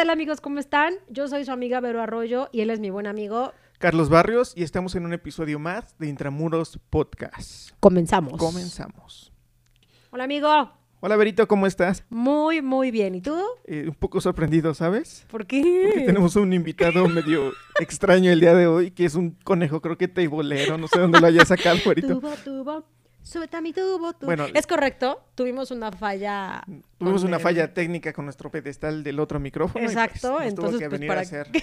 tal amigos? ¿Cómo están? Yo soy su amiga Vero Arroyo y él es mi buen amigo. Carlos Barrios y estamos en un episodio más de Intramuros Podcast. Comenzamos. Comenzamos. Hola amigo. Hola Verito, ¿cómo estás? Muy, muy bien. ¿Y tú? Eh, un poco sorprendido, ¿sabes? ¿Por qué? Porque tenemos un invitado medio extraño el día de hoy, que es un conejo croqueta y bolero, no sé dónde lo haya sacado, Verito. Tubo, tubo. Súbete a mi tubo. Bueno, es correcto. Tuvimos una falla. Tuvimos una el- falla técnica con nuestro pedestal del otro micrófono. y, pues, Exacto, nos entonces, tuvo que pues, venir para- a hacer.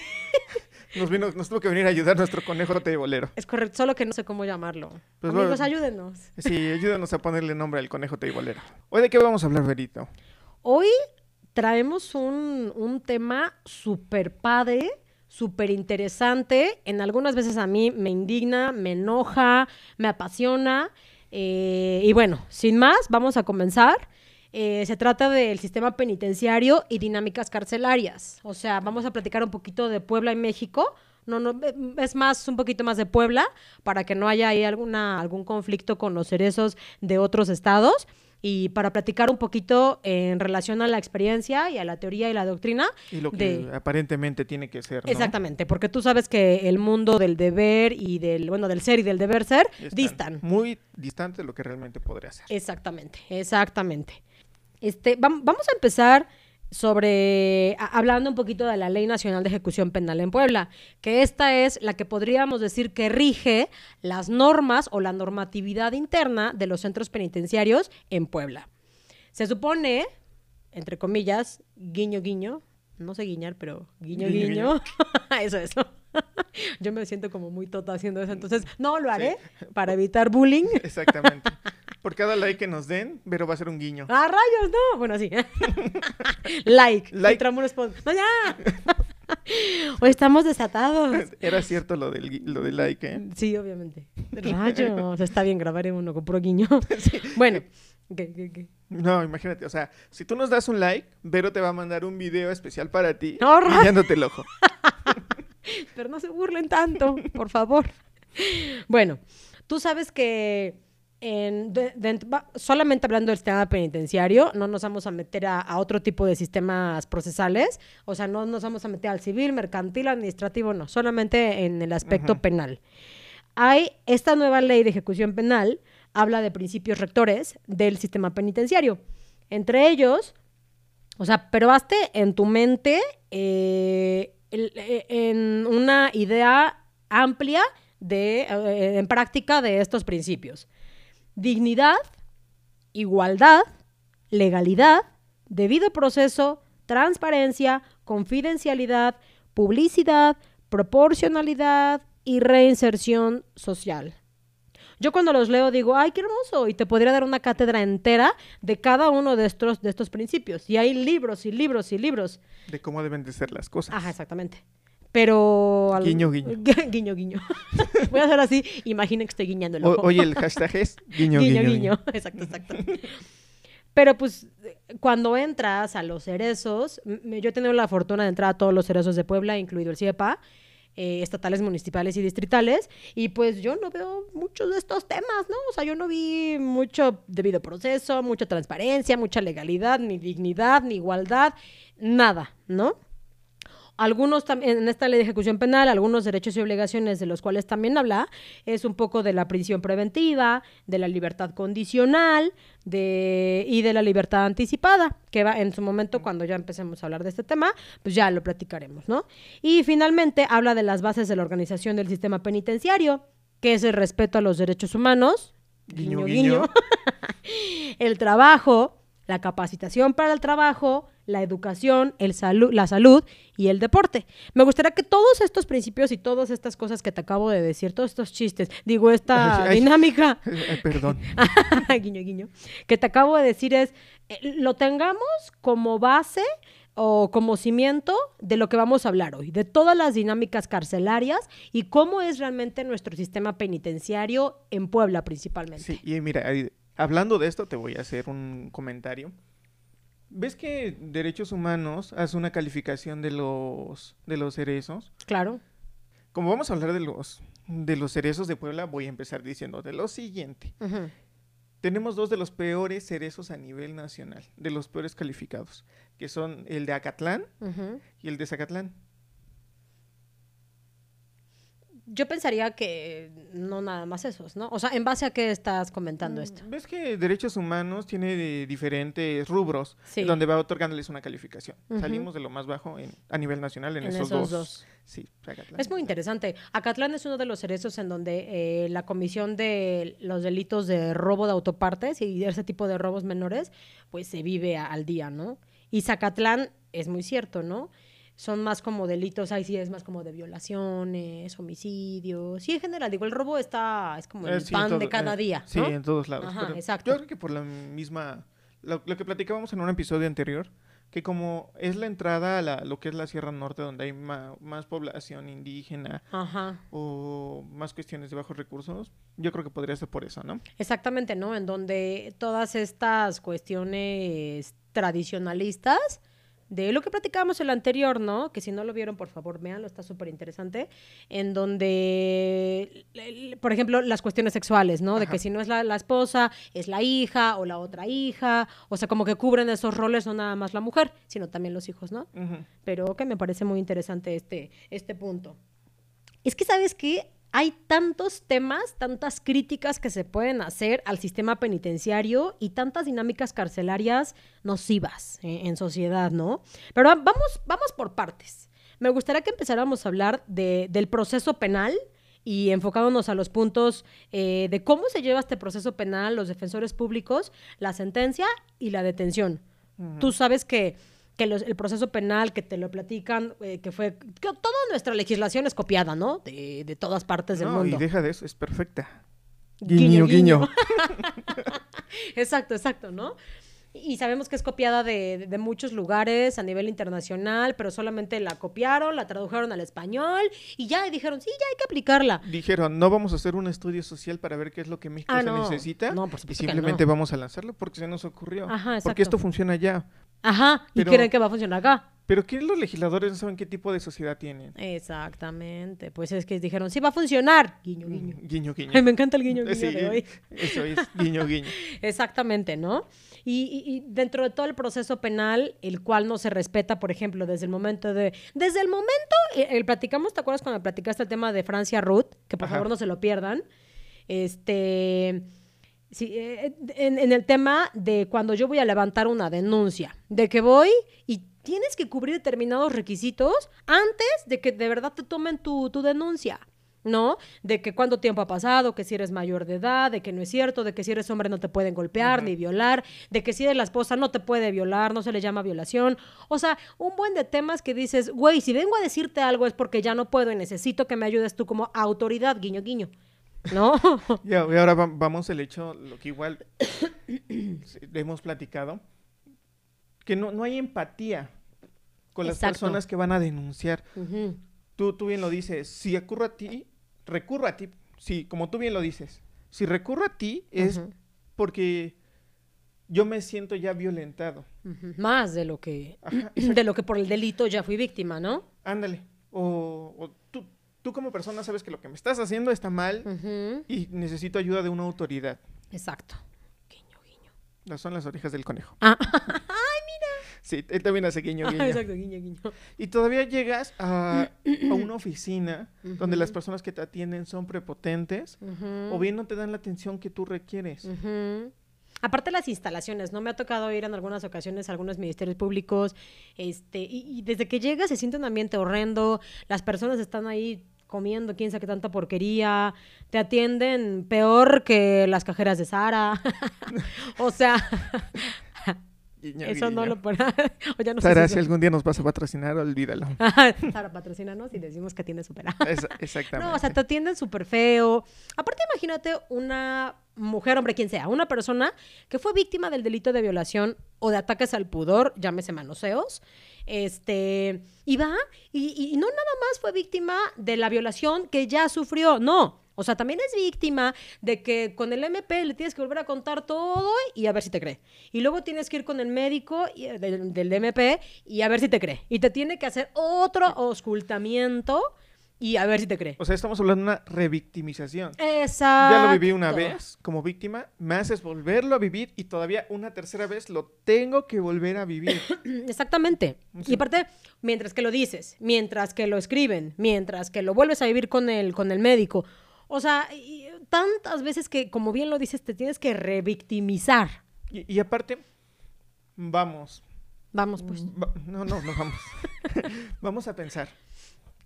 Nos, vino, nos tuvo que venir a ayudar nuestro conejo de bolero. Es correcto, solo que no sé cómo llamarlo. Pues, Amigos, bueno. ayúdenos. Sí, ayúdanos a ponerle nombre al conejo de bolero. Hoy de qué vamos a hablar, Verito. Hoy traemos un, un tema súper padre, súper interesante. En algunas veces a mí me indigna, me enoja, me apasiona. Eh, y bueno, sin más, vamos a comenzar. Eh, se trata del sistema penitenciario y dinámicas carcelarias. O sea, vamos a platicar un poquito de Puebla y México. No, no, eh, es más, un poquito más de Puebla, para que no haya ahí alguna, algún conflicto con los cerezos de otros estados. Y para platicar un poquito en relación a la experiencia y a la teoría y la doctrina. Y lo que de- aparentemente tiene que ser, ¿no? Exactamente, porque tú sabes que el mundo del deber y del, bueno, del ser y del deber ser Están distan. Muy distante de lo que realmente podría ser. Exactamente, exactamente. Este, vam- vamos a empezar sobre a- hablando un poquito de la Ley Nacional de Ejecución Penal en Puebla, que esta es la que podríamos decir que rige las normas o la normatividad interna de los centros penitenciarios en Puebla. Se supone, entre comillas, guiño guiño, no sé guiñar, pero guiño Guiño, guiño, eso eso. Yo me siento como muy tota haciendo eso, entonces no lo haré para evitar bullying. Exactamente. Por cada like que nos den, Vero va a ser un guiño. ¡Ah, rayos! No, bueno, sí. like. Like. ¡No, ya! Hoy estamos desatados. Era cierto lo del, lo del like, ¿eh? Sí, obviamente. Rayos. Está bien grabar en uno con puro guiño. Bueno. ¿qué, qué, qué? No, imagínate, o sea, si tú nos das un like, Vero te va a mandar un video especial para ti, No, ra- guiñándote el ojo. Pero no se burlen tanto, por favor. Bueno, tú sabes que en- de- de- va- solamente hablando del sistema penitenciario, no nos vamos a meter a, a otro tipo de sistemas procesales, o sea, no nos vamos a meter al civil, mercantil, administrativo, no, solamente en el aspecto penal. Hay esta nueva ley de ejecución penal, habla de principios rectores del sistema penitenciario. Entre ellos, o sea, probaste en tu mente eh, el- eh, en una idea amplia de, eh, en práctica de estos principios. Dignidad, igualdad, legalidad, debido proceso, transparencia, confidencialidad, publicidad, proporcionalidad y reinserción social. Yo cuando los leo digo, ay, qué hermoso, y te podría dar una cátedra entera de cada uno de estos, de estos principios. Y hay libros y libros y libros. De cómo deben de ser las cosas. Ajá, exactamente. Pero... al- Guiño, guiño. guiño, guiño. Voy a hacer así, imaginen que estoy guiñando el O- ojo. oye, el hashtag es guiño, guiño, guiño, guiño. Exacto, exacto. Pero pues cuando entras a los cerezos, yo he tenido la fortuna de entrar a todos los cerezos de Puebla, incluido el CIEPA, eh, estatales, municipales y distritales, y pues yo no veo muchos de estos temas, ¿no? O sea, yo no vi mucho debido proceso, mucha transparencia, mucha legalidad, ni dignidad, ni igualdad, nada, ¿no? Algunos también, en esta ley de ejecución penal, algunos derechos y obligaciones de los cuales también habla, es un poco de la prisión preventiva, de la libertad condicional de, y de la libertad anticipada, que va en su momento, cuando ya empecemos a hablar de este tema, pues ya lo platicaremos, ¿no? Y finalmente habla de las bases de la organización del sistema penitenciario, que es el respeto a los derechos humanos, Guiño, guiño, guiño. guiño, el trabajo, la capacitación para el trabajo, la educación, el salu- la salud y el deporte. Me gustaría que todos estos principios y todas estas cosas que te acabo de decir, todos estos chistes, digo, esta Ay, dinámica, Ay, perdón. guiño, guiño, que te acabo de decir es, eh, lo tengamos como base o como cimiento de lo que vamos a hablar hoy, de todas las dinámicas carcelarias y cómo es realmente nuestro sistema penitenciario en Puebla principalmente. Sí, y mira, hablando de esto, te voy a hacer un comentario. ¿Ves que Derechos Humanos hace una calificación de los, de los cerezos? Claro. Como vamos a hablar de los, de los cerezos de Puebla, voy a empezar diciendo de lo siguiente. Tenemos dos de los peores cerezos a nivel nacional, de los peores calificados, que son el de Acatlán y el de Zacatlán. Yo pensaría que no nada más esos, ¿no? O sea, ¿en base a qué estás comentando esto? Ves que derechos humanos tiene de diferentes rubros Sí. donde va otorgándoles una calificación. Salimos de lo más bajo en- a nivel nacional en, En esos, esos dos. dos. Sí, Zacatlán. Es muy interesante. Acatlán es uno de los cerezos en donde eh, la comisión de los delitos de robo de autopartes y ese tipo de robos menores, pues se vive a- al día, ¿no? Y Zacatlán es muy cierto, ¿no? Son más como delitos, ahí sí es más como de violaciones, homicidios. Y en general, digo, el robo está, es como el Eh, sí, pan todo- de cada eh, día. Sí, ¿no? en todos lados. Ajá, exacto. Yo creo que por la misma. Lo, lo que platicábamos en un episodio anterior, que como es la entrada a la- lo que es la Sierra Norte, donde hay ma- más población indígena Ajá. o más cuestiones de bajos recursos, yo creo que podría ser por eso, ¿no? Exactamente, ¿no? En donde todas estas cuestiones tradicionalistas, de lo que platicábamos el anterior, ¿no? Que si no lo vieron, por favor, véanlo, está súper interesante. En donde, por ejemplo, las cuestiones sexuales, ¿no? De que si no es la, la esposa, es la hija o la otra hija. O sea, como que cubren esos roles no nada más la mujer, sino también los hijos, ¿no? Pero que me parece muy interesante este, este punto. Es que, ¿sabes qué? Hay tantos temas, tantas críticas que se pueden hacer al sistema penitenciario y tantas dinámicas carcelarias nocivas en, en sociedad, ¿no? Pero vamos, vamos por partes. Me gustaría que empezáramos a hablar de- del proceso penal y enfocándonos a los puntos eh, de cómo se lleva este proceso penal, los defensores públicos, la sentencia y la detención. Tú sabes que, que los- el proceso penal, que te lo platican, eh, que fue... Que toda nuestra legislación es copiada, ¿no? De, de todas partes del No, y mundo. deja de eso, es perfecta. Guiño. guiño. exacto, exacto, ¿no? Y sabemos que es copiada de, de- muchos lugares a nivel internacional, pero solamente la copiaron, la tradujeron al español y ya y dijeron, sí, ya hay que aplicarla. Dijeron, no vamos a hacer un estudio social para ver qué es lo que México Ah, se no. necesita. No, por y simplemente no. vamos a lanzarlo porque se nos ocurrió. Ajá, porque esto funciona ya. Ajá, Pero- y creen que va a funcionar acá. Pero ¿qué los legisladores no saben qué tipo de sociedad tienen? Exactamente, pues es que dijeron, sí va a funcionar. Guiño, guiño. Mm, Guiño, guiño. Ay, me encanta el guiño, guiño Sí, de hoy. Eso es, guiño, guiño. Exactamente, ¿no? Y, y- y dentro de todo el proceso penal, el cual no se respeta, por ejemplo, desde el momento de... Desde el momento, eh, el, platicamos, ¿te acuerdas cuando platicaste el tema de Francia Ruth? Que por Ajá. favor no se lo pierdan. Este... Sí, eh, en, en el tema de cuando yo voy a levantar una denuncia, de que voy y tienes que cubrir determinados requisitos antes de que de verdad te tomen tu, tu denuncia, ¿no? De que cuánto tiempo ha pasado, que si eres mayor de edad, de que no es cierto, de que si eres hombre no te pueden golpear ni violar, de que si eres la esposa no te puede violar, no se le llama violación. O sea, un buen de temas que dices, güey, si vengo a decirte algo es porque ya no puedo y necesito que me ayudes tú como autoridad, guiño, guiño. ¿No? Y ahora va- vamos al hecho, lo que igual hemos platicado, que no, no hay empatía con las Exacto. personas que van a denunciar. Tú, tú bien lo dices, si recurro a ti, recurro a ti, sí, como tú bien lo dices, si recurro a ti es porque yo me siento ya violentado. Más de lo que Ajá, de lo que por el delito ya fui víctima, ¿no? Ándale. O, o tú, tú como persona sabes que lo que me estás haciendo está mal y necesito ayuda de una autoridad. Exacto. Guiño, guiño. No son las orejas del conejo. Ah, Sí, él también hace guiño, guiño. exacto, guiño, guiño. Y todavía llegas a, a una oficina donde las personas que te atienden son prepotentes o bien no te dan la atención que tú requieres. ujú. Aparte las instalaciones, ¿no? Me ha tocado ir en algunas ocasiones a algunos ministerios públicos, este, y, y desde que llegas se siente un ambiente horrendo, las personas están ahí comiendo quién sabe qué tanta porquería, te atienden peor que las cajeras de Sara. o sea, Guiño, eso no lo puedo. o ya no sé Sara, si si eso- algún día nos vas a patrocinar, olvídalo. Sara, patrocínanos y decimos que tiene. Esa- exactamente. No, o sea, te atienden súper feo. Aparte, imagínate una mujer, hombre, quien sea, una persona que fue víctima del delito de violación o de ataques al pudor, llámese manoseos, este, y va, y, y no nada más fue víctima de la violación que ya sufrió, no. O sea, también es víctima de que con el MP le tienes que volver a contar todo y a ver si te cree. Y luego tienes que ir con el médico y- eh, del, del MP y a ver si te cree. Y te tiene que hacer otro ocultamiento y a ver si te cree. O sea, estamos hablando de una revictimización. Exacto. Ya lo viví una vez como víctima, me haces volverlo a vivir y todavía una tercera vez lo tengo que volver a vivir. Exactamente. Sí. Y aparte, mientras que lo dices, mientras que lo escriben, mientras que lo vuelves a vivir con el, con el médico, o sea, y tantas veces que, como bien lo dices, te tienes que revictimizar. Y, y aparte, vamos. Vamos, pues. va- no, no, no vamos. vamos a pensar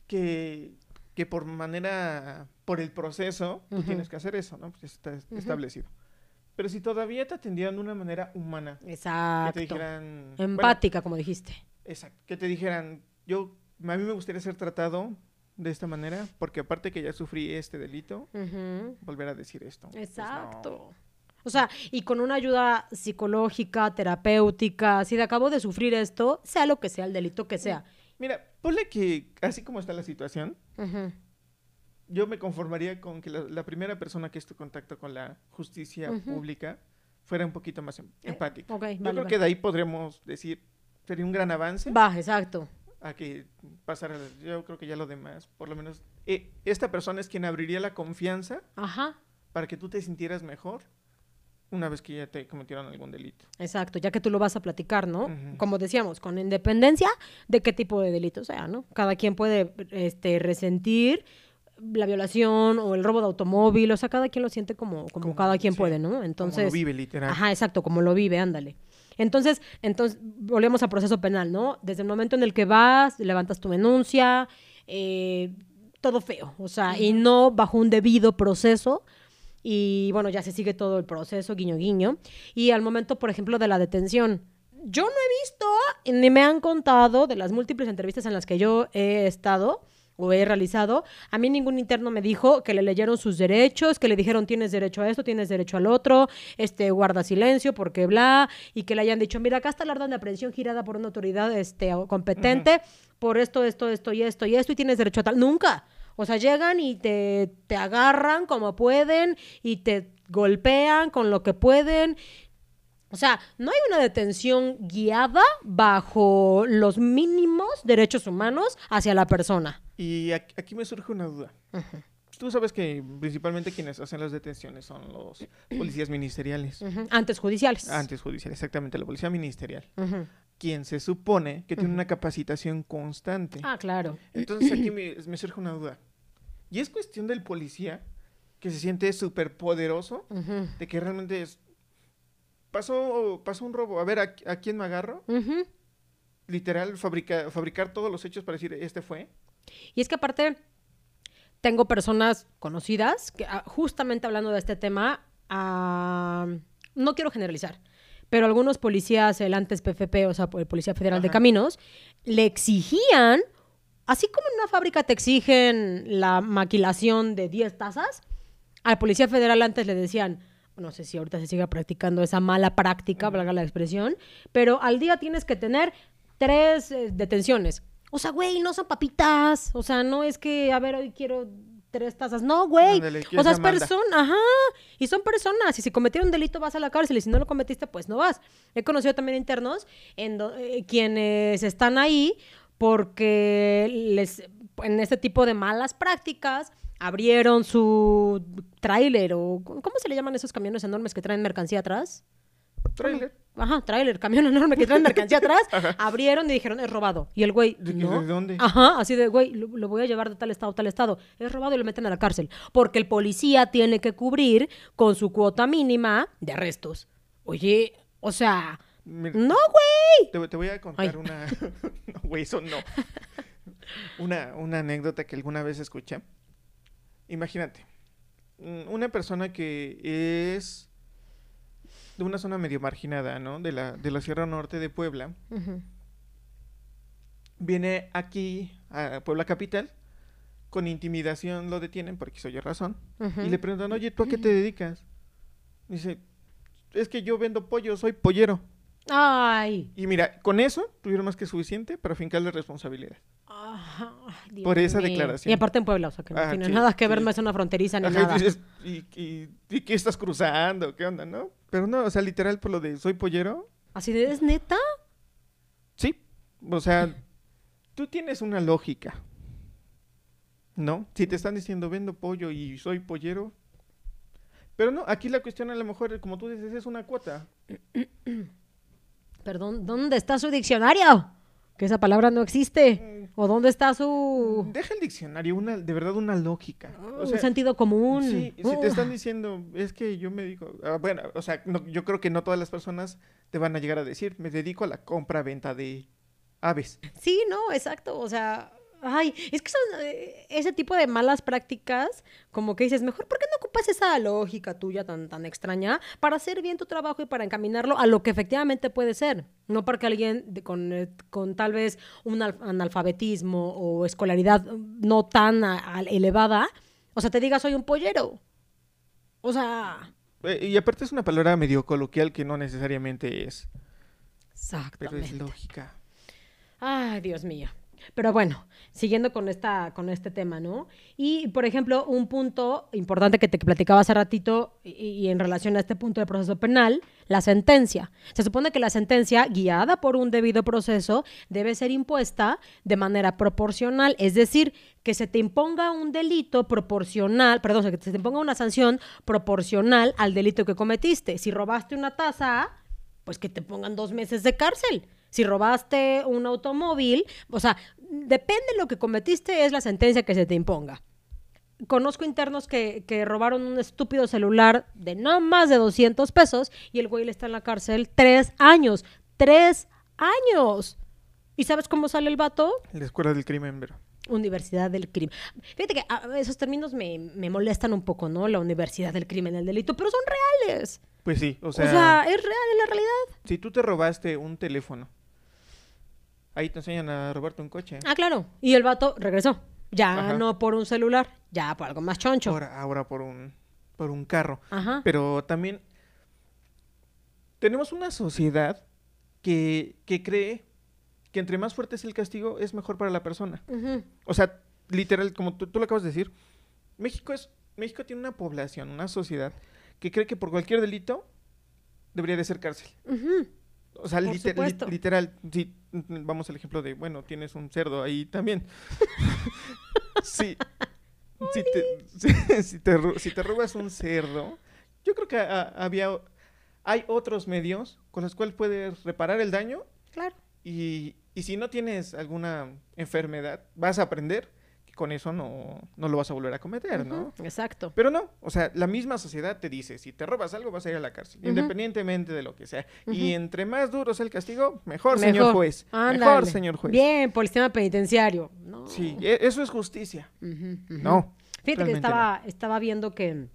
que, que por manera, por el proceso, tú Ujú. tienes que hacer eso, ¿no? Pues está Ujú. establecido. Pero si todavía te atendieran de una manera humana, que te Exacto. dijeran... bueno, Empática, como dijiste. Exacto. Que te dijeran, yo, a mí me gustaría ser tratado de esta manera, porque aparte que ya sufrí este delito, volver a decir esto. Pues no. Exacto. O sea, y con una ayuda psicológica, terapéutica, si de acabo de sufrir esto, sea lo que sea, el delito que sea. Mira, ponle que así como está la situación, yo me conformaría con que la, la primera persona que esté en contacto con la justicia pública fuera un poquito más em- Eh, empática. yo vale, creo vale. que de ahí podríamos decir, sería un gran avance Va, exacto. A que pasara, yo creo que ya lo demás, por lo menos, eh, esta persona es quien abriría la confianza Ajá. para que tú te sintieras mejor una vez que ya te cometieron algún delito. Exacto, ya que tú lo vas a platicar, ¿no? Como decíamos, con independencia de qué tipo de delito sea, ¿no? Cada quien puede este, resentir la violación o el robo de automóvil, o sea, cada quien lo siente como, como, Como- cada quien sí, puede, ¿no? Como Entonces, lo vive literal. Ajá, exacto, como lo vive, ándale. Entonces, entonces, volvemos al proceso penal, ¿no? Desde el momento en el que vas, levantas tu denuncia, eh, todo feo, o sea, y no bajo un debido proceso. Y bueno, ya se sigue todo el proceso, guiño, guiño. Y al momento, por ejemplo, de la detención, yo no he visto, ni me han contado de las múltiples entrevistas en las que yo he estado o he realizado, a mí ningún interno me dijo que le leyeron sus derechos, que le dijeron tienes derecho a esto, tienes derecho al otro, este guarda silencio porque bla, y que le hayan dicho, mira, acá está la orden de aprehensión girada por una autoridad este, competente por esto, esto, esto y esto y esto, y tienes derecho a tal. Nunca. O sea, llegan y te, te agarran como pueden y te golpean con lo que pueden. O sea, no hay una detención guiada bajo los mínimos derechos humanos hacia la persona. Y aquí, me surge una duda. Tú sabes que principalmente quienes hacen las detenciones son los policías ministeriales. Antes judiciales. Antes judicial, exactamente, la policía ministerial. Quien se supone que tiene una capacitación constante. Ah, claro. Entonces aquí me, me surge una duda. ¿Y es cuestión del policía que se siente súper poderoso? De que realmente es... Pasó, pasó un robo. A ver, ¿a, a quién me agarro? Literal, fabrica- fabricar todos los hechos para decir, este fue. Y es que aparte, tengo personas conocidas que, ah, justamente hablando de este tema, ah, no quiero generalizar, pero algunos policías, el antes PFP, o sea, el Policía Federal de. Caminos, le exigían, así como en una fábrica te exigen la maquilación de 10 tazas, al Policía Federal antes le decían, no sé si ahorita se siga practicando esa mala práctica, valga la expresión, pero al día tienes que tener tres eh, detenciones. O sea, güey, no son papitas. O sea, no es que, a ver, hoy quiero tres tazas. No, güey. O ¿quién sea, se es persona, ajá. Y son personas. Y si cometieron un delito vas a la cárcel. Y si no lo cometiste, pues no vas. He conocido también internos en eh, quienes están ahí porque les, en este tipo de malas prácticas abrieron su tráiler o ¿cómo se le llaman esos camiones enormes que traen mercancía atrás? Trailer. Ajá, tráiler, camión enorme que traen mercancía atrás, abrieron y dijeron, es robado. Y el güey, ¿De, de dónde? Ajá, así de, güey, lo, lo voy a llevar de tal estado a tal estado. Es robado y lo meten a la cárcel. Porque el policía tiene que cubrir con su cuota mínima de arrestos. Oye, o sea, Mira, no, güey. Te, te voy a contar Ay. una... no, güey, eso no. una, una anécdota que alguna vez escuché. Imagínate. mm, Una persona que es de una zona medio marginada, ¿no? De la, de la Sierra Norte de Puebla. Viene aquí a Puebla Capital. Con intimidación lo detienen porque soy razón. Ujú. Y le preguntan, oye, ¿tú a qué te dedicas? Dice, es que yo vendo pollo, soy pollero. Ay. Y mira, con eso tuvieron más que suficiente para fincarle responsabilidad. Ajá, Dios Por esa mío. declaración. Y aparte en Puebla, o sea, que no tiene sí, nada que ver, sí. no es una fronteriza ni Ajá, nada. y dices, ¿y, y, y qué estás cruzando? ¿Qué onda, no? Pero no, o sea, literal por lo de soy pollero, Así de, ¿es neta? sí. O sea, tú tienes una lógica. No, si te están diciendo vendo pollo y soy pollero. Pero no, aquí la cuestión a lo mejor, como tú dices, es una cuota. Perdón, ¿dónde está su diccionario? Que esa palabra no existe. ¿O dónde está su Deja el diccionario, una, de verdad una lógica. O un sea, sentido común? Sí, si te están diciendo, es que yo me dedico, ah, bueno, o sea, no- yo creo que no todas las personas te van a llegar a decir, me dedico a la compra-venta de aves. Sí, no, exacto. O sea, ay, es que son eh, ese tipo de malas prácticas, como que dices, mejor, ¿por qué no ocupas esa lógica tuya tan, tan extraña para hacer bien tu trabajo y para encaminarlo a lo que efectivamente puede ser? No para que alguien de- con, eh, con tal vez un al- analfabetismo o escolaridad no tan a- a- elevada, o sea, te diga, soy un pollero. O sea, Eh, y aparte es una palabra medio coloquial que no necesariamente es, pero exactamente. es lógica. Ay, Dios mío. Pero bueno, siguiendo con, esta, con este tema, ¿no? Y, por ejemplo, un punto importante que te platicaba hace ratito y, en relación a este punto del proceso penal, la sentencia. Se supone que la sentencia, guiada por un debido proceso, debe ser impuesta de manera proporcional, es decir, que se te imponga un delito proporcional, perdón, que se te imponga una sanción proporcional al delito que cometiste. Si robaste una taza, pues que te pongan dos meses de cárcel. Si robaste un automóvil, o sea, depende de lo que cometiste, es la sentencia que se te imponga. Conozco internos que, que robaron un estúpido celular de no más de 200 pesos y el güey le está en la cárcel tres años. ¡Tres años! ¿Y sabes cómo sale el vato? La escuela del crimen, pero... Universidad del crimen. Fíjate que ah, esos términos me, me molestan un poco, ¿no? La universidad del crimen, el delito, pero son reales. Pues sí, o O sea, sea, es real en la realidad. si tú te robaste un teléfono, ahí te enseñan a robarte un coche. Ah, claro. Y el vato regresó. Ya Ajá. no por un celular, ya por algo más choncho. Ahora, ahora por un, por un carro. Ajá. Pero también tenemos una sociedad que, que cree que entre más fuerte es el castigo es mejor para la persona. O sea, literal, como tú, tú lo acabas de decir, México es México tiene una población, una sociedad que cree que por cualquier delito debería de ser cárcel. O sea, liter- li- literal, si vamos al ejemplo de, bueno, tienes un cerdo ahí también. sí. Si te, si, si te, si te robas un cerdo, yo creo que ah, había, hay otros medios con los cuales puedes reparar el daño Claro. y, y si no tienes alguna enfermedad, vas a aprender con eso no, no lo vas a volver a cometer, ¿no? Exacto. Pero no, o sea, la misma sociedad te dice, si te robas algo vas a ir a la cárcel, independientemente de lo que sea. Y entre más duro sea el castigo, mejor, señor juez. Mejor, señor juez. Bien, por el sistema penitenciario. No. Sí, e- eso es justicia. No. Fíjate que estaba, estaba viendo que,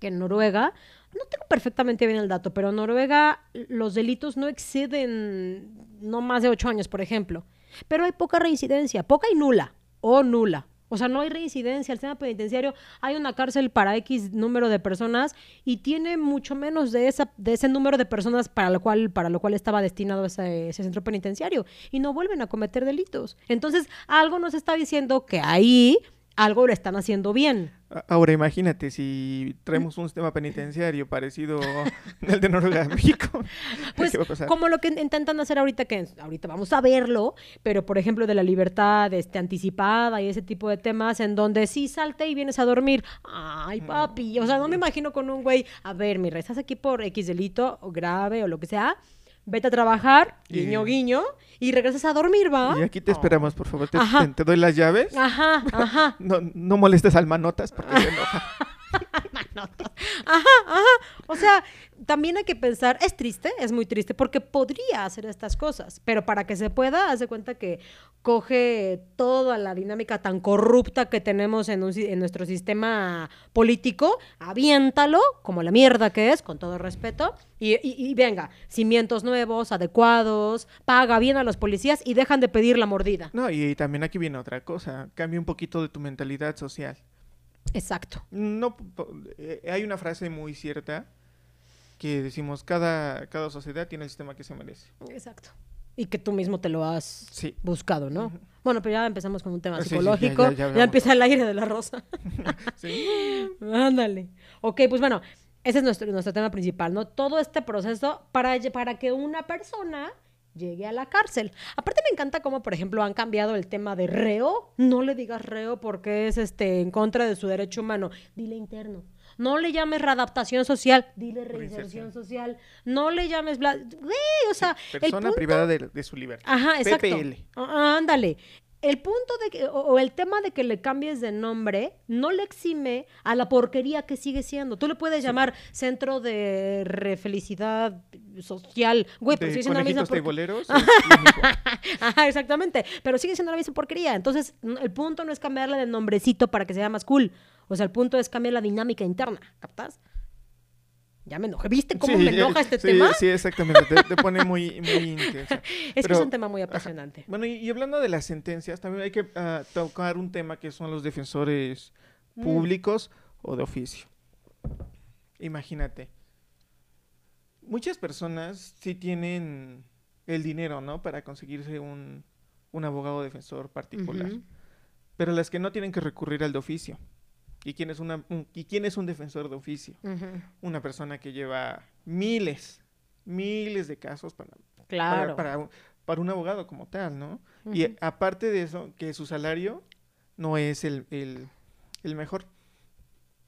que en Noruega, no tengo perfectamente bien el dato, pero en Noruega los delitos no exceden no más de ocho años, por ejemplo. Pero hay poca reincidencia, poca y nula, o nula. O sea, no hay reincidencia. El sistema penitenciario hay una cárcel para X número de personas y tiene mucho menos de, esa, de ese número de personas para lo cual, para lo cual estaba destinado ese, ese centro penitenciario. Y no vuelven a cometer delitos. Entonces, algo nos está diciendo que ahí algo lo están haciendo bien. Ahora imagínate si traemos un sistema penitenciario parecido al de Noruega México. Pues ¿Qué va a pasar? como lo que intentan hacer ahorita, que ahorita vamos a verlo, pero por ejemplo de la libertad este, anticipada y ese tipo de temas en donde sí salte y vienes a dormir. Ay, papi. O sea, no me imagino con un güey, a ver, mira, estás aquí por X delito o grave o lo que sea. Vete a trabajar, Y- guiño, guiño, y regresas a dormir, ¿va? Y aquí te esperamos, por favor. Te, Ajá. te- te doy las llaves. Ajá, ajá. No, no molestes al manotas porque se enoja. manotas. Ajá, ajá. O sea, también hay que pensar, es triste, es muy triste, porque podría hacer estas cosas, pero para que se pueda, haz de cuenta que coge toda la dinámica tan corrupta que tenemos en, un en nuestro sistema político, aviéntalo, como la mierda que es, con todo respeto, y, y- y venga, cimientos nuevos, adecuados, paga bien a los policías y dejan de pedir la mordida. No, y también aquí viene otra cosa. Cambia un poquito de tu mentalidad social. Exacto. No, eh, hay una frase muy cierta que decimos, cada, cada sociedad tiene el sistema que se merece. Exacto. Y que tú mismo te lo has Sí. buscado, ¿no? Bueno, pero ya empezamos con un tema sí, sí, ya, psicológico. ya, ya, ya hablamos. empieza el aire de la rosa. Sí. Ándale. Ok, pues bueno, ese es nuestro, nuestro tema principal, ¿no? Todo este proceso para, para que una persona llegue a la cárcel. Aparte me encanta cómo, por ejemplo, han cambiado el tema de reo. No le digas reo porque es este en contra de su derecho humano. Dile interno. No le llames readaptación social, dile reinserción social. No le llames... bla- Güey, o sea, el Persona punto- privada de, de su libertad. Ajá, exacto. PPL. Ah, ándale. El punto de que, o, el tema de que le cambies de nombre no le exime a la porquería que sigue siendo. Tú le puedes llamar centro de refelicidad social, güey, pero sigue siendo la misma porquería. Ajá, exactamente. Pero sigue siendo la misma porquería. Entonces, el punto no es cambiarle de nombrecito para que sea más cool. O sea, el punto es cambiar la dinámica interna. ¿Captas? Ya me enojé. ¿Viste cómo Sí, me enoja este sí, tema? Sí, exactamente. Te, te pone muy, muy intensa. es que es un tema muy ajá. apasionante. Bueno, y, y hablando de las sentencias, también hay que ah, tocar un tema que son los defensores Mm. públicos o de oficio. Imagínate. Muchas personas sí tienen el dinero, ¿no? Para conseguirse un, un abogado defensor particular. Pero las que no tienen que recurrir al de oficio. ¿Y quién es, una, un- ¿y quién es un defensor de oficio? Ujú. Una persona que lleva miles, miles de casos para, para- Claro. para, un- para un abogado como tal, ¿no? Y Ujú. aparte de eso, que su salario no es el, el- el mejor.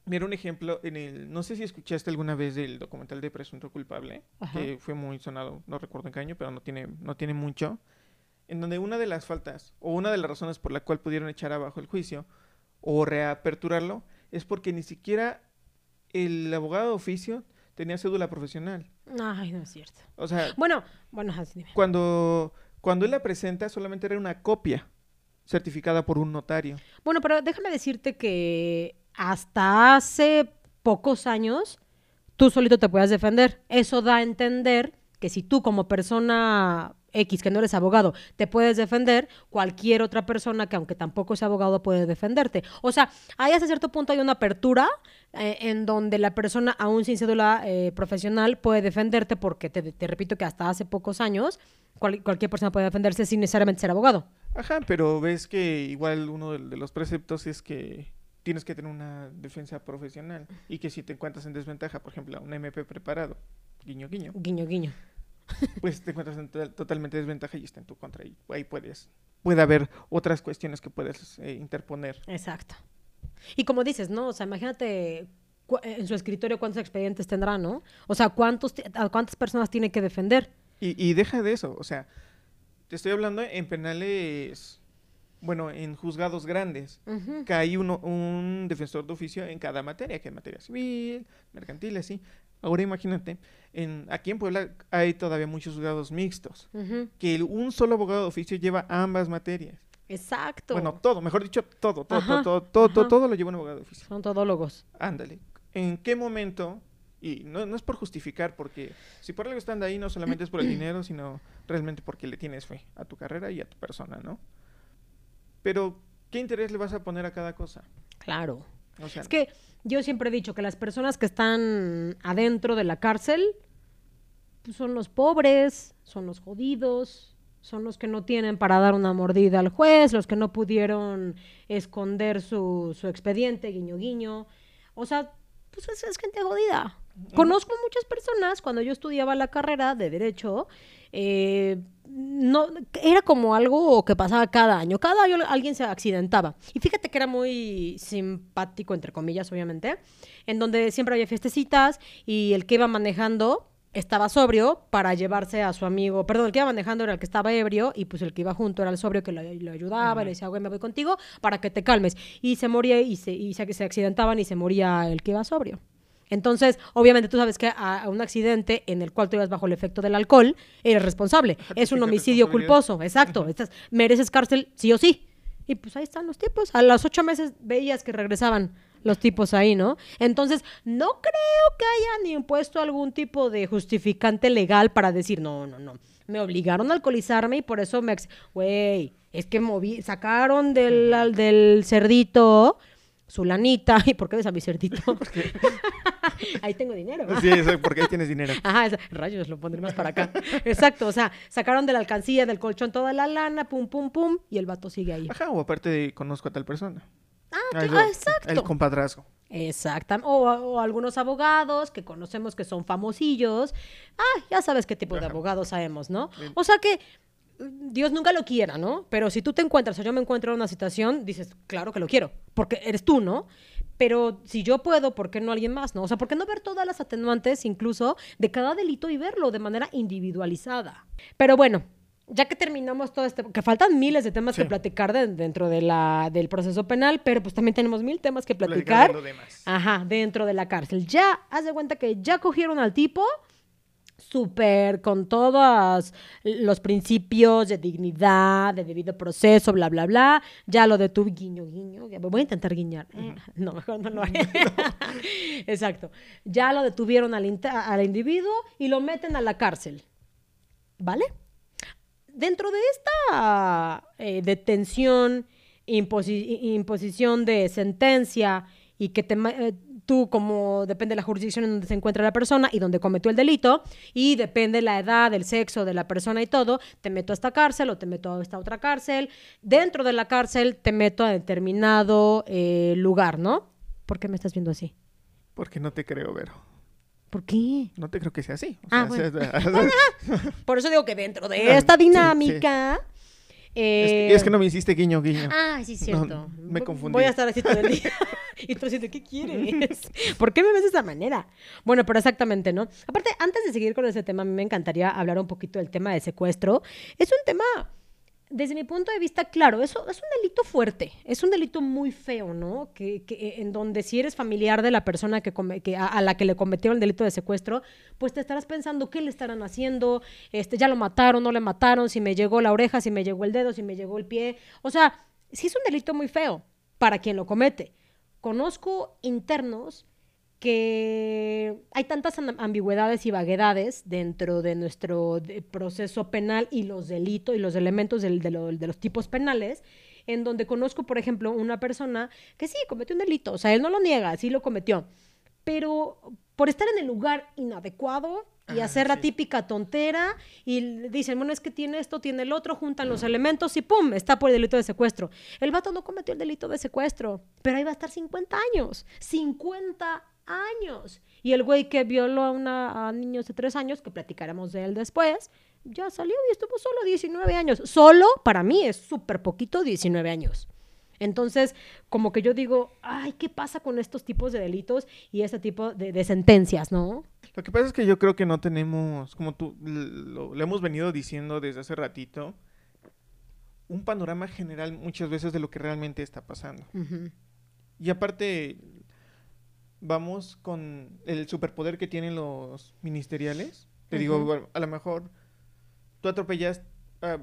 Mira un ejemplo en el, no sé si escuchaste alguna vez del documental de Presunto Culpable, Ajá. que fue muy sonado, no recuerdo en qué año, pero no tiene, no tiene mucho, en donde una de las faltas, o una de las razones por la cual pudieron echar abajo el juicio, o reaperturarlo, es porque ni siquiera el abogado de oficio tenía cédula profesional. Ay, no es cierto. O sea, Bueno, bueno, dime. cuando, cuando él la presenta, solamente era una copia certificada por un notario. Bueno, pero déjame decirte que hasta hace pocos años tú solito te puedes defender. Eso da a entender que si tú como persona X, que no eres abogado, te puedes defender, cualquier otra persona que aunque tampoco sea abogado puede defenderte. O sea, ahí hasta cierto punto hay una apertura eh, en donde la persona, aún sin cédula eh, profesional, puede defenderte porque te, te repito que hasta hace pocos años cual- cualquier persona puede defenderse sin necesariamente ser abogado. Ajá, pero ves que igual uno de, de los preceptos es que tienes que tener una defensa profesional y que si te encuentras en desventaja, por ejemplo, un MP preparado, guiño guiño, Guiño, guiño. pues te encuentras en to- totalmente desventaja y está en tu contra y ahí puedes puede haber otras cuestiones que puedes eh, interponer. Exacto. Y como dices, ¿no? O sea, imagínate cu- en su escritorio cuántos expedientes tendrá, ¿no? O sea, cuántos a cuántas personas tiene que defender. Y, y deja de eso, o sea, te estoy hablando en penales, bueno, en juzgados grandes. Que hay uno, un defensor de oficio en cada materia, que es materia civil, mercantil, así. Ahora imagínate, en, aquí en Puebla hay todavía muchos juzgados mixtos, que el- un solo abogado de oficio lleva ambas materias. Exacto. Bueno, todo, mejor dicho, todo, todo, Ajá, todo, todo, todo, todo lo lleva un abogado de oficio. Son todólogos. Ándale. ¿En qué momento? Y no, no es por justificar, porque si por algo están de ahí, no solamente es por el dinero, sino realmente porque le tienes fe a tu carrera y a tu persona, ¿no? Pero, ¿qué interés le vas a poner a cada cosa? Claro. O sea, Es que yo siempre he dicho que las personas que están adentro de la cárcel pues, son los pobres, son los jodidos, son los que no tienen para dar una mordida al juez, los que no pudieron esconder su, expediente, guiño guiño. O sea, pues es, es gente jodida. Conozco muchas personas, cuando yo estudiaba la carrera de Derecho, eh, no, era como algo que pasaba cada año. Cada año alguien se accidentaba. Y fíjate que era muy simpático, entre comillas, obviamente, en donde siempre había fiestecitas y el que iba manejando estaba sobrio para llevarse a su amigo, perdón, el que iba manejando era el que estaba ebrio y pues el que iba junto era el sobrio que lo, lo ayudaba, y le decía, güey, me voy contigo para que te calmes. Y se moría y se, y se, se accidentaban y se moría el que iba sobrio. Entonces, obviamente tú sabes que a, a un accidente en el cual tú ibas bajo el efecto del alcohol, eres responsable. Es un homicidio culposo, exacto. Estás, mereces cárcel sí o sí. Y pues ahí están los tipos. A los ocho meses veías que regresaban los tipos ahí, ¿no? Entonces, no creo que hayan impuesto algún tipo de justificante legal para decir, no, no, no. Me obligaron a alcoholizarme y por eso me... ex- Güey, es que moví, sacaron del, al- del cerdito su lanita. ¿Y por qué ves a mi cerdito? ahí tengo dinero. Sí, eso, porque ahí tienes dinero. Ajá, esa- rayos, lo pondré más para acá. Exacto, o sea, sacaron de la alcancía del colchón toda la lana, pum, pum, pum, y el vato sigue ahí. Ajá, o aparte de conozco a tal persona. Ah, Ah, yo- ah, exacto. El compadrazgo. Exactamente. O, o algunos abogados que conocemos que son famosillos. Ah, ya sabes qué tipo de abogados sabemos, ¿no? Bien. O sea que Dios nunca lo quiera, ¿no? Pero si tú te encuentras o yo me encuentro en una situación, dices, claro que lo quiero, porque eres tú, ¿no? Pero si yo puedo, ¿por qué no alguien más, no? O sea, ¿por qué no ver todas las atenuantes incluso de cada delito y verlo de manera individualizada? Pero bueno, ya que terminamos todo este, que faltan miles de temas Sí. que platicar de- dentro de la, del proceso penal, pero pues también tenemos mil temas que Platicar. Ajá, dentro de la cárcel. Ya, haz de cuenta que ya cogieron al tipo, súper con todos los principios de dignidad, de debido proceso, bla, bla, bla. Ya lo detuve, guiño, guiño. ya Voy a intentar guiñar. No, mejor no lo haré. Exacto. Ya lo detuvieron al, al individuo y lo meten a la cárcel. ¿Vale? Dentro de esta eh, detención, imposi- imposición de sentencia y que te, eh, tú, como depende de la jurisdicción en donde se encuentra la persona y donde cometió el delito, y depende la edad, el sexo de la persona y todo, te meto a esta cárcel o te meto a esta otra cárcel. Dentro de la cárcel te meto a determinado eh, lugar, ¿no? ¿Por qué me estás viendo así? Porque no te creo, Vero. ¿Por qué? No te creo que sea así. O Ah, bueno. sea- Por eso digo que dentro de esta sí, sí. Es, eh, que, es que no me hiciste guiño, guiño. Ah, sí, cierto. No, me confundí. Voy a estar así todo el día. y tú diciendo, ¿qué quieres? ¿Por qué me ves de esa manera? Bueno, pero exactamente, ¿no? Aparte, antes de seguir con ese tema, a mí me encantaría hablar un poquito del tema de secuestro. Es un tema, desde mi punto de vista, claro, eso es un delito fuerte. Es un delito muy feo, ¿no? Que, que- en donde si eres familiar de la persona que, a la que le cometieron el delito de secuestro, pues te estarás pensando qué le estarán haciendo, este, ya lo mataron, no le mataron, si me llegó la oreja, si me llegó el dedo, si me llegó el pie. O sea, sí es un delito muy feo para quien lo comete. Conozco internos que hay tantas am- ambigüedades y vaguedades dentro de nuestro de- proceso penal y los delitos y los elementos del- de, lo- de los tipos penales, en donde conozco, por ejemplo, una persona que sí cometió un delito, o sea, él no lo niega, sí lo cometió, pero por estar en el lugar inadecuado y Ah, hacer la típica tontera y dicen, bueno, es que tiene esto, tiene el otro, juntan los elementos y ¡pum! Está por el delito de secuestro. El vato no cometió el delito de secuestro, pero ahí va a estar 50 años. 50 años. Y el güey que violó a, una, a niños de 3 años, que platicaremos de él después, ya salió y estuvo solo 19 años. Solo, para mí, es súper poquito 19 años. Entonces, como que yo digo, ay, ¿qué pasa con estos tipos de delitos y este tipo de, de sentencias, no? Lo que pasa es que yo creo que no tenemos, como tú lo, lo hemos venido diciendo desde hace ratito, un panorama general muchas veces de lo que realmente está pasando. Ujú. Y aparte, vamos con el superpoder que tienen los ministeriales. Te digo, bueno, a lo mejor tú atropellas. ah,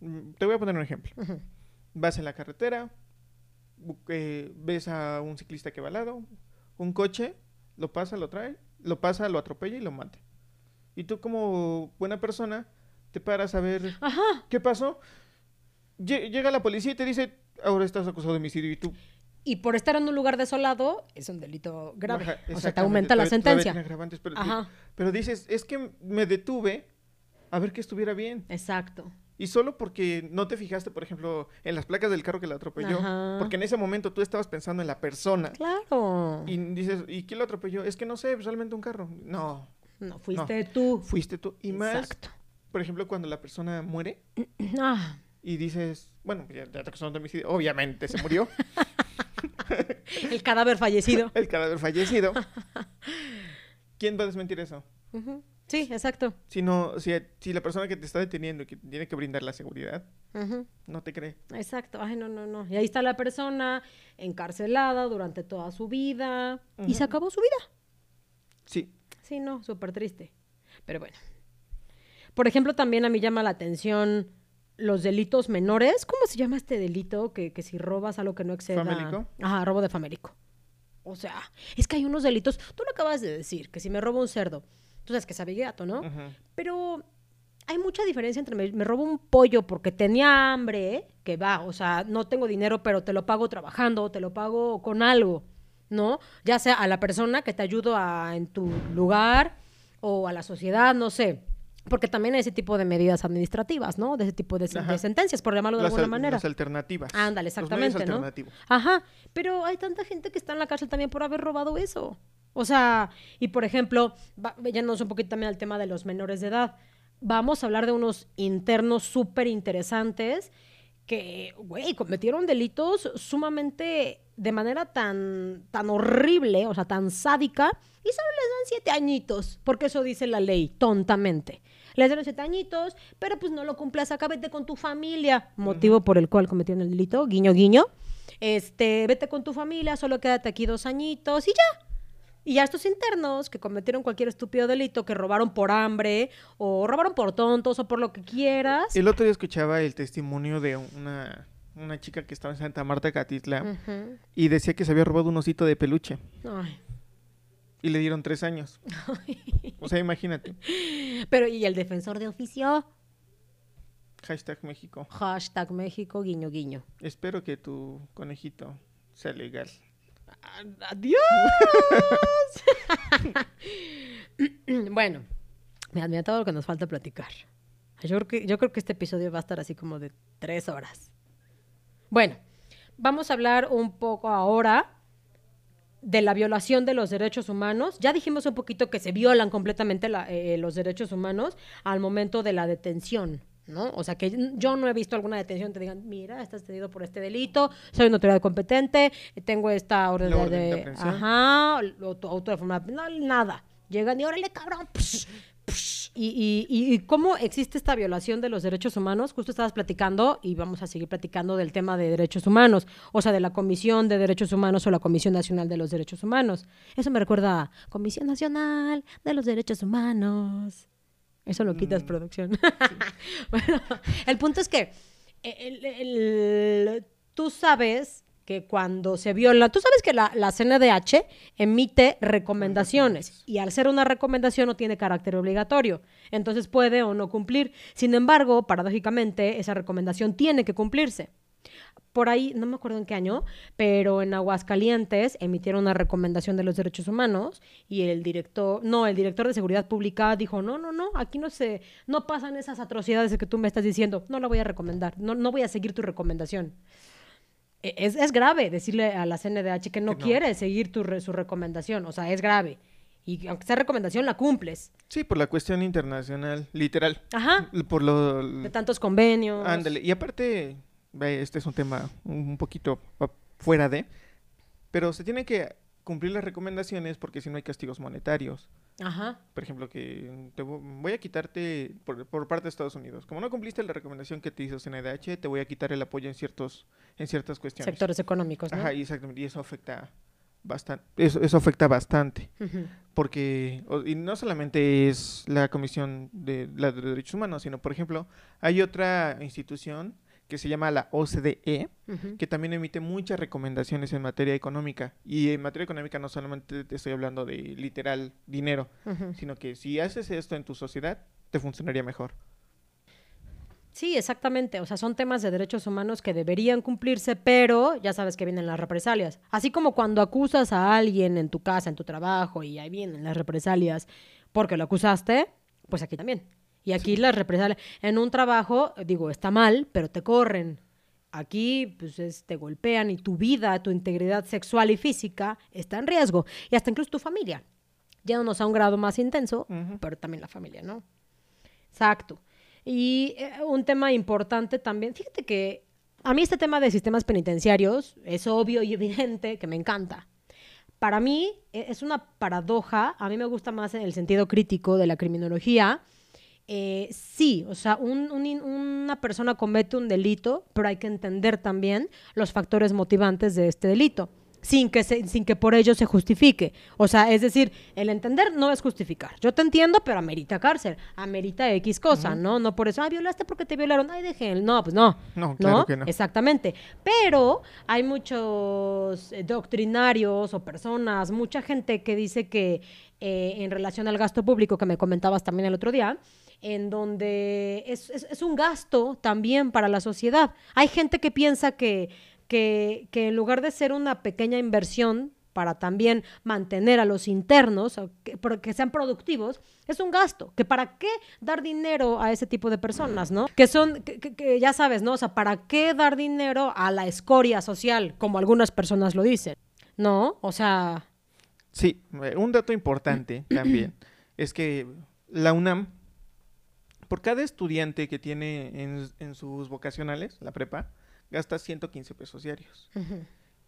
mm, te voy a poner un ejemplo. Vas en la carretera, eh, ves a un ciclista que va al lado, un coche, lo pasa, lo trae, lo pasa, lo atropella y lo mata. Y tú como buena persona te paras a ver Ajá. qué pasó. Lle- Llega la policía y te dice, ahora estás acusado de homicidio y tú... Y por estar en un lugar desolado, es un delito grave. Ajá, o sea, te aumenta la sentencia. agravantes, pero, Ajá, pero dices, es que me detuve a ver que estuviera bien. exacto. Y solo porque no te fijaste, por ejemplo, en las placas del carro que la atropelló. Ajá. Porque en ese momento tú estabas pensando en la persona. Claro. Y dices, ¿y quién lo atropelló? Es que no sé, solamente un carro. No, No, fuiste tú. fuiste tú. Y más, Exacto. por ejemplo, cuando la persona muere Ah, y dices, bueno, ya, ya te de homicidio. Obviamente se murió. el cadáver fallecido. el cadáver fallecido. ¿Quién va a desmentir eso? Sí, exacto. Si, no, si, si la persona que te está deteniendo y que tiene que brindar la seguridad no te cree. Exacto. Ay, no, no, no. Y ahí está la persona encarcelada durante toda su vida. Y se acabó su vida. Sí. Sí, no, súper triste. Pero bueno. Por ejemplo, también a mí llama la atención los delitos menores. ¿Cómo se llama este delito? Que, que si robas algo que no exceda... ¿Famélico? Ajá, robo de famélico. O sea, es que hay unos delitos... Tú lo acabas de decir, que si me robo un cerdo, tú sabes que sabe gato, ¿no? Pero hay mucha diferencia entre me, me robo un pollo porque tenía hambre, ¿eh? que va, o sea, no tengo dinero, pero te lo pago trabajando, te lo pago con algo, ¿no? Ya sea a la persona que te ayudo a, en tu lugar o a la sociedad, no sé. Porque también hay ese tipo de medidas administrativas, ¿no? De ese tipo de, sentencias, por llamarlo de Las, alguna al- manera. las alternativas. Ándale, Los exactamente, ¿no? alternativos. Ajá, pero hay tanta gente que está en la cárcel también por haber robado eso. O sea, y por ejemplo, yéndonos un poquito también al tema de los menores de edad, vamos a hablar de unos internos súper interesantes que, güey, cometieron delitos sumamente de manera tan, tan horrible, o sea, tan sádica, y solo les dan siete añitos, porque eso dice la ley, tontamente. Les dan siete añitos, pero pues no lo cumplas acá, vete con tu familia, motivo por el cual cometieron el delito, guiño, guiño. Este, vete con tu familia, solo quédate aquí dos añitos y ya. Y ya estos internos que cometieron cualquier estúpido delito, que robaron por hambre, o robaron por tontos, o por lo que quieras. El otro día escuchaba el testimonio de una, una chica que estaba en Santa Marta, Catitla, y decía que se había robado un osito de peluche Ay. Y le dieron tres años. O sea, imagínate. Pero, ¿y el defensor de oficio? Hashtag México. Hashtag México, guiño, guiño. Espero que tu conejito sea legal. ¡Adiós! bueno, mira, mira todo lo que nos falta platicar. Yo creo, que, yo creo que este episodio va a estar así como de tres horas. Bueno, vamos a hablar un poco ahora de la violación de los derechos humanos. Ya dijimos un poquito que se violan completamente la- eh, los derechos humanos al momento de la detención. ¿No? O sea, que yo no he visto alguna detención que te digan, mira, estás detenido por este delito, soy una autoridad competente, tengo esta orden, La de, orden de de- aprehensión. ajá, o de forma, no, nada. Llegan y órale, cabrón. psh, psh. Y, y, y- cómo existe esta violación de los derechos humanos, justo estabas platicando y vamos a seguir platicando del tema de derechos humanos, o sea, de la Comisión de Derechos Humanos o la Comisión Nacional de los Derechos Humanos. Eso me recuerda a Comisión Nacional de los Derechos Humanos. Eso lo quitas, Mm, producción. bueno, el punto es que el- el- tú sabes que cuando se viola, tú sabes que la, la CNDH emite recomendaciones y al ser una recomendación no tiene carácter obligatorio, entonces puede o no cumplir. Sin embargo, paradójicamente, esa recomendación tiene que cumplirse. Por ahí, no me acuerdo en qué año, pero en Aguascalientes emitieron una recomendación de los derechos humanos y el director, no, el director de seguridad pública dijo, no, no, no, aquí no se, no pasan esas atrocidades que tú me estás diciendo, no la voy a recomendar, no, no voy a seguir tu recomendación. E- Es, es grave decirle a la CNDH que no, Que no. quiere seguir tu re- su recomendación, o sea, es grave. Y aunque sea recomendación, la cumples. Sí, por la cuestión internacional, literal. Ajá. Por lo... De tantos convenios. Ándale. Y aparte, este es un tema un poquito fuera de... Pero se tienen que cumplir las recomendaciones porque si no hay castigos monetarios. Ajá. Por ejemplo, que te vo- voy a quitarte por, por parte de Estados Unidos. Como no cumpliste la recomendación que te hizo CNDH, te voy a quitar el apoyo en ciertos en ciertas cuestiones. Sectores económicos, ¿no? Ajá, exactamente. Y eso afecta bastante. Eso, eso afecta bastante. Ujú. Porque, o- y no solamente es la Comisión de, la de Derechos Humanos, sino, por ejemplo, hay otra institución que se llama la OCDE, que también emite muchas recomendaciones en materia económica. Y en materia económica no solamente te estoy hablando de literal dinero, sino que si haces esto en tu sociedad, te funcionaría mejor. Sí, exactamente. O sea, son temas de derechos humanos que deberían cumplirse, pero ya sabes que vienen las represalias. Así como cuando acusas a alguien en tu casa, en tu trabajo, y ahí vienen las represalias porque lo acusaste, pues aquí también. Y aquí las represalias. En un trabajo, digo, está mal, pero te corren. Aquí, pues, es- te golpean y tu vida, tu integridad sexual y física está en riesgo. Y hasta incluso tu familia. Yéndonos a un grado más intenso, pero también la familia, ¿no? Exacto. Y eh, un tema importante también, fíjate que a mí este tema de sistemas penitenciarios es obvio y evidente que me encanta. Para mí e- es una paradoja, a mí me gusta más en el sentido crítico de la criminología. Eh, sí, o sea, un- una persona comete un delito, pero hay que entender también los factores motivantes de este delito, sin que, se- sin que por ello se justifique. O sea, es decir, el entender no es justificar. Yo te entiendo, pero amerita cárcel, amerita X cosa, ¿no? No por eso, ah, violaste porque te violaron, ay, dejen. No, pues no. No, claro que no. Exactamente. Pero hay muchos eh, doctrinarios o personas, mucha gente que dice que eh, en relación al gasto público que me comentabas también el otro día, en donde es, es- es un gasto también para la sociedad. Hay gente que piensa que, que, que en lugar de ser una pequeña inversión para también mantener a los internos, que, que sean productivos, es un gasto. Que para qué dar dinero a ese tipo de personas, ¿no? Que son, que, que- que ya sabes, ¿no? O sea, ¿para qué dar dinero a la escoria social, como algunas personas lo dicen? ¿No? O sea, Sí, eh, un dato importante también es que la UNAM, por cada estudiante que tiene en, en sus vocacionales, la prepa, gasta 115 pesos diarios.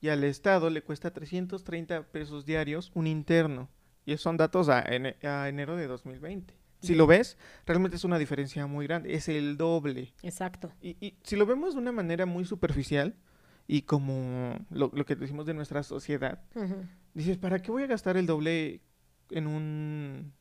Y al Estado le cuesta 330 pesos diarios un interno. Y esos son datos a, ene- a enero de 2020. Si lo ves, realmente es una diferencia muy grande. Es el doble. exacto. Y, y si lo vemos de una manera muy superficial y como lo, lo que decimos de nuestra sociedad, dices, ¿para qué voy a gastar el doble en un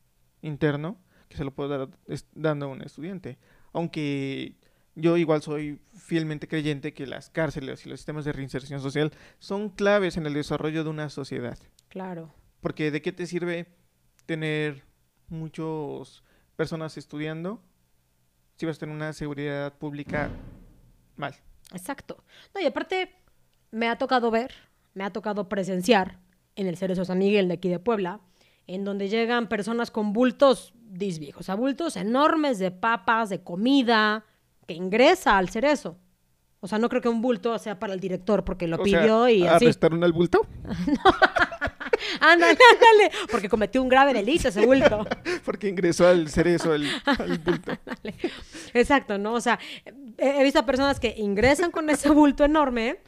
interno que se lo puedo dar dando a un estudiante? Aunque yo igual soy fielmente creyente que las cárceles y los sistemas de reinserción social son claves en el desarrollo de una sociedad. Claro. Porque ¿de qué te sirve tener muchas personas estudiando si vas a tener una seguridad pública mal? Exacto. No, y aparte, me ha tocado ver, me ha tocado presenciar en el Cerezo San Miguel de aquí de Puebla, en donde llegan personas con bultos disviejos, o sea, bultos enormes de papas, de comida, que ingresa al Cerezo. O sea, no creo que un bulto sea para el director porque lo O sea, pidió y así. ¿Arrestaron al bulto? Ándale, ándale, porque cometió un grave delito ese bulto. Porque ingresó al cerezo el, al bulto. Ándale. Exacto, ¿no? O sea, he, he visto a personas que ingresan con ese bulto enorme,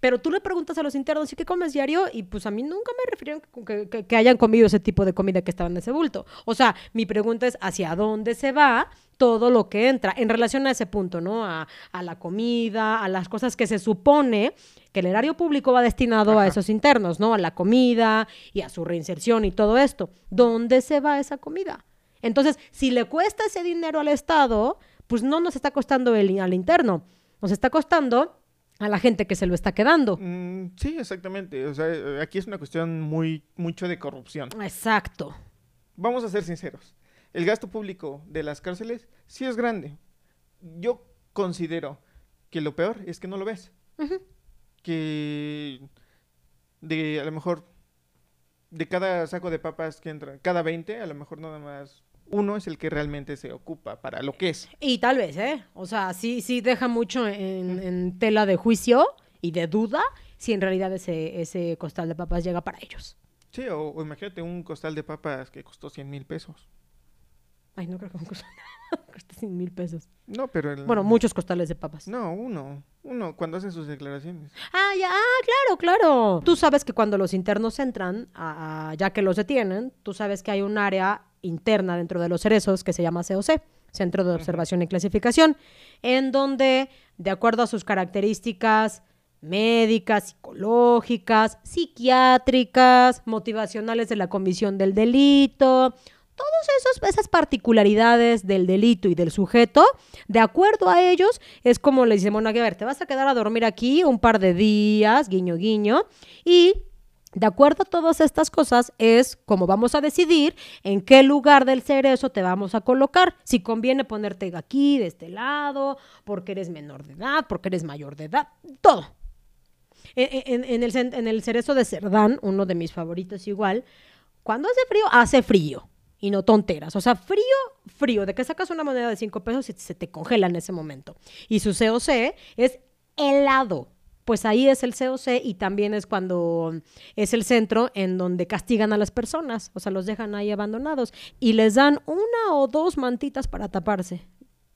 pero tú le preguntas a los internos, ¿y qué comes diario? Y pues a mí nunca me refirieron que, que- hayan comido ese tipo de comida que estaba en ese bulto. O sea, mi pregunta es, ¿hacia dónde se va todo lo que entra en relación a ese punto, ¿no? A, a la comida, a las cosas que se supone que el erario público va destinado a esos internos, ¿no? A la comida y a su reinserción y todo esto. ¿Dónde se va esa comida? Entonces, si le cuesta ese dinero al Estado, pues no nos está costando el, al interno, nos está costando a la gente que se lo está quedando. Mm, sí, exactamente. O sea, eh, aquí es una cuestión muy mucho de corrupción. Exacto. Vamos a ser sinceros. El gasto público de las cárceles sí es grande. Yo considero que lo peor es que no lo ves. Que de a lo mejor de cada saco de papas que entra, cada 20, a lo mejor nada más uno es el que realmente se ocupa para lo que es. Y tal vez, ¿eh? O sea, sí, sí deja mucho en, en tela de juicio y de duda si en realidad ese, ese costal de papas llega para ellos. Sí, o, o imagínate un costal de papas que costó 100 mil pesos. Ay, no creo que un costal cueste 100 mil pesos. No, pero el... Bueno, muchos costales de papas. No, uno. Uno, cuando hacen sus declaraciones. Ah, ya, ah, claro, claro. Tú sabes que cuando los internos entran, a- a- ya que los detienen, tú sabes que hay un área interna dentro de los cerezos que se llama COC, Centro de Observación y Clasificación, en donde, de acuerdo a sus características médicas, psicológicas, psiquiátricas, motivacionales de la comisión del delito, todas esas particularidades del delito y del sujeto, de acuerdo a ellos, es como le dicen, bueno, a ver, te vas a quedar a dormir aquí un par de días, guiño, guiño, y de acuerdo a todas estas cosas es como vamos a decidir en qué lugar del cerezo te vamos a colocar. Si conviene ponerte aquí, de este lado, porque eres menor de edad, porque eres mayor de edad, todo. En, en- en el, en el cerezo de Cerdán, uno de mis favoritos igual, cuando hace frío, hace frío. Y no tonteras. O sea, frío, frío. De que sacas una moneda de 5 pesos y se te congela en ese momento. Y su COC es helado. Pues ahí es el COC y también es cuando es el centro en donde castigan a las personas. O sea, los dejan ahí abandonados. Y les dan una o dos mantitas para taparse.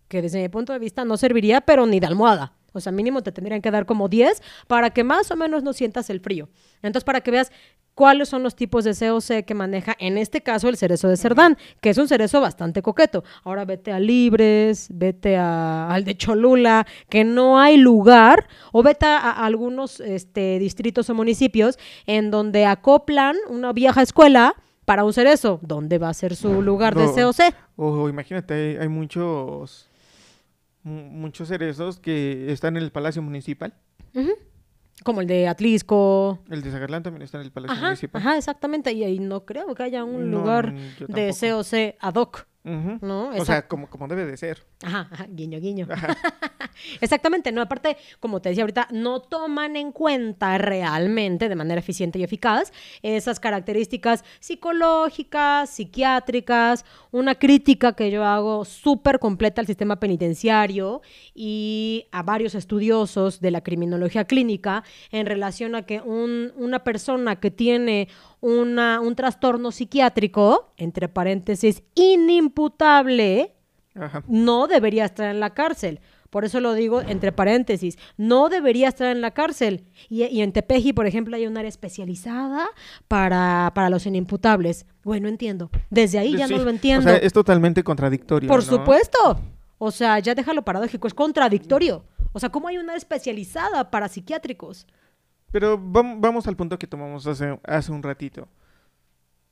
Que desde mi punto de vista no serviría, pero ni de almohada. O sea, mínimo te tendrían que dar como 10 para que más o menos no sientas el frío. Entonces, para que veas cuáles son los tipos de COC que maneja, en este caso, el cerezo de Cerdán, que es un cerezo bastante coqueto. Ahora vete a Libres, vete a- al de Cholula, que no hay lugar, o vete a, a algunos este, distritos o municipios en donde acoplan una vieja escuela para un cerezo. ¿Dónde va a ser su lugar de. COC? O imagínate, hay, hay muchos mu- muchos cerezos que están en el Palacio Municipal. Como el de Atlisco. El de Zagarlán también está en el Palacio Ajá, Municipal. ajá, exactamente. Y ahí no creo que haya un No, lugar de. COC ad hoc ¿no? O sea, como, como debe de ser. Ajá, ajá, guiño, guiño. Ajá. Exactamente, no, aparte, como te decía ahorita, no toman en cuenta realmente, de manera eficiente y eficaz, esas características psicológicas, psiquiátricas, una crítica que yo hago súper completa al sistema penitenciario y a varios estudiosos de la criminología clínica en relación a que un- una persona que tiene una, un trastorno psiquiátrico, entre paréntesis, inimputable, Ajá. no debería estar en la cárcel. Por eso lo digo entre paréntesis, no debería estar en la cárcel. Y, y en Tepeji, por ejemplo, hay un área especializada para, para los inimputables. Bueno, entiendo. Desde ahí ya Sí, no lo entiendo. O sea, es totalmente contradictorio. por ¿no? supuesto. O sea, ya déjalo paradójico, es contradictorio. O sea, ¿cómo hay una área especializada para psiquiátricos? Pero vam- vamos al punto que tomamos hace, hace un ratito.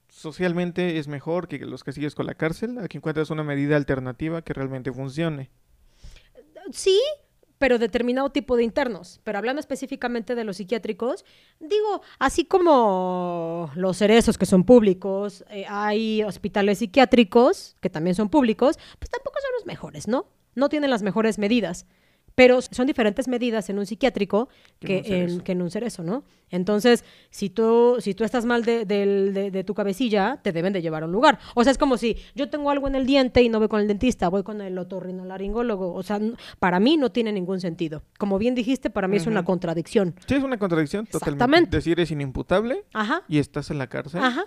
Socialmente es mejor que los que sigues con la cárcel. Aquí encuentras una medida alternativa que realmente funcione. Sí, pero determinado tipo de internos. Pero hablando específicamente de los psiquiátricos, digo, así como los cerezos que son públicos, eh, hay hospitales psiquiátricos que también son públicos, pues tampoco son los mejores, ¿no? No tienen las mejores medidas. Pero son diferentes medidas en un psiquiátrico Que en un en, cerezo. que en un cerezo, ¿no? Entonces, si tú, si tú estás mal de, de- de tu cabecilla, te deben de llevar a un lugar. O sea, es como si yo tengo algo en el diente y no voy con el dentista, voy con el otorrinolaringólogo. O sea, para mí no tiene ningún sentido. Como bien dijiste, para mí es una contradicción. Sí, es una contradicción totalmente. Decir es inimputable Ajá. y estás en la cárcel. Ajá,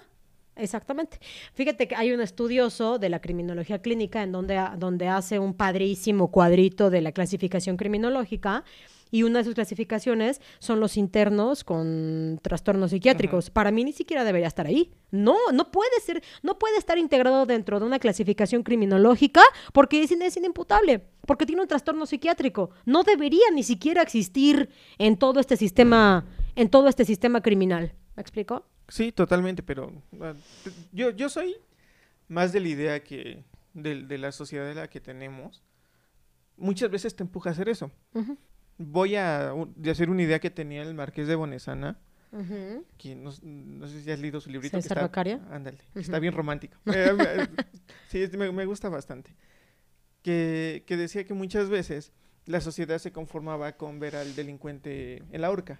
exactamente. Fíjate que hay un estudioso de la criminología clínica en donde, donde hace un padrísimo cuadrito de la clasificación criminológica y una de sus clasificaciones son los internos con trastornos psiquiátricos. Para mí ni siquiera debería estar ahí. No, no puede ser, no puede estar integrado dentro de una clasificación criminológica porque es, es inimputable, porque tiene un trastorno psiquiátrico. No debería ni siquiera existir en todo este sistema, en todo este sistema criminal. ¿Me explico? Sí, totalmente, pero ah, yo, yo soy más de la idea que de, de la sociedad de la que tenemos. Muchas veces te empuja a hacer eso. Voy a de hacer una idea que tenía el marqués de Bonesana, Ujú. que no, no sé si has leído su librito. César que está. Ándale, está bien romántico. Eh, me- sí, es- me, me gusta bastante. Que, que decía que muchas veces la sociedad se conformaba con ver al delincuente en la horca.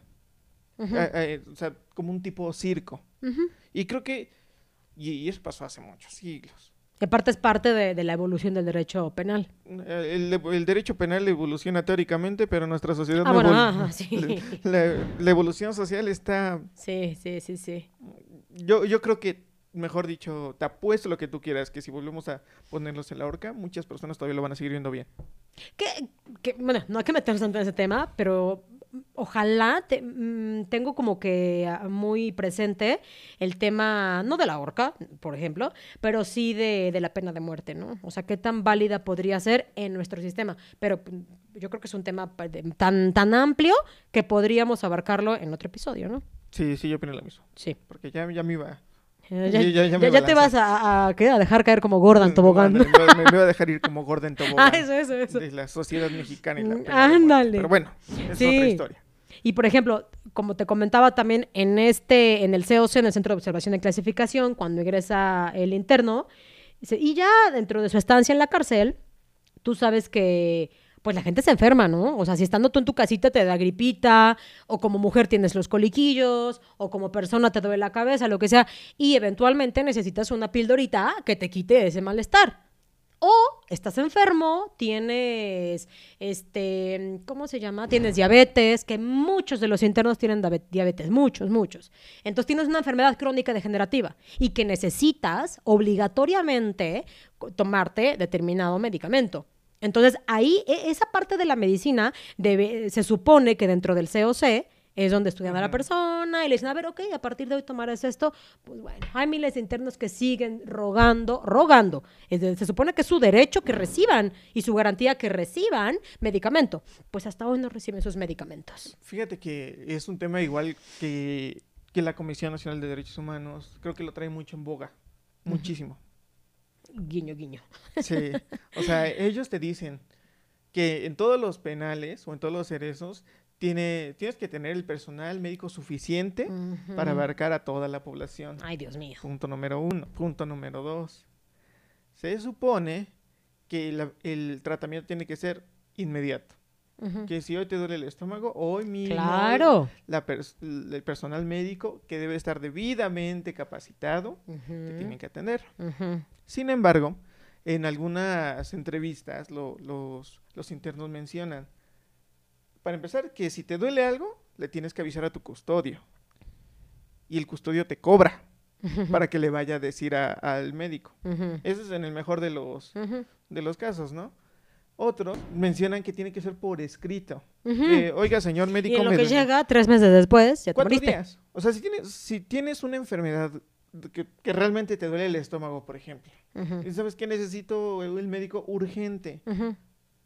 Ujú. Ah, eh, o sea, como un tipo circo. Ujú. Y creo que, y, y eso pasó hace muchos siglos. Y aparte es parte de, de la evolución del derecho penal. Eh, El, el derecho penal evoluciona teóricamente, pero nuestra sociedad Ah, no bueno, ajá, sí. La, la evolución social está, Sí, sí, sí, sí. yo, yo creo que, mejor dicho, te apuesto lo que tú quieras, que si volvemos a ponerlos en la horca, muchas personas todavía lo van a seguir viendo bien. Que, que, bueno, no hay que meternos tanto en ese tema, pero ojalá te- mm, tengo como que ah, muy presente el tema, no de la horca, por ejemplo, pero sí de, de la pena de muerte, ¿no? O sea, qué tan válida podría ser en nuestro sistema. Pero mm, yo creo que es un tema de- tan, tan amplio que podríamos abarcarlo en otro episodio, ¿no? Sí, sí, yo opino lo mismo. Sí. Porque ya, ya me iba. Ya, Ya- ya- ya- ya me ya- ya te vas a, a- ¿qué? a dejar caer como Gordon Tobogán. Me, iba a dejar ir como Gordon Tobogán. Ah, eso, eso, eso. De la sociedad mexicana y la ándale. Pero bueno, es Sí. otra historia. Y por ejemplo, como te comentaba también en este, en el COC, en el Centro de Observación y Clasificación, cuando ingresa el interno, dice, y ya dentro de su estancia en la cárcel, tú sabes que pues la gente se enferma, ¿no? O sea, si estando tú en tu casita te da gripita, o como mujer tienes los coliquillos, o como persona te duele la cabeza, lo que sea, y eventualmente necesitas una pildorita que te quite ese malestar. O estás enfermo, tienes, este, ¿cómo se llama? Tienes diabetes, que muchos de los internos tienen diabetes, muchos, muchos. Entonces tienes una enfermedad crónica degenerativa y que necesitas obligatoriamente tomarte determinado medicamento. Entonces ahí, e- esa parte de la medicina debe, se supone que dentro del COC es donde estudian a la persona y le dicen, a ver, ok, a partir de hoy tomarás esto. Pues bueno, hay miles de internos que siguen rogando, rogando. Se supone que es su derecho que reciban y su garantía que reciban medicamento. Pues hasta hoy no reciben sus medicamentos. Fíjate que es un tema igual que, que la Comisión Nacional de Derechos Humanos. Creo que lo trae mucho en boga. Muchísimo. Guiño, guiño. Sí. O sea, ellos te dicen que en todos los penales o en todos los cerezos tiene, tienes que tener el personal médico suficiente para abarcar a toda la población. Ay, Dios mío. Punto número uno. Punto número dos. Se supone que la- el tratamiento tiene que ser inmediato. Que si hoy te duele el estómago, hoy mismo Claro. la pers- el personal médico que debe estar debidamente capacitado te tiene que atender. Sin embargo, en algunas entrevistas lo- los, los internos mencionan, para empezar, que si te duele algo, le tienes que avisar a tu custodio. Y el custodio te cobra para que le vaya a decir a- al médico. Ese es en el mejor de los, de los casos, ¿no? Otros mencionan que tiene que ser por escrito. Eh, Oiga, señor Y médico, en lo me que duele". llega, tres meses después, ya te cuatro moriste. días. O sea, si tienes, si tienes una enfermedad que, que realmente te duele el estómago, por ejemplo, y sabes que necesito el médico urgente,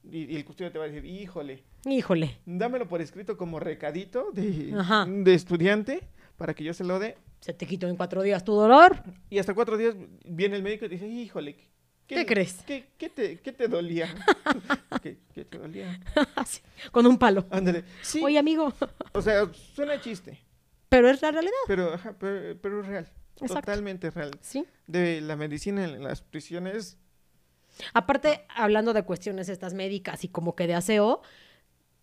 y, y el custodio te va a decir, híjole, Híjole. dámelo por escrito como recadito de, estudiante para que yo se lo dé. Se te quitó en cuatro días tu dolor. Y hasta cuatro días viene el médico y te dice, híjole, ¿Qué crees? ¿Qué, qué te, qué te dolía? ¿Qué, te dolía? Con un palo. Ándale. Sí, Oye, amigo. o sea, suena chiste, Pero es la realidad. pero, ajá, pero, pero es real. Exacto. Totalmente real. Sí. De la medicina en las prisiones, Aparte, hablando de cuestiones estas médicas y como que de aseo,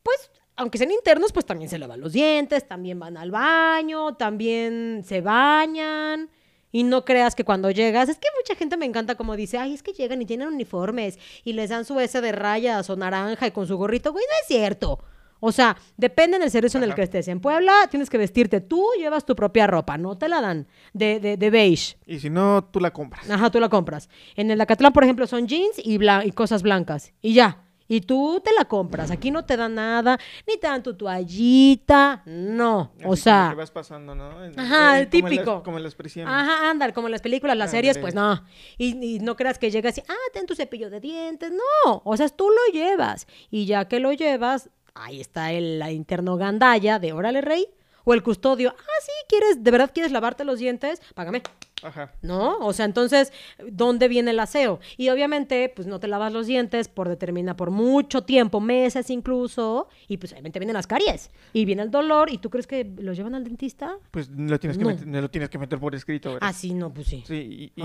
pues, aunque sean internos, pues también se lavan los dientes, también van al baño, también se bañan. Y no creas que cuando llegas, es que mucha gente me encanta como dice, ay, es que llegan y tienen uniformes y les dan su S de rayas o naranja y con su gorrito, güey, no es cierto. O sea, depende del servicio en el que estés. En Puebla tienes que vestirte tú, llevas tu propia ropa, no te la dan de, de, de beige. y si no, tú la compras. Ajá, tú la compras. En el Acatlán, por ejemplo, son jeans y, bla- y cosas blancas. Y ya. Y tú te la compras. Aquí no te dan nada, ni te dan tu toallita. No. Así O como sea. que vas pasando, ¿no? En- Ajá, como en las- típico. como en las prisiones. Ajá, ándale, como en las películas, las series, pues no. Y, y no creas que llegas y, ah, ten tu cepillo de dientes. No. O sea, tú lo llevas. Y ya que lo llevas, ahí está el la interno gandalla de órale, rey. O el custodio, ah, sí, ¿quieres, de verdad quieres lavarte los dientes? Págame. Ajá. ¿no? O sea, entonces, ¿dónde viene el aseo? Y obviamente, pues no te lavas los dientes por determina por mucho tiempo, meses incluso, y pues obviamente vienen las caries y viene el dolor, ¿y tú crees que los llevan al dentista? Pues lo tienes que, No. meter, lo tienes que meter por escrito, ¿verdad? Ah, sí, no, pues sí. Sí, y,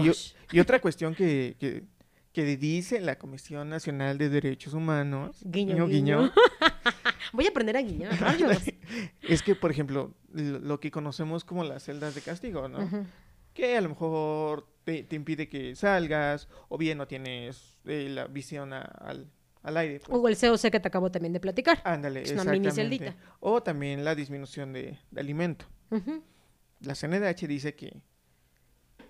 y otra cuestión que, que, que dice la Comisión Nacional de Derechos Humanos, Guiño, guiño. Voy a aprender a guiñar, es que, por ejemplo, lo, lo que conocemos como las celdas de castigo, ¿no? Que a lo mejor te, te impide que salgas, o bien no tienes eh, la visión a- al, al aire. pues. O el COC que te acabo también de platicar. Ándale, es una mini celdita. O también la disminución de, de alimento. La CNDH dice que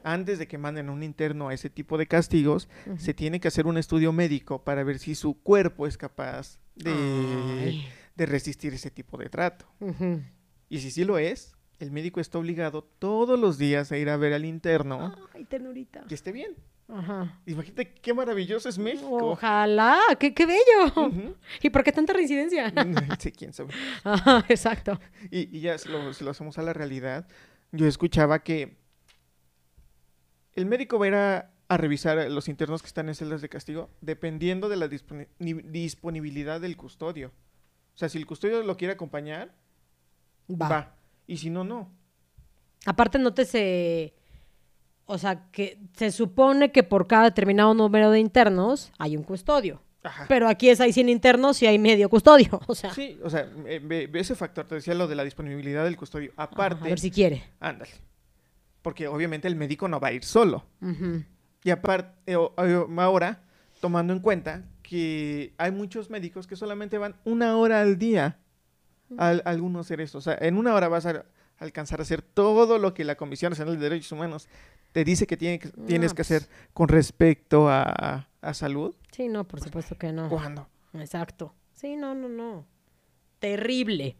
antes de que manden a un interno a ese tipo de castigos, Ujú. se tiene que hacer un estudio médico para ver si su cuerpo es capaz de, resistir ese tipo de trato. Y si sí lo es, el médico está obligado todos los días a ir a ver al interno Ay, ternurita. que esté bien. Ajá. Imagínate qué maravilloso es México. Ojalá, qué, qué bello. ¿Y por qué tanta reincidencia? sí, quién sabe. Ajá, exacto. Y, y ya si lo, si lo hacemos a la realidad, yo escuchaba que el médico va a ir a, a revisar a los internos que están en celdas de castigo dependiendo de la disponi- ni- disponibilidad del custodio. O sea, si el custodio lo quiere acompañar, Va. va. Y si no, no. Aparte, nótese, o sea, que se supone que por cada determinado número de internos hay un custodio. Ajá. Pero aquí es hay 100 internos y hay medio custodio. O sea, Sí, o sea, eh, ve, ve ese factor, te decía lo de la disponibilidad del custodio. ajá, Aparte, a ver si quiere. ándale. Porque obviamente el médico no va a ir solo. Y aparte, ahora, tomando en cuenta que hay muchos médicos que solamente van una hora al día a, a algunos cerezos. O sea, en una hora vas a alcanzar a hacer todo lo que la Comisión Nacional de Derechos Humanos te dice que, tiene que- tienes No, que pues. hacer con respecto a, a salud. Sí, no, por supuesto que no. ¿Cuándo? Exacto. Sí, no, no, no. Terrible.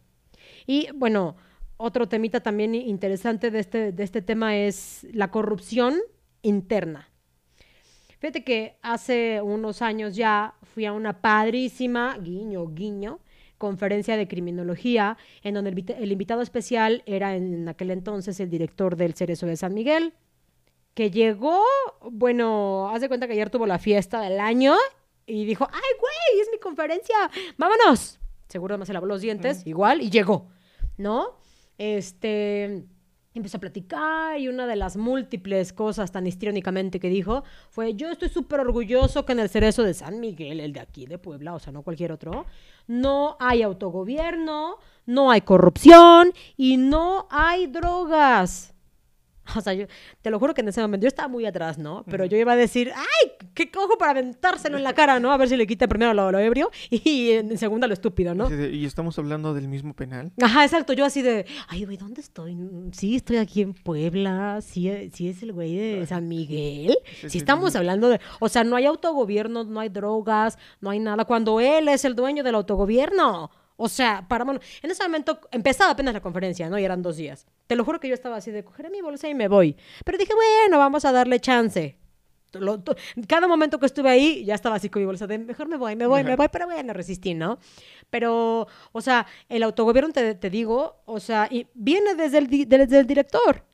Y bueno, otro temita también interesante de este, de este tema es la corrupción interna. Fíjate que hace unos años ya fui a una padrísima, guiño, guiño, conferencia de criminología, en donde el, vita- el invitado especial era en aquel entonces el director del Cerezo de San Miguel, que llegó, bueno, haz de cuenta que ayer tuvo la fiesta del año y dijo, ay, güey, es mi conferencia, vámonos. Seguro además se lavó los dientes, igual, y llegó, ¿no? Este, empezó a platicar y una de las múltiples cosas tan histriónicamente que dijo fue, yo estoy súper orgulloso que en el cerezo de San Miguel, el de aquí de Puebla, o sea, no cualquier otro, no hay autogobierno, no hay corrupción y no hay drogas. O sea, yo te lo juro que en ese momento yo estaba muy atrás, ¿no? Pero yo iba a decir, ¡ay! ¿Qué cojo para aventárselo en la cara, ¿no? A ver si le quita primero lo, lo ebrio y en segunda lo estúpido, ¿no? Y estamos hablando del mismo penal. Ajá, exacto. Yo así de, ay, güey, ¿dónde estoy? Sí, estoy aquí en Puebla. Sí, sí es el güey de San Miguel. Sí, Sí, sí, estamos sí. hablando de, o sea, no hay autogobierno, no hay drogas, no hay nada. Cuando él es el dueño del autogobierno. O sea, para bueno, en ese momento empezaba apenas la conferencia, ¿no? Y eran dos días. Te lo juro que yo estaba así de cogeré mi bolsa y me voy. Pero dije, bueno, vamos a darle chance. Lo- cada momento que estuve ahí, ya estaba así con mi bolsa de mejor me voy, me voy, me voy, pero bueno, resistí, ¿no? Pero, o sea, el autogobierno, te, te digo, o sea, y viene desde el, desde el director.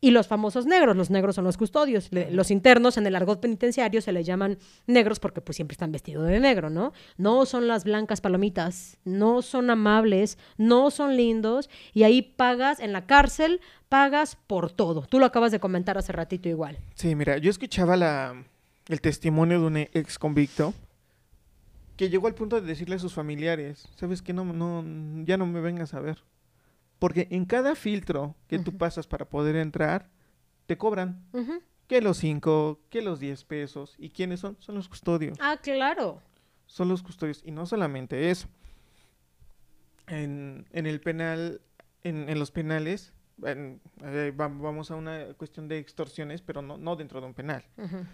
Y los famosos negros, los negros son los custodios. Le- los internos en el argot penitenciario se les llaman negros porque pues siempre están vestidos de negro, ¿no? No son las blancas palomitas, no son amables, no son lindos y ahí pagas en la cárcel, pagas por todo. Tú lo acabas de comentar hace ratito igual. Sí, mira, yo escuchaba la, el testimonio de un ex convicto que llegó al punto de decirle a sus familiares, sabes que no, no, ya no me vengas a ver. Porque en cada filtro que tú pasas para poder entrar, te cobran Ujú. que los 5, que los 10 pesos. ¿Y quiénes son? Son los custodios. Ah, claro. Son los custodios. Y no solamente eso. En, en el penal, en, en los penales, en- eh, va- vamos a una cuestión de extorsiones, pero no, no dentro de un penal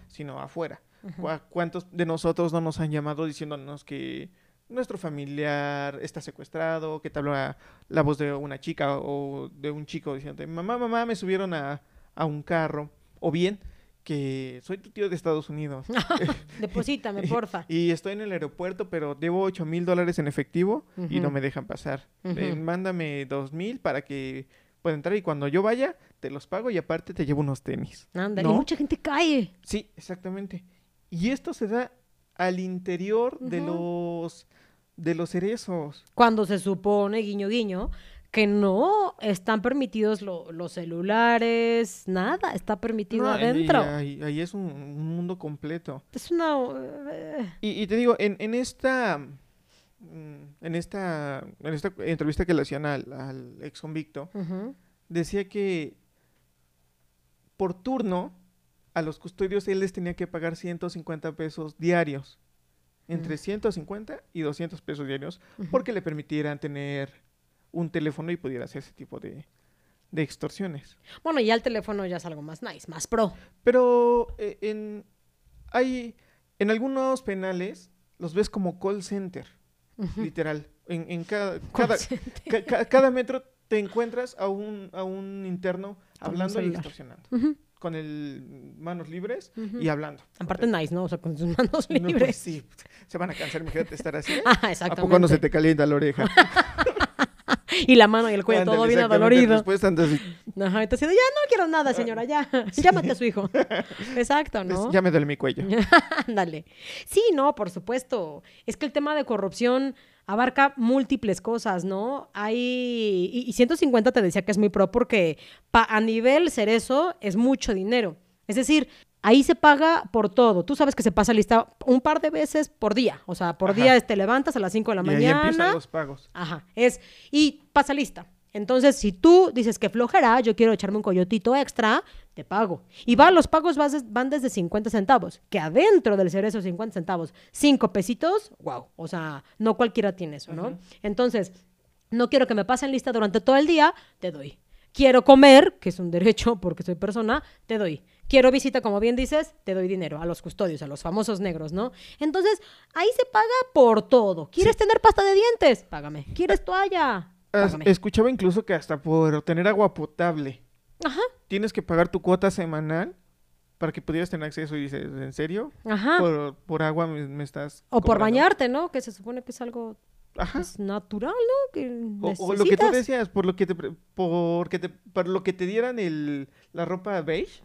sino afuera. ujú. ¿Cu- ¿Cuántos de nosotros no nos han llamado diciéndonos que nuestro familiar está secuestrado, que te habla la voz de una chica o de un chico diciendo, mamá, mamá, me subieron a, a un carro? O bien, que soy tu tío de Estados Unidos Deposítame, porfa. y estoy en el aeropuerto, pero debo 8 mil dólares en efectivo y no me dejan pasar. Eh, mándame 2 mil para que pueda entrar y cuando yo vaya, te los pago y aparte te llevo unos tenis. Anda, Y mucha gente cae. Sí, exactamente. Y esto se da al interior de los de los cerezos. Cuando se supone, guiño, guiño, que no están permitidos lo- los celulares, nada está permitido No, adentro. ahí, ahí es un, un mundo completo. Es una... eh, Y, y te digo, en, en esta mm, en esta en esta entrevista que le hacían al, al ex convicto, decía que por turno a los custodios él les tenía que pagar 150 pesos diarios. Entre Mm. 150 y 200 pesos diarios porque le permitieran tener un teléfono y pudiera hacer ese tipo de, de extorsiones. Bueno, ya el teléfono ya es algo más nice, más pro. Pero eh, en, hay, en algunos penales los ves como call center, literal. En, en cada, cada, ca- ca- cada metro te encuentras a un, a un un hablando y extorsionando. Ujú, Con el manos libres ujú. y hablando. Aparte nice, ¿no? O sea, con sus manos No, pues libres. sí, se van a cansar, imagínate estar así. Ah, ¿A exactamente. poco no se te calienta la oreja? Y la mano y el cuello todo bien adolorido. Después así, Ajá, entonces ya no quiero nada, señora, ya. Llámate a su hijo. Exacto, ¿no? ya me duele mi cuello. Ándale. Sí, no, por supuesto. Es que el tema de corrupción abarca múltiples cosas, ¿no? Hay. Y, y 150 te decía que es muy pro porque a nivel cerezo es mucho dinero. Es decir, ahí se paga por todo. Tú sabes que se pasa lista un par de veces por día. O sea, por Ajá. día te levantas a las 5 de la y ahí mañana. empiezan los pagos. Ajá, es, y pasa lista. Entonces, si tú dices que flojera, yo quiero echarme un coyotito extra, te pago. Y va, los pagos van desde 50 centavos, que adentro del cerezo 50 centavos, 5 pesitos, wow, o sea, no cualquiera tiene eso, ¿no? Entonces, no quiero que me pasen lista durante todo el día, te doy. Quiero comer, que es un derecho porque soy persona, te doy. Quiero visita, como bien dices, te doy dinero a los custodios, a los famosos negros, ¿no? Entonces, ahí se paga por todo. ¿Quieres tener pasta de dientes? Págame. ¿Quieres toalla? Págame. Escuchaba incluso que hasta por tener agua potable Ajá, tienes que pagar tu cuota semanal para que pudieras tener acceso. Y dices, ¿en serio? ajá. Por, por agua me, me estás. o por cobrando?" bañarte, ¿no? Que se supone que es algo Ajá. pues, natural, ¿no? Que O, o lo que tú decías, por lo que te, te, por lo que te dieran el, la ropa beige,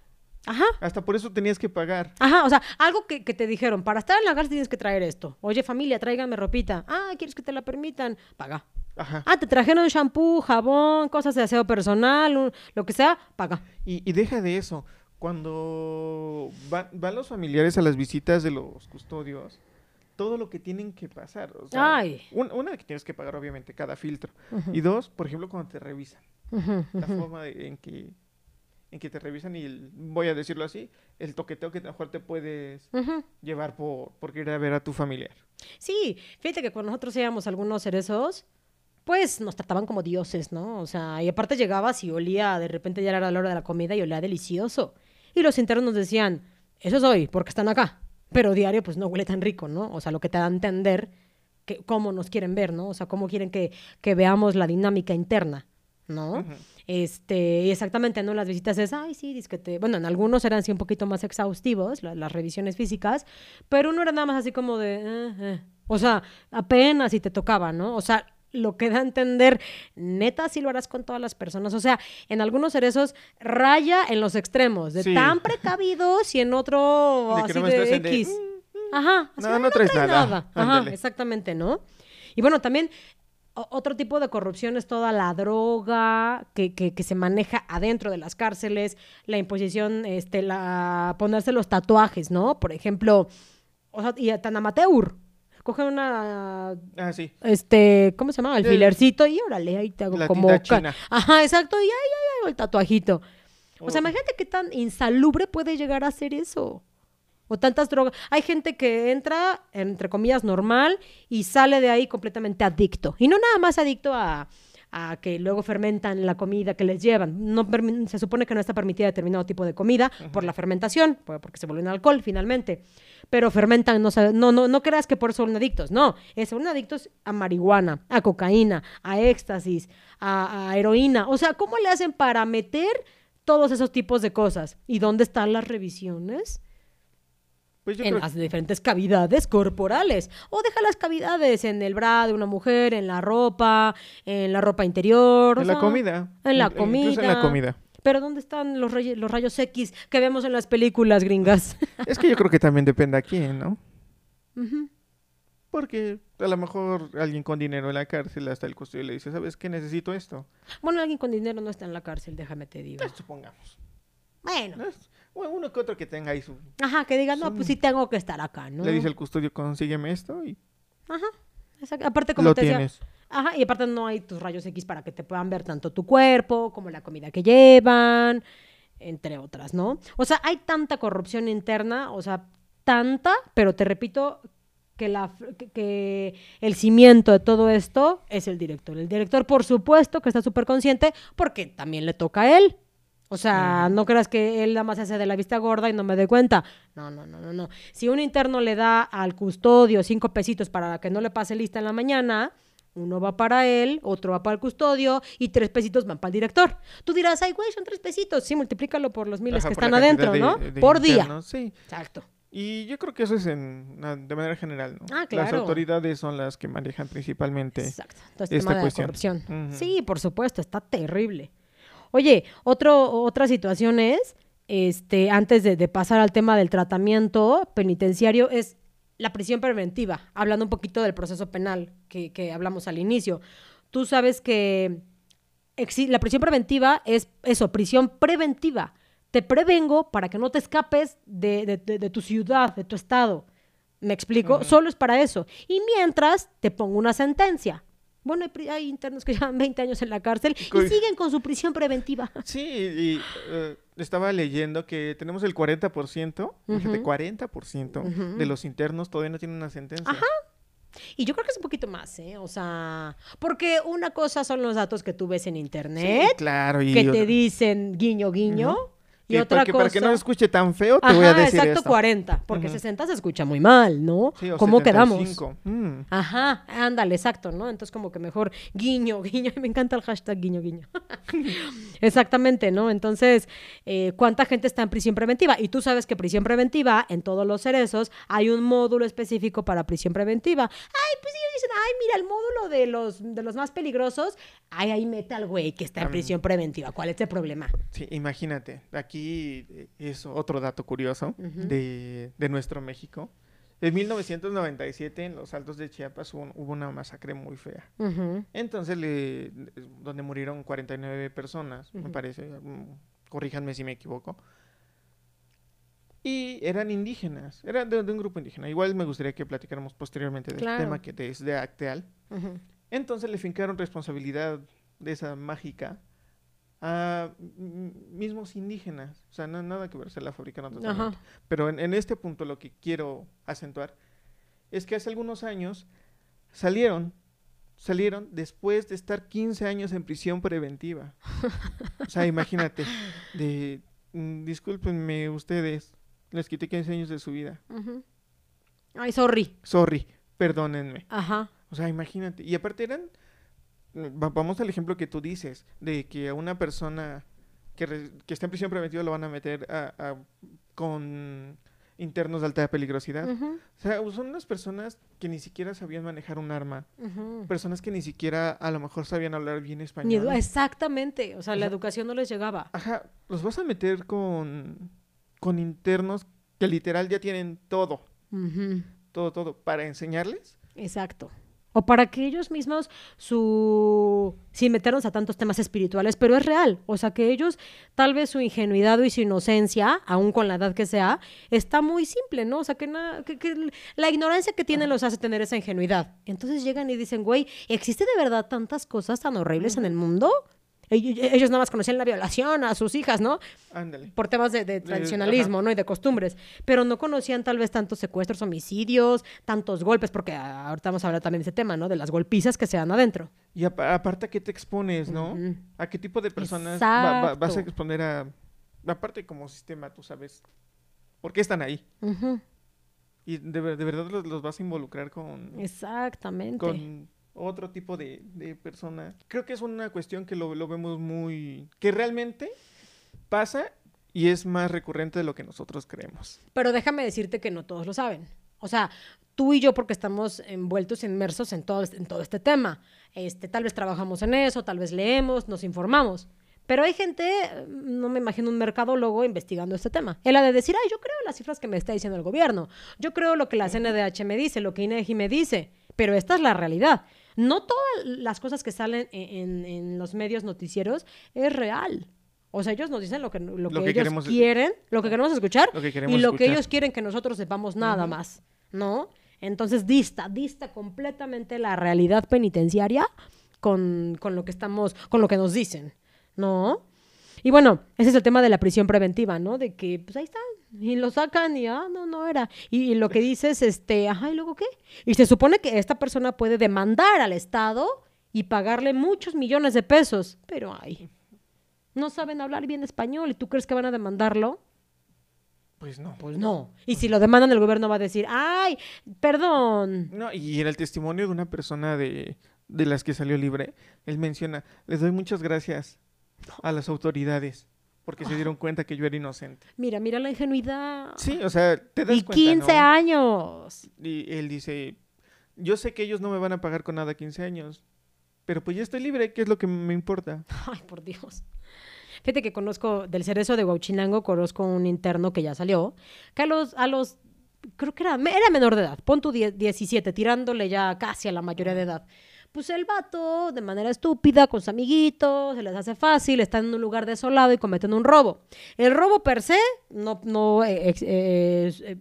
Ajá. Hasta por eso tenías que pagar. Ajá, o sea, algo que, que te dijeron, para estar en la cárcel tienes que traer esto. Oye, familia, tráiganme ropita. Ah, ¿quieres que te la permitan? Paga. Ajá. Ah, te trajeron shampoo, jabón, cosas de aseo personal, un- lo que sea, paga. Y, y deja de eso. Cuando va- van los familiares a las visitas de los custodios, todo lo que tienen que pasar. O sea, Ay. un- una que tienes que pagar, obviamente, cada filtro. Y dos, por ejemplo, cuando te revisan. ujú, La forma de- en que en que te revisan y el- voy a decirlo así, el toqueteo que a lo mejor te puedes llevar por, por ir a ver a tu familiar. Sí, fíjate que cuando nosotros íbamos a algunos cerezos, pues nos trataban como dioses, ¿no? O sea, y aparte llegabas y olía, de repente ya era la hora de la comida y olía delicioso. Y los internos nos decían, eso es hoy, porque están acá. Pero diario, pues no huele tan rico, ¿no? O sea, lo que te da a entender que, cómo nos quieren ver, ¿no? O sea, cómo quieren que, que veamos la dinámica interna, ¿no? Ujú. Este, y exactamente, ¿no? Las visitas es, ay, sí, disquete. Bueno, en algunos eran sí un poquito más exhaustivos, la- las revisiones físicas, pero uno era nada más así como de, eh, eh. o sea, apenas si te tocaba, ¿no? O sea, lo que da a entender, neta, si lo harás con todas las personas. O sea, en algunos cerezos raya en los extremos, de Sí. tan precavidos y en otro De así de te hacen de, X. Ajá. así, No, "Ay, no traes nada". Ajá, exactamente, ¿no? Y bueno, también otro tipo de corrupción es toda la droga que, que, que se maneja adentro de las cárceles, la imposición, este, la ponerse los tatuajes, ¿no? Por ejemplo, o sea, y tan amateur. Cogen una, Ah, sí. este, ¿cómo se llama? El- Alfilercito y órale, ahí te hago La como... china. Ajá, exacto, y ahí, ahí hago el tatuajito. O sea, Oh. imagínate qué tan insalubre puede llegar a ser eso. O tantas drogas. Hay gente que entra, entre comillas, normal y sale de ahí completamente adicto. Y no nada más adicto a, a que luego fermentan la comida que les llevan. No se supone que no está permitida determinado tipo de comida por la fermentación, por- porque se vuelven alcohol finalmente. Pero fermentan, no, no, no, no creas que por eso son adictos. No, es- son adictos a marihuana, a cocaína, a éxtasis, a, a heroína. O sea, ¿cómo le hacen para meter todos esos tipos de cosas? ¿Y dónde están las revisiones? Pues en creo las diferentes cavidades corporales. O deja las cavidades en el bra de una mujer, en la ropa, en la ropa interior. o en la comida. En la comida. Incluso en la comida. Pero ¿dónde están los, rayos, los rayos X que vemos en las películas gringas? Es que yo creo que también depende a quién, ¿no? Porque a lo mejor alguien con dinero en la cárcel hasta el custodio le dice, ¿sabes qué? Necesito esto. Bueno, alguien con dinero no está en la cárcel, déjame te digo. Supongamos. Bueno, ¿no? Bueno, uno que otro que tenga ahí su... ajá, que digan, no, pues sí tengo que estar acá, ¿no? Le dice al custodio, consígueme esto y Ajá. exacto. Aparte, como lo te decía, tienes. Ajá, y aparte no hay tus rayos X para que te puedan ver tanto tu cuerpo como la comida que llevan, entre otras, ¿no? O sea, hay tanta corrupción interna, o sea, tanta, pero te repito que, la, que el cimiento de todo esto es el director. El director, por supuesto, que está súper consciente porque también le toca a él. O sea, no creas que él nada más se hace de la vista gorda y no me doy cuenta. No, no, no, no, no. Si un interno le da al custodio cinco pesitos para que no le pase lista en la mañana, uno va para él, otro va para el custodio y tres pesitos van para el director. Tú dirás, ay, güey, son tres pesitos. Sí, multiplícalo por los miles Ajá, que están adentro, de- ¿no? de por día. Sí. Exacto. Y yo creo que eso es en, de manera general, ¿no? Ah, Las claro. autoridades son las que manejan principalmente. Exacto. Este esta tema de la cuestión. corrupción. Ujú. Sí, por supuesto, está terrible. Oye, otro, otra situación es, este, antes de, de pasar al tema del tratamiento penitenciario, es la prisión preventiva, hablando un poquito del proceso penal que, que hablamos al inicio. Tú sabes que la prisión preventiva es eso, prisión preventiva. Te prevengo para que no te escapes de, de- de- de tu ciudad, de tu estado. ¿Me explico? Solo es para eso. Y mientras te pongo una sentencia. Bueno, hay, internos que llevan 20 años en la cárcel y siguen con su prisión preventiva. Sí, y eh, estaba leyendo que tenemos el 40%, fíjate, Ujú. 40% Ujú. de los internos todavía no tienen una sentencia. Ajá. Y yo creo que es un poquito más, ¿eh? O sea, porque una cosa son los datos que tú ves en Sí, internet, claro. Y que te dicen guiño, guiño. Y que otra para, que, cosa... para que no se escuche tan feo, te Ajá, voy a decir exacto, esto. 40, porque Ujú. 60 se escucha muy mal, ¿no? Sí, o ¿Cómo quedamos? 75. Mm. Ajá, ándale, exacto, ¿no? Entonces como que mejor guiño, guiño, me encanta el hashtag guiño, guiño. Exactamente, ¿no? Entonces, eh, ¿cuánta gente está en prisión preventiva? Y tú sabes que prisión preventiva, en todos los cerezos, hay un módulo específico para prisión preventiva. Ay, pues ellos dicen, ay, mira, el módulo de los, de los más peligrosos, ay, ahí mete al güey que está en prisión preventiva. ¿Cuál es el problema? Sí, imagínate, aquí aquí eh, es otro dato curioso Ujú. de, de nuestro México. En 1997 en los Altos de Chiapas hubo, hubo una masacre muy fea. Ujú. Entonces, le, donde murieron 49 personas, me Ujú. parece, mm, corríjanme si me equivoco. Y eran indígenas, eran de, de un grupo indígena. Igual me gustaría que platicáramos posteriormente del Claro. tema que es de Acteal. Entonces le fincaron responsabilidad de esa mágica a mismos indígenas. O sea, no, nada que ver, se la fabricaron totalmente. Ajá. Pero en, en este punto lo que quiero acentuar es que hace algunos años salieron, salieron después de estar 15 años en prisión preventiva. O sea, imagínate, de, mm, discúlpenme ustedes, les quité 15 años de su vida. Ay, sorry. Sorry, perdónenme. Ajá. O sea, imagínate. Y aparte eran, vamos al ejemplo que tú dices, de que a una persona que, re- que está en prisión preventiva lo van a meter a- a- con internos de alta peligrosidad. O sea, son unas personas que ni siquiera sabían manejar un arma. Personas que ni siquiera a lo mejor sabían hablar bien español. exactamente. O sea, la educación no les llegaba. Ajá, los vas a meter con, con internos que literal ya tienen todo, todo, todo, para enseñarles. Exacto. O para que ellos mismos, su... sin meternos a tantos temas espirituales, pero es real. O sea, que ellos, tal vez su ingenuidad y su inocencia, aun con la edad que sea, está muy simple, ¿no? O sea, que, na- que, que la ignorancia que tienen los hace tener esa ingenuidad. Entonces llegan y dicen, güey, ¿existe de verdad tantas cosas tan horribles en el mundo? Ellos, nada más conocían la violación a sus hijas, ¿no? Ándale. por temas de, de tradicionalismo, ¿no? Y de costumbres, pero no conocían tal vez tantos secuestros, homicidios, tantos golpes, porque ah, ahorita vamos a hablar también de ese tema, ¿no? De las golpizas que se dan adentro. Y apa- aparte, ¿a qué te expones, no? ¿A qué tipo de personas va- va- vas a exponer a... Aparte, como sistema, tú sabes, ¿por qué están ahí? Y de verdad los, los vas a involucrar con, Exactamente. con otro tipo de, de persona. Creo que es una cuestión que lo, lo vemos muy... que realmente pasa y es más recurrente de lo que nosotros creemos. Pero déjame decirte que no todos lo saben. O sea, tú y yo porque estamos envueltos, inmersos en todo, este- en todo este tema. Este, tal vez trabajamos en eso, tal vez leemos, nos informamos. Pero hay gente, no me imagino un mercadólogo investigando este tema. Ha de decir, ay, yo creo las cifras que me está diciendo el gobierno. Yo creo lo que la CNDH me dice, lo que INEGI me dice. Pero esta es la realidad. No todas las cosas que salen en, en- en los medios noticieros es real. O sea, ellos nos dicen lo que, lo Lo que que ellos queremos- quieren, lo que queremos escuchar y lo que ellos quieren que nosotros sepamos nada más, ¿no? Entonces dista, dista completamente la realidad penitenciaria con, con lo que estamos, con lo que nos dicen, ¿no? Y bueno, ese es el tema de la prisión preventiva, ¿no? De que, pues ahí están, y lo sacan y, ah, no, no era. Y, lo que dices, este, ajá, ¿y luego qué? Y se supone que esta persona puede demandar al Estado y pagarle muchos millones de pesos, pero ay, no saben hablar bien español y tú crees que van a demandarlo. Pues no. Pues no. Y si lo demandan, el gobierno va a decir, ay, perdón. No, y en el testimonio de una persona de, de las que salió libre, él menciona, les doy muchas gracias a las autoridades porque se dieron cuenta que yo era inocente. Mira, mira la ingenuidad. Sí, o sea, te das y cuenta, 15 ¿no? años. Y él dice, yo sé que ellos no me van a pagar con nada 15 años, pero pues ya estoy libre, ¿qué es lo que me importa? Ay, por Dios. Fíjate que conozco, del cerezo de Huachinango, conozco un interno que ya salió, que a los, a los creo que era, era menor de edad, pon tu 10 17, tirándole ya casi a la mayoría de edad. Pues el vato, de manera estúpida, con sus amiguitos, se les hace fácil, están en un lugar desolado y cometen un robo. El robo per se no, no, eh, eh, eh,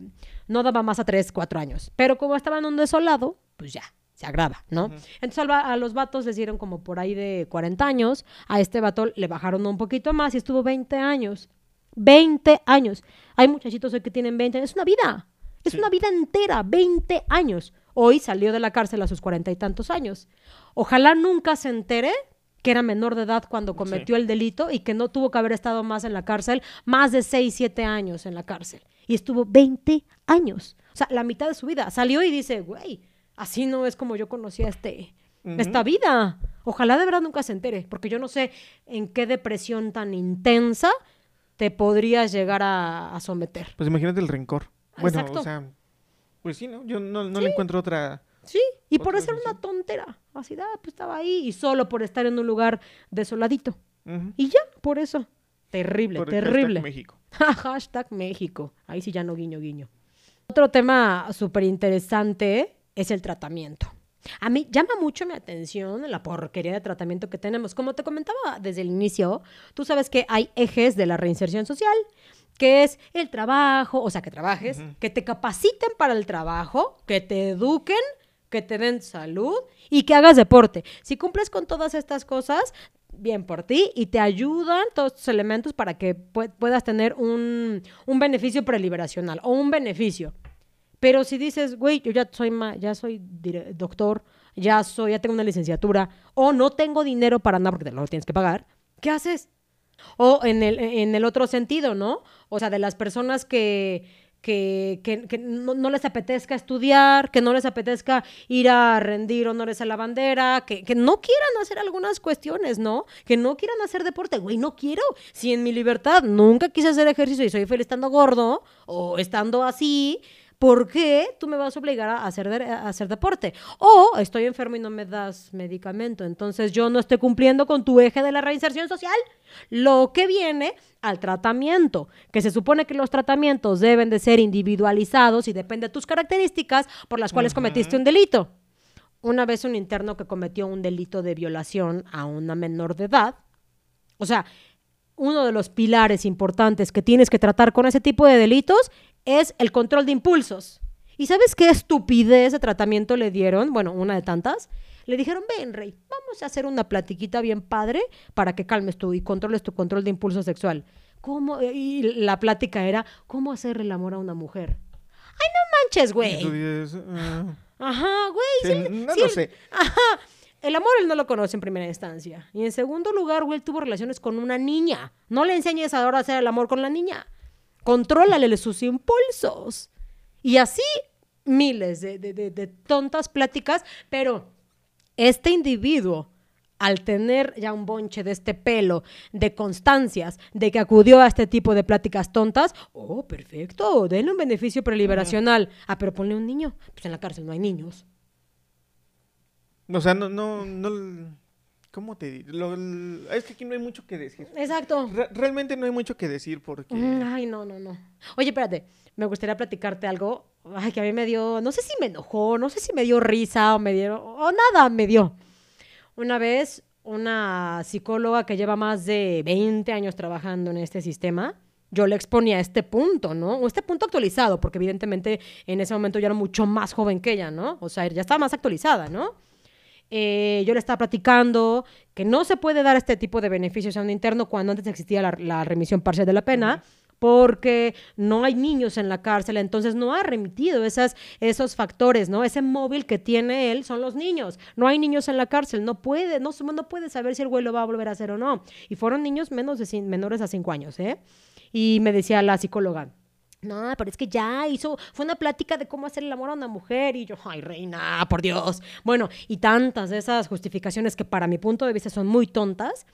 no daba más a 3, 4 años. Pero como estaba en un desolado, pues ya, se agrava, ¿no? Entonces a los vatos les dieron como por ahí de 40 años, a este vato le bajaron un poquito más y estuvo 20 años. 20 años. Hay muchachitos hoy que tienen 20 años. Es una vida. Es Sí. una vida entera, 20 años. Hoy salió de la cárcel a sus cuarenta y tantos años. Ojalá nunca se entere que era menor de edad cuando cometió el delito y que no tuvo que haber estado más en la cárcel, más de 6, 7 años en la cárcel. Y estuvo 20 años. O sea, la mitad de su vida. Salió y dice, güey, así no es como yo conocía este, esta vida. Ojalá de verdad nunca se entere, porque yo no sé en qué depresión tan intensa te podrías llegar a, a someter. Pues imagínate el rencor. Bueno, Exacto. o sea, pues sí, ¿no? Yo no, no le encuentro otra... Sí, y por Otra hacer una tontera. Así, ah, pues estaba ahí y solo por estar en un lugar desoladito. Ujú. Y ya, por eso. Terrible, Por terrible. hashtag México. Hashtag México. Ahí sí ya no guiño, guiño. Otro tema súper interesante es el tratamiento. A mí llama mucho mi atención la porquería de tratamiento que tenemos. Como te comentaba desde el inicio, tú sabes que hay ejes de la reinserción social, que es el trabajo, o sea, que trabajes, que te capaciten para el trabajo, que te eduquen, que te den salud y que hagas deporte. Si cumples con todas estas cosas, bien por ti y te ayudan todos estos elementos para que pue- puedas tener un, un beneficio preliberacional o un beneficio. Pero si dices, güey, yo ya soy, ma- ya soy doctor, ya soy, ya tengo una licenciatura, o no tengo dinero para nada porque te lo tienes que pagar, ¿qué haces? O en el, en el otro sentido, ¿no? O sea, de las personas que, que, que- que no, les apetezca estudiar, que no les apetezca ir a rendir honores a la bandera, que, que no quieran hacer algunas cuestiones, ¿no? Que no quieran hacer deporte. Güey, no quiero. Si en mi libertad nunca quise hacer ejercicio y soy feliz estando gordo o estando así, ¿por qué tú me vas a obligar a hacer, de- a hacer deporte? O estoy enfermo y no me das medicamento, entonces yo no estoy cumpliendo con tu eje de la reinserción social. Lo que viene al tratamiento, que se supone que los tratamientos deben de ser individualizados y depende de tus características por las cuales cometiste un delito. Una vez un interno que cometió un delito de violación a una menor de edad, o sea, uno de los pilares importantes que tienes que tratar con ese tipo de delitos es el control de impulsos. ¿Y sabes qué estupidez de tratamiento le dieron? Bueno, una de tantas. Le dijeron, ven, Rey, vamos a hacer una platiquita bien padre para que calmes tú y controles tu control de impulso sexual. ¿Cómo? Y la plática era, ¿cómo hacerle el amor a una mujer? ¡Ay, no manches, güey! ah, Ajá, güey. sí, no sí, lo el- sé. Ajá. El amor él no lo conoce en primera instancia. Y en segundo lugar, güey, él tuvo relaciones con una niña. No le enseñes ahora a hacer el amor con la niña. Contrólale sus impulsos. Y así miles de, de- de- de tontas pláticas, pero este individuo, al tener ya un bonche de este pelo, de constancias, de que acudió a este tipo de pláticas tontas, oh, perfecto, denle un beneficio preliberacional. Ah, pero ponle un niño. Pues en la cárcel no hay niños. O sea, no, no, no. ¿Cómo te digo? Lo- es que aquí no hay mucho que decir. Exacto. Re- realmente no hay mucho que decir porque. Mm, Ay, no, no, no. Oye, espérate, me gustaría platicarte algo. Ay, que a mí me dio, no sé si me enojó, no sé si me dio risa o me dio, o nada me dio. Una vez, una psicóloga que lleva más de 20 años trabajando en este sistema, yo le exponía este punto, ¿no? O este punto actualizado, porque evidentemente en ese momento yo era mucho más joven que ella, ¿no? O sea, ya estaba más actualizada, ¿no? Eh, yo le estaba platicando que no se puede dar este tipo de beneficios a un interno cuando antes existía la, la remisión parcial de la pena, porque no hay niños en la cárcel, entonces no ha remitido esas, esos factores, ¿no? Ese móvil que tiene él son los niños. No hay niños en la cárcel, no puede, no, no puede saber si el güey lo va a volver a hacer o no. Y fueron niños menos de menores a cinco años, ¿eh? Y me decía la psicóloga, no, pero es que ya hizo, fue una plática de cómo hacer el amor a una mujer y yo, ay reina, por Dios. Bueno, y tantas de esas justificaciones que para mi punto de vista son muy tontas.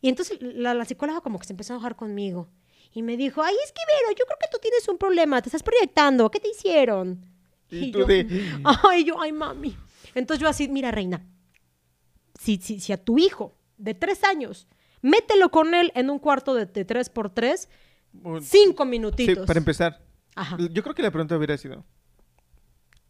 Y entonces la, psicóloga como que se empezó a enojar conmigo y me dijo, ay, es que Vero, yo creo que tú tienes un problema, te estás proyectando, ¿qué te hicieron? Y, tú yo, de... ay, yo, ay, mami. Entonces yo así, mira reina, si, si, si a tu hijo de tres años mételo con él en un cuarto de, de 3x3, Cinco minutitos. Para empezar. Ajá. Yo creo que la pregunta hubiera sido,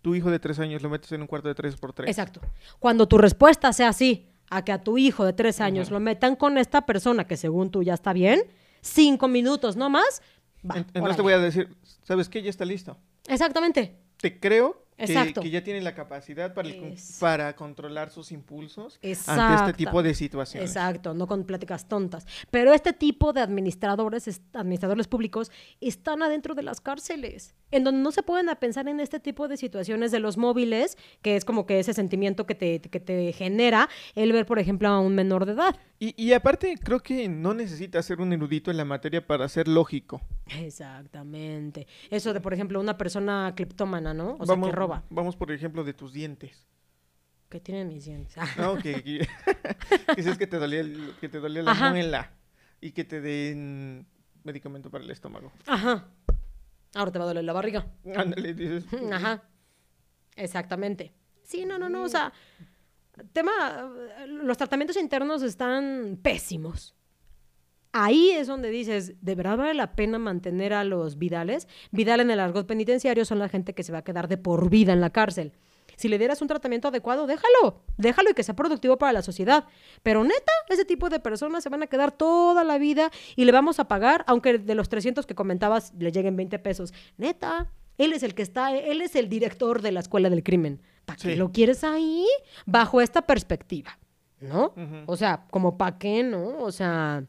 tu hijo de tres años lo metes en un cuarto de tres por tres. Exacto. Cuando tu respuesta sea así, a que a tu hijo de tres años lo metan con esta persona que según tú ya está bien, cinco minutos no más. Va, entonces te voy a decir, ¿sabes qué? Ya está listo. Exactamente. Te creo Exacto. que ya tiene la capacidad para, el para controlar sus impulsos ante este tipo de situaciones. Exacto, no con pláticas tontas. Pero este tipo de administradores, es- administradores públicos, están adentro de las cárceles, en donde no se pueden a pensar en este tipo de situaciones de los móviles, que es como que ese sentimiento que te, que te genera el ver, por ejemplo, a un menor de edad. Y, y aparte, creo que no necesitas ser un erudito en la materia para ser lógico. Exactamente. Eso de, por ejemplo, una persona cleptómana, ¿no? O sea, vamos, que roba. Vamos, por ejemplo, de tus dientes. Que tienen mis dientes. No, que, que, que si es que te dolía, el- que te dolía la Ajá. muela y que te den medicamento para el estómago. Ajá. Ahora te va a doler la barriga. Ándale, dices. Ajá. Exactamente. Sí, no, no, no. O sea, tema. Los tratamientos internos están pésimos. Ahí es donde dices, ¿de verdad vale la pena mantener a los Vidales? Vidal en el argot penitenciario son la gente que se va a quedar de por vida en la cárcel. Si le dieras un tratamiento adecuado, déjalo, déjalo y que sea productivo para la sociedad. Pero neta, ese tipo de personas se van a quedar toda la vida y le vamos a pagar, aunque de los 300 que comentabas le lleguen 20 pesos. Neta, él es el que está, él es el director de la escuela del crimen. ¿Para qué Sí. lo quieres ahí? Bajo esta perspectiva, ¿no? O sea, como para qué, ¿no? O sea,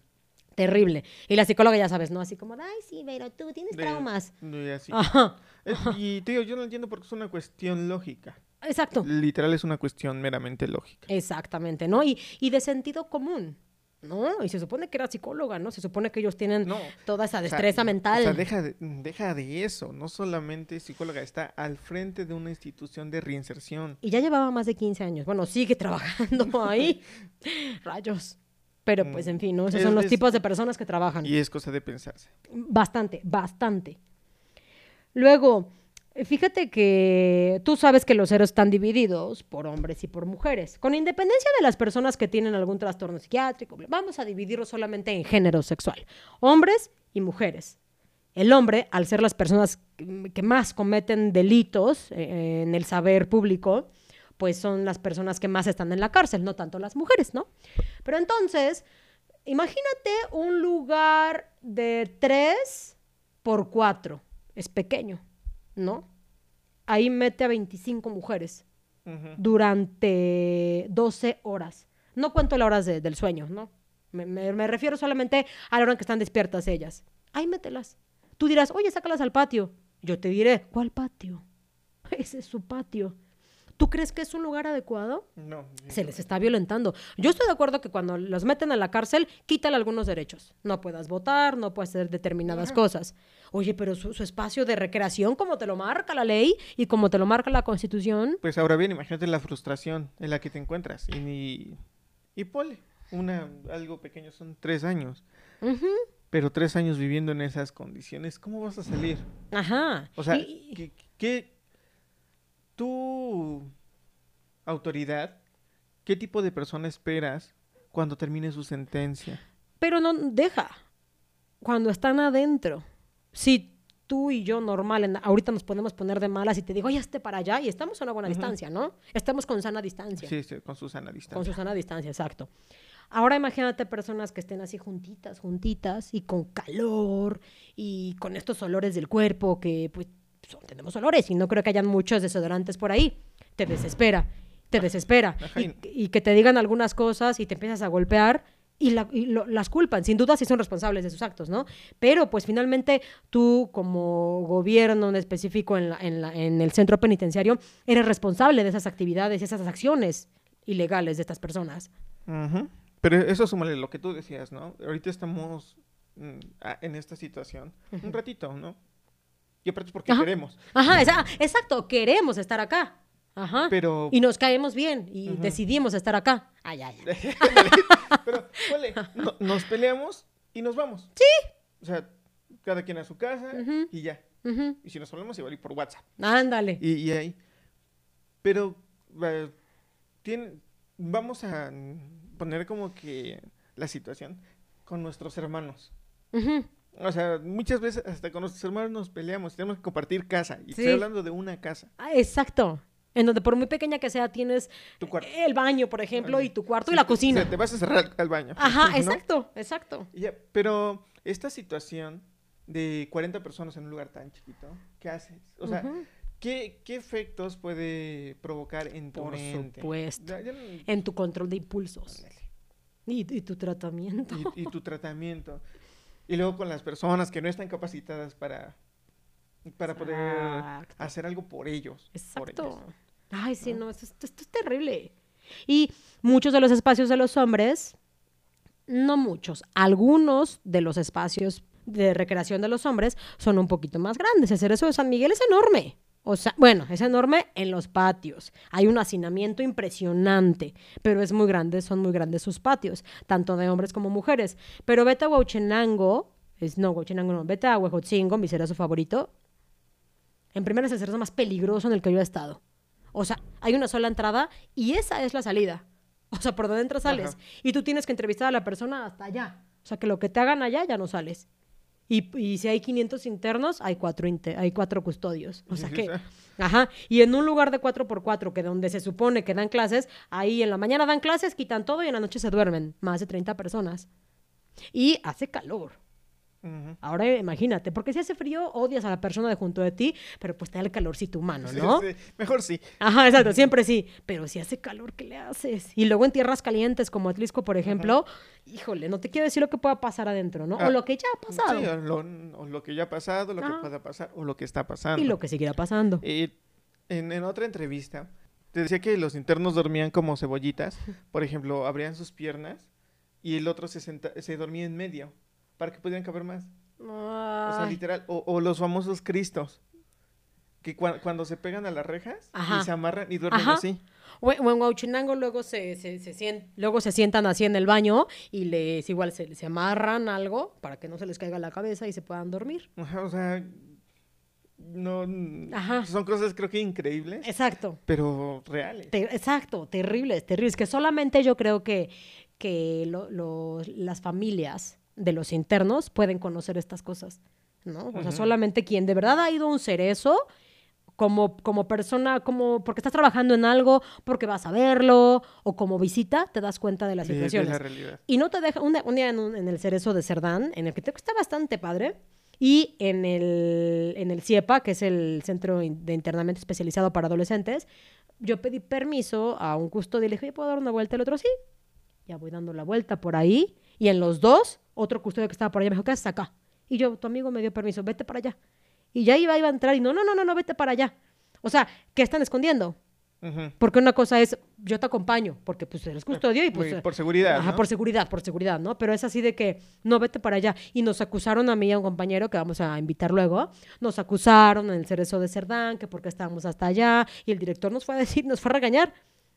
terrible. Y la psicóloga ya sabes, ¿no? Así como, ay, sí, pero tú tienes De- traumas. de así. Ajá, Es- y te digo, yo no entiendo porque es una cuestión lógica. exacto. Literal es una cuestión meramente lógica. Exactamente, ¿no? Y, y de sentido común, ¿no? Y se supone que era psicóloga, ¿no? Se supone que ellos tienen No. toda esa O sea, destreza mental. O sea, deja de, deja de eso. No solamente psicóloga, está al frente de una institución de reinserción. Y ya llevaba más de 15 años. Bueno, sigue trabajando ahí. Rayos. Pero pues, Mm. en fin, ¿no? Esos Es- son los es- tipos de personas que trabajan. Y es cosa de pensarse. Bastante, bastante. Luego, fíjate que tú sabes que los héroes están divididos por hombres y por mujeres. Con independencia de las personas que tienen algún trastorno psiquiátrico, vamos a dividirlos solamente en género sexual. Hombres y mujeres. El hombre, al ser las personas que que más cometen delitos eh, en el saber público, pues son las personas que más están en la cárcel, no tanto las mujeres, ¿no? Pero entonces, imagínate un lugar de tres por cuatro. Es pequeño, ¿no? Ahí mete a 25 mujeres durante 12 horas. No cuento las horas de- del sueño, ¿no? Me, me- me refiero solamente a la hora en que están despiertas ellas. Ahí mételas. Tú dirás, oye, sácalas al patio. Yo te diré, ¿cuál patio? Ese es su patio. ¿Tú crees que es un lugar adecuado? No. Se les está violentando. Yo estoy de acuerdo que cuando los meten a la cárcel, quítale algunos derechos. No puedas votar, no puedes hacer determinadas Ajá. cosas. Oye, pero su, su espacio de recreación, como te lo marca la ley y como te lo marca la constitución, Pues ahora bien, imagínate la frustración en la que te encuentras. Y, y, y ponle, una, algo pequeño, son tres años. Pero tres años viviendo en esas condiciones, ¿cómo vas a salir? ajá. O sea, Y- ¿qué, qué- tu autoridad, qué tipo de persona esperas cuando termine su sentencia? pero no deja. Cuando están adentro, si tú y yo normal, en- ahorita nos podemos poner de malas y te digo, oye, hazte para allá y estamos a una buena distancia, ¿no? Estamos con sana distancia. Sí, sí, con Susana Con distancia. su sana distancia, exacto. Ahora imagínate personas que estén así juntitas, juntitas y con calor y con estos olores del cuerpo que pues tenemos olores y no creo que hayan muchos desodorantes por ahí. Te desespera, te desespera. Y, y que te digan algunas cosas y te empiezas a golpear y, la- y lo- las culpan. Sin duda sí son responsables de sus actos, ¿no? Pero pues finalmente tú como gobierno en específico en, la- en la- en el centro penitenciario eres responsable de esas actividades y esas acciones ilegales de estas personas. Pero eso súmale lo que tú decías, ¿no? Ahorita estamos mm, en esta situación un ratito, ¿no? Y aparte es porque Ajá. queremos. Ajá, esa- exacto, queremos estar acá. Ajá. Pero, Y nos caemos bien y decidimos estar acá. Ay, ay, ay. pero, ponle, no- nos peleamos y nos vamos. Sí. O sea, cada quien a su casa y ya. Y si nos hablamos, igual y por WhatsApp. Ándale. Y, y ahí. Pero eh, tiene- vamos a poner como que la situación con nuestros hermanos. O sea, muchas veces hasta con nuestros hermanos nos peleamos, tenemos que compartir casa. Y Sí. estoy hablando de una casa. Ah, exacto. En donde por muy pequeña que sea tienes Tu el baño, por ejemplo, y tu cuarto y la cocina. o sea, te vas a cerrar al, baño. Ajá, ¿no? exacto, exacto. Pero esta situación de 40 personas en un lugar tan chiquito, ¿qué haces? O sea. ¿qué, qué efectos puede provocar en tu Por mente? supuesto. En tu control de impulsos. Y, y tu tratamiento. y, y tu tratamiento. Y luego con las personas que no están capacitadas para, para poder Exacto. hacer algo por ellos. por Exacto. ellas. Ay, sí, ¿no? no, esto, esto- esto es terrible. Y muchos de los espacios de los hombres, no muchos, algunos de los espacios de recreación de los hombres son un poquito más grandes. El cerezo de San Miguel es enorme. O sea, bueno, es enorme en los patios. Hay un hacinamiento impresionante, pero es muy grande, son muy grandes sus patios, tanto de hombres como mujeres. Pero vete a Huachinango, es, no, Huachinango no, vete a Huejotzingo, mi cerezo favorito. En primera es el cerezo más peligroso en el que yo he estado. O sea, hay una sola entrada y esa es la salida. O sea, por donde entras sales. Ajá. Y tú tienes que entrevistar a la persona hasta allá. O sea, que lo que te hagan allá ya no sales. Y, y si hay 500 internos, hay cuatro, inte- hay cuatro custodios. O sea que... Ajá. Y en un lugar de 4x4, que donde se supone que dan clases, ahí en la mañana dan clases, quitan todo y en la noche se duermen. Más de 30 personas. Y hace calor. Ahora imagínate, porque si hace frío, odias a la persona de junto de ti, pero pues te da el calorcito humano, ¿no? Sí, sí. Mejor sí. Ajá, exacto, siempre sí. Pero si hace calor, ¿qué le haces? Y luego en tierras calientes como Atlisco, por ejemplo, híjole, no te quiero decir lo que pueda pasar adentro, ¿no? Ah, o lo que ya ha pasado. Sí, o lo, o lo que ya ha pasado, lo Ajá. que pueda pasar, o lo que está pasando. y lo que seguirá pasando. Eh, en, en otra entrevista, te decía que los internos dormían como cebollitas. Por ejemplo, abrían sus piernas y el otro se, senta- se dormía en medio para que pudieran caber más. O sea, literal. O, o los famosos cristos. Que cua- cuando se pegan a las rejas Ajá. y se amarran y duermen Ajá. así. O en Huachinango luego se, se, se luego se sientan así en el baño y les igual se, se amarran algo para que no se les caiga la cabeza y se puedan dormir. Ajá, o sea, no. Ajá. Son cosas creo que increíbles, Exacto. pero reales. Te- exacto, terribles, terribles. Que solamente yo creo que, que lo- lo- las familias de los internos pueden conocer estas cosas, ¿no? O sea, solamente quien de verdad ha ido a un cerezo, como, como persona, como porque estás trabajando en algo, porque vas a verlo, o como visita, te das cuenta de las de situaciones. la realidad. Y no te deja, un, día- un día en, un- en el cerezo de Cerdán, en el que está bastante padre, y en el, en el CIEPA, que es el Centro de Internamiento Especializado para Adolescentes, yo pedí permiso a un custodio y le dije, "Oye, ¿puedo dar una vuelta? El otro sí. Ya voy dando la vuelta por ahí, y en los dos, otro custodio que estaba por allá me dijo, ¿qué haces acá? Y yo, tu amigo me dio permiso, vete para allá. Y ya iba, iba a entrar y no, no, no, no, no, vete para allá. O sea, ¿qué están escondiendo? Porque una cosa es, yo te acompaño, porque pues eres custodio y pues... Muy- por seguridad. Ajá, ¿no? por seguridad, por seguridad, ¿no? Pero es así de que, no, vete para allá. Y nos acusaron a mí y a un compañero que vamos a invitar luego. Nos acusaron en el cerezo de Cerdán, que porque estábamos hasta allá. Y el director nos fue a decir, nos fue a regañar.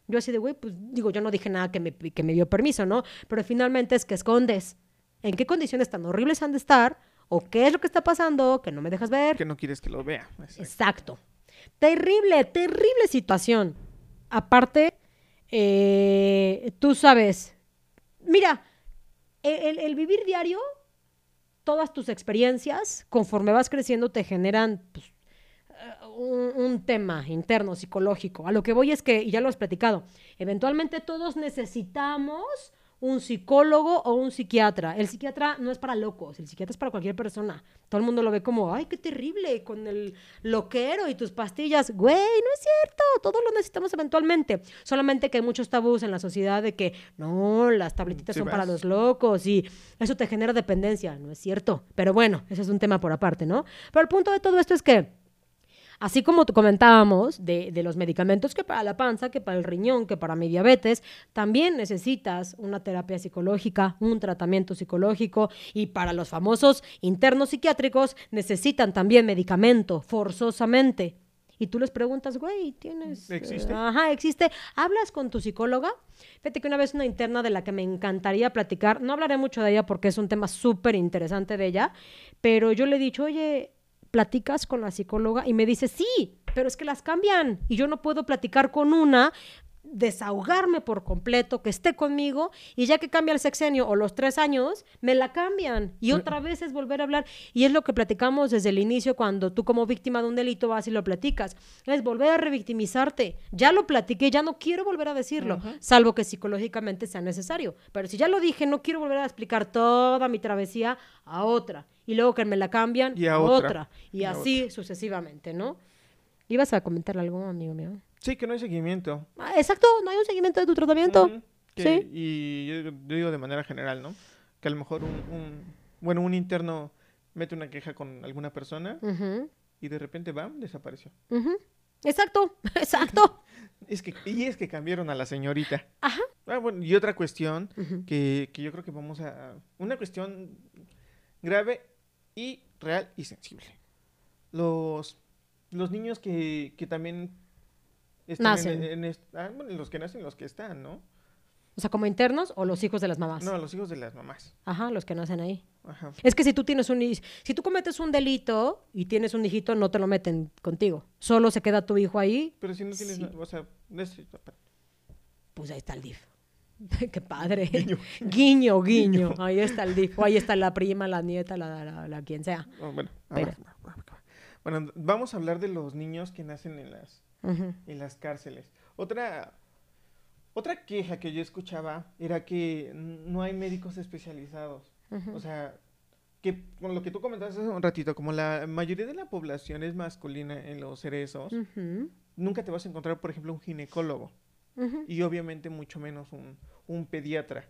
Yo así de, güey, pues digo, yo no dije nada que me, que me dio permiso, ¿no? Pero finalmente es que escondes. ¿En qué condiciones tan horribles han de estar? ¿O qué es lo que está pasando que no me dejas ver? Que no quieres que lo vea. Exacto. Exacto. Terrible, terrible situación. Aparte, eh, tú sabes, mira, e, el, el vivir diario, todas tus experiencias, conforme vas creciendo, te generan pues, eh, un, un tema interno, psicológico. A lo que voy es que, y ya lo has platicado, eventualmente todos necesitamos un psicólogo o un psiquiatra. El psiquiatra no es para locos, el psiquiatra es para cualquier persona. Todo el mundo lo ve como, ay, qué terrible, con el loquero y tus pastillas. Güey, no es cierto, todos lo necesitamos eventualmente. Solamente que hay muchos tabús en la sociedad de que, no, las tabletitas Sí, son para los locos y eso te genera dependencia. No es cierto. Pero bueno, ese es un tema por aparte, ¿no? Pero el punto de todo esto es que Así como comentábamos de, de los medicamentos que para la panza, que para el riñón, que para mi diabetes, también necesitas una terapia psicológica, un tratamiento psicológico y para los famosos internos psiquiátricos necesitan también medicamento, forzosamente. Y tú les preguntas, güey, ¿tienes? eh, ¿Existe? ajá, existe. ¿Hablas con tu psicóloga? Fíjate que una vez una interna de la que me encantaría platicar, no hablaré mucho de ella porque es un tema súper interesante de ella, pero yo le he dicho, oye, platicas con la psicóloga y me dice, sí, pero es que las cambian y yo no puedo platicar con una desahogarme por completo, que esté conmigo y ya que cambia el sexenio o los tres años, me la cambian y otra vez es volver a hablar. Y es lo que platicamos desde el inicio cuando tú como víctima de un delito vas y lo platicas. Es volver a revictimizarte. Ya lo platiqué, ya no quiero volver a decirlo, salvo que psicológicamente sea necesario. Pero si ya lo dije, no quiero volver a explicar toda mi travesía a otra. Y luego que me la cambian Y a otra. otra. Y Y a así sucesivamente, ¿no? ¿Ibas a comentar algo, amigo mío? Sí, que no hay seguimiento. Ah, exacto, no hay un seguimiento de tu tratamiento. Que- Sí. Y yo, yo digo de manera general, ¿no? Que a lo mejor un, un- bueno, un interno mete una queja con alguna persona y de repente, ¡bam!, desapareció. Exacto, exacto. Es que, y es que cambiaron a la señorita. Ajá. Ah, bueno, y otra cuestión que, que yo creo que vamos a... Una cuestión grave y real y sensible. Los, los niños que, que también están Nacen. En, en est- ah, bueno, los que nacen, los que están, ¿no? O sea, como internos o los hijos de las mamás. No, los hijos de las mamás. Ajá, los que nacen ahí. Ajá. Es que si tú tienes un si tú cometes un delito y tienes un hijito, no te lo meten contigo. Solo se queda tu hijo ahí, Pero si no tienes... Sí. O sea, no es- pues ahí está el DIF. Qué padre. Guiño. Guiño, guiño. Ahí está el DIF. O ahí está la prima, la nieta, la, la, la quien sea. Oh, bueno, Pero- ahora- bueno, vamos a hablar de los niños que nacen en las, en las cárceles. Otra, otra queja que yo escuchaba era que no hay médicos especializados. O sea, que con lo que tú comentaste hace un ratito, como la mayoría de la población es masculina en los cerezos, Ujú. nunca te vas a encontrar, por ejemplo, un ginecólogo Y obviamente mucho menos un, un pediatra.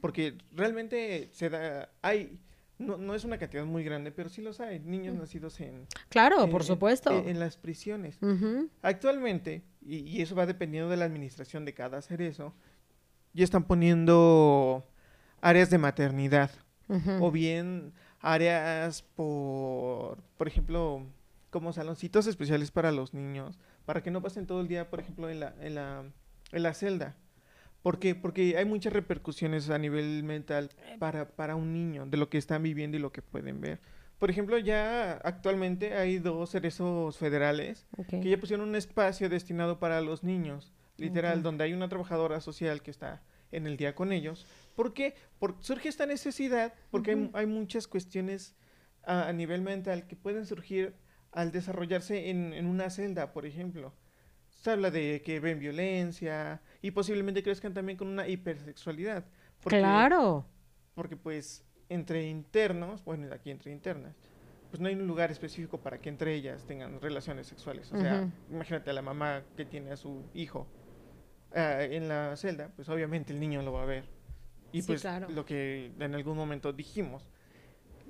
Porque realmente se da, hay, no, no es una cantidad muy grande, pero sí los hay, niños nacidos en, Claro, en- por supuesto. en, en las prisiones. Actualmente, y, y eso va dependiendo de la administración de cada cerezo, ya están poniendo áreas de maternidad o bien áreas por, por ejemplo, como saloncitos especiales para los niños, para que no pasen todo el día, por ejemplo, en la, en la, en la celda. ¿Por qué? Porque hay muchas repercusiones a nivel mental para, para un niño, de lo que están viviendo y lo que pueden ver. Por ejemplo, ya actualmente hay dos cerezos federales que ya pusieron un espacio destinado para los niños, literal, donde hay una trabajadora social que está en el día con ellos. ¿Por qué? Porque surge esta necesidad, porque hay muchas cuestiones a, a nivel mental que pueden surgir al desarrollarse en, en una celda, por ejemplo. Se habla de que ven violencia y posiblemente crezcan también con una hipersexualidad. Porque, Claro. Porque pues entre internos, bueno, aquí entre internas, pues no hay un lugar específico para que entre ellas tengan relaciones sexuales. O sea, imagínate a la mamá que tiene a su hijo eh, en la celda, pues obviamente el niño lo va a ver. Y Sí, pues claro. lo que en algún momento dijimos,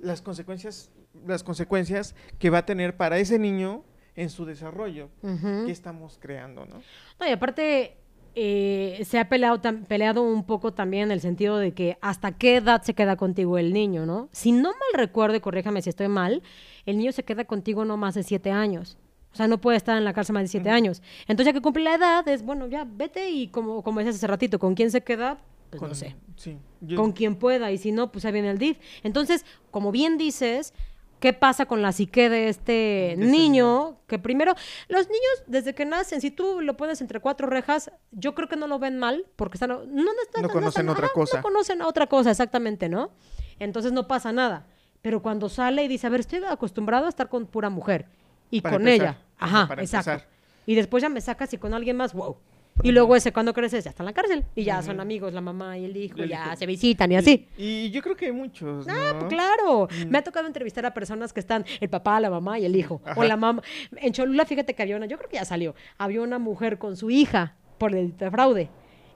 las consecuencias, las consecuencias que va a tener para ese niño en su desarrollo Ujú. que estamos creando, ¿no? No, y aparte, eh, se ha peleado, peleado un poco también en el sentido de que hasta qué edad se queda contigo el niño, ¿no? Si no mal recuerdo, y corríjame si estoy mal, el niño se queda contigo no más de siete años. O sea, no puede estar en la cárcel más de siete años. Entonces, ya que cumple la edad, es bueno, ya vete y como, como decías hace ratito, ¿con quién se queda? Pues no Con- sé. Sí. yo- Con quien pueda, y si no, pues ahí viene el DIF. Entonces, como bien dices, ¿qué pasa con la psique de este De ese niño? Que primero, los niños desde que nacen, si tú lo pones entre cuatro rejas, yo creo que no lo ven mal, porque están, no, no, están- No conocen están- otra cosa. No conocen otra cosa, exactamente, ¿no? Entonces no pasa nada. Pero cuando sale y dice, a ver, estoy acostumbrado a estar con pura mujer y Para con empezar, ella. ajá, Ajá, para exacto. empezar. Y después ya me sacas y con alguien más, wow. Y luego ese cuando creces ya está en la cárcel y ya son amigos, la mamá y el hijo, ya se visitan y así. Y, yo creo que hay muchos, Ah, pues claro. Mm. Me ha tocado entrevistar a personas que están el papá, la mamá y el hijo. O la mamá. En Cholula, fíjate que había una, yo creo que ya salió, había una mujer con su hija por el fraude.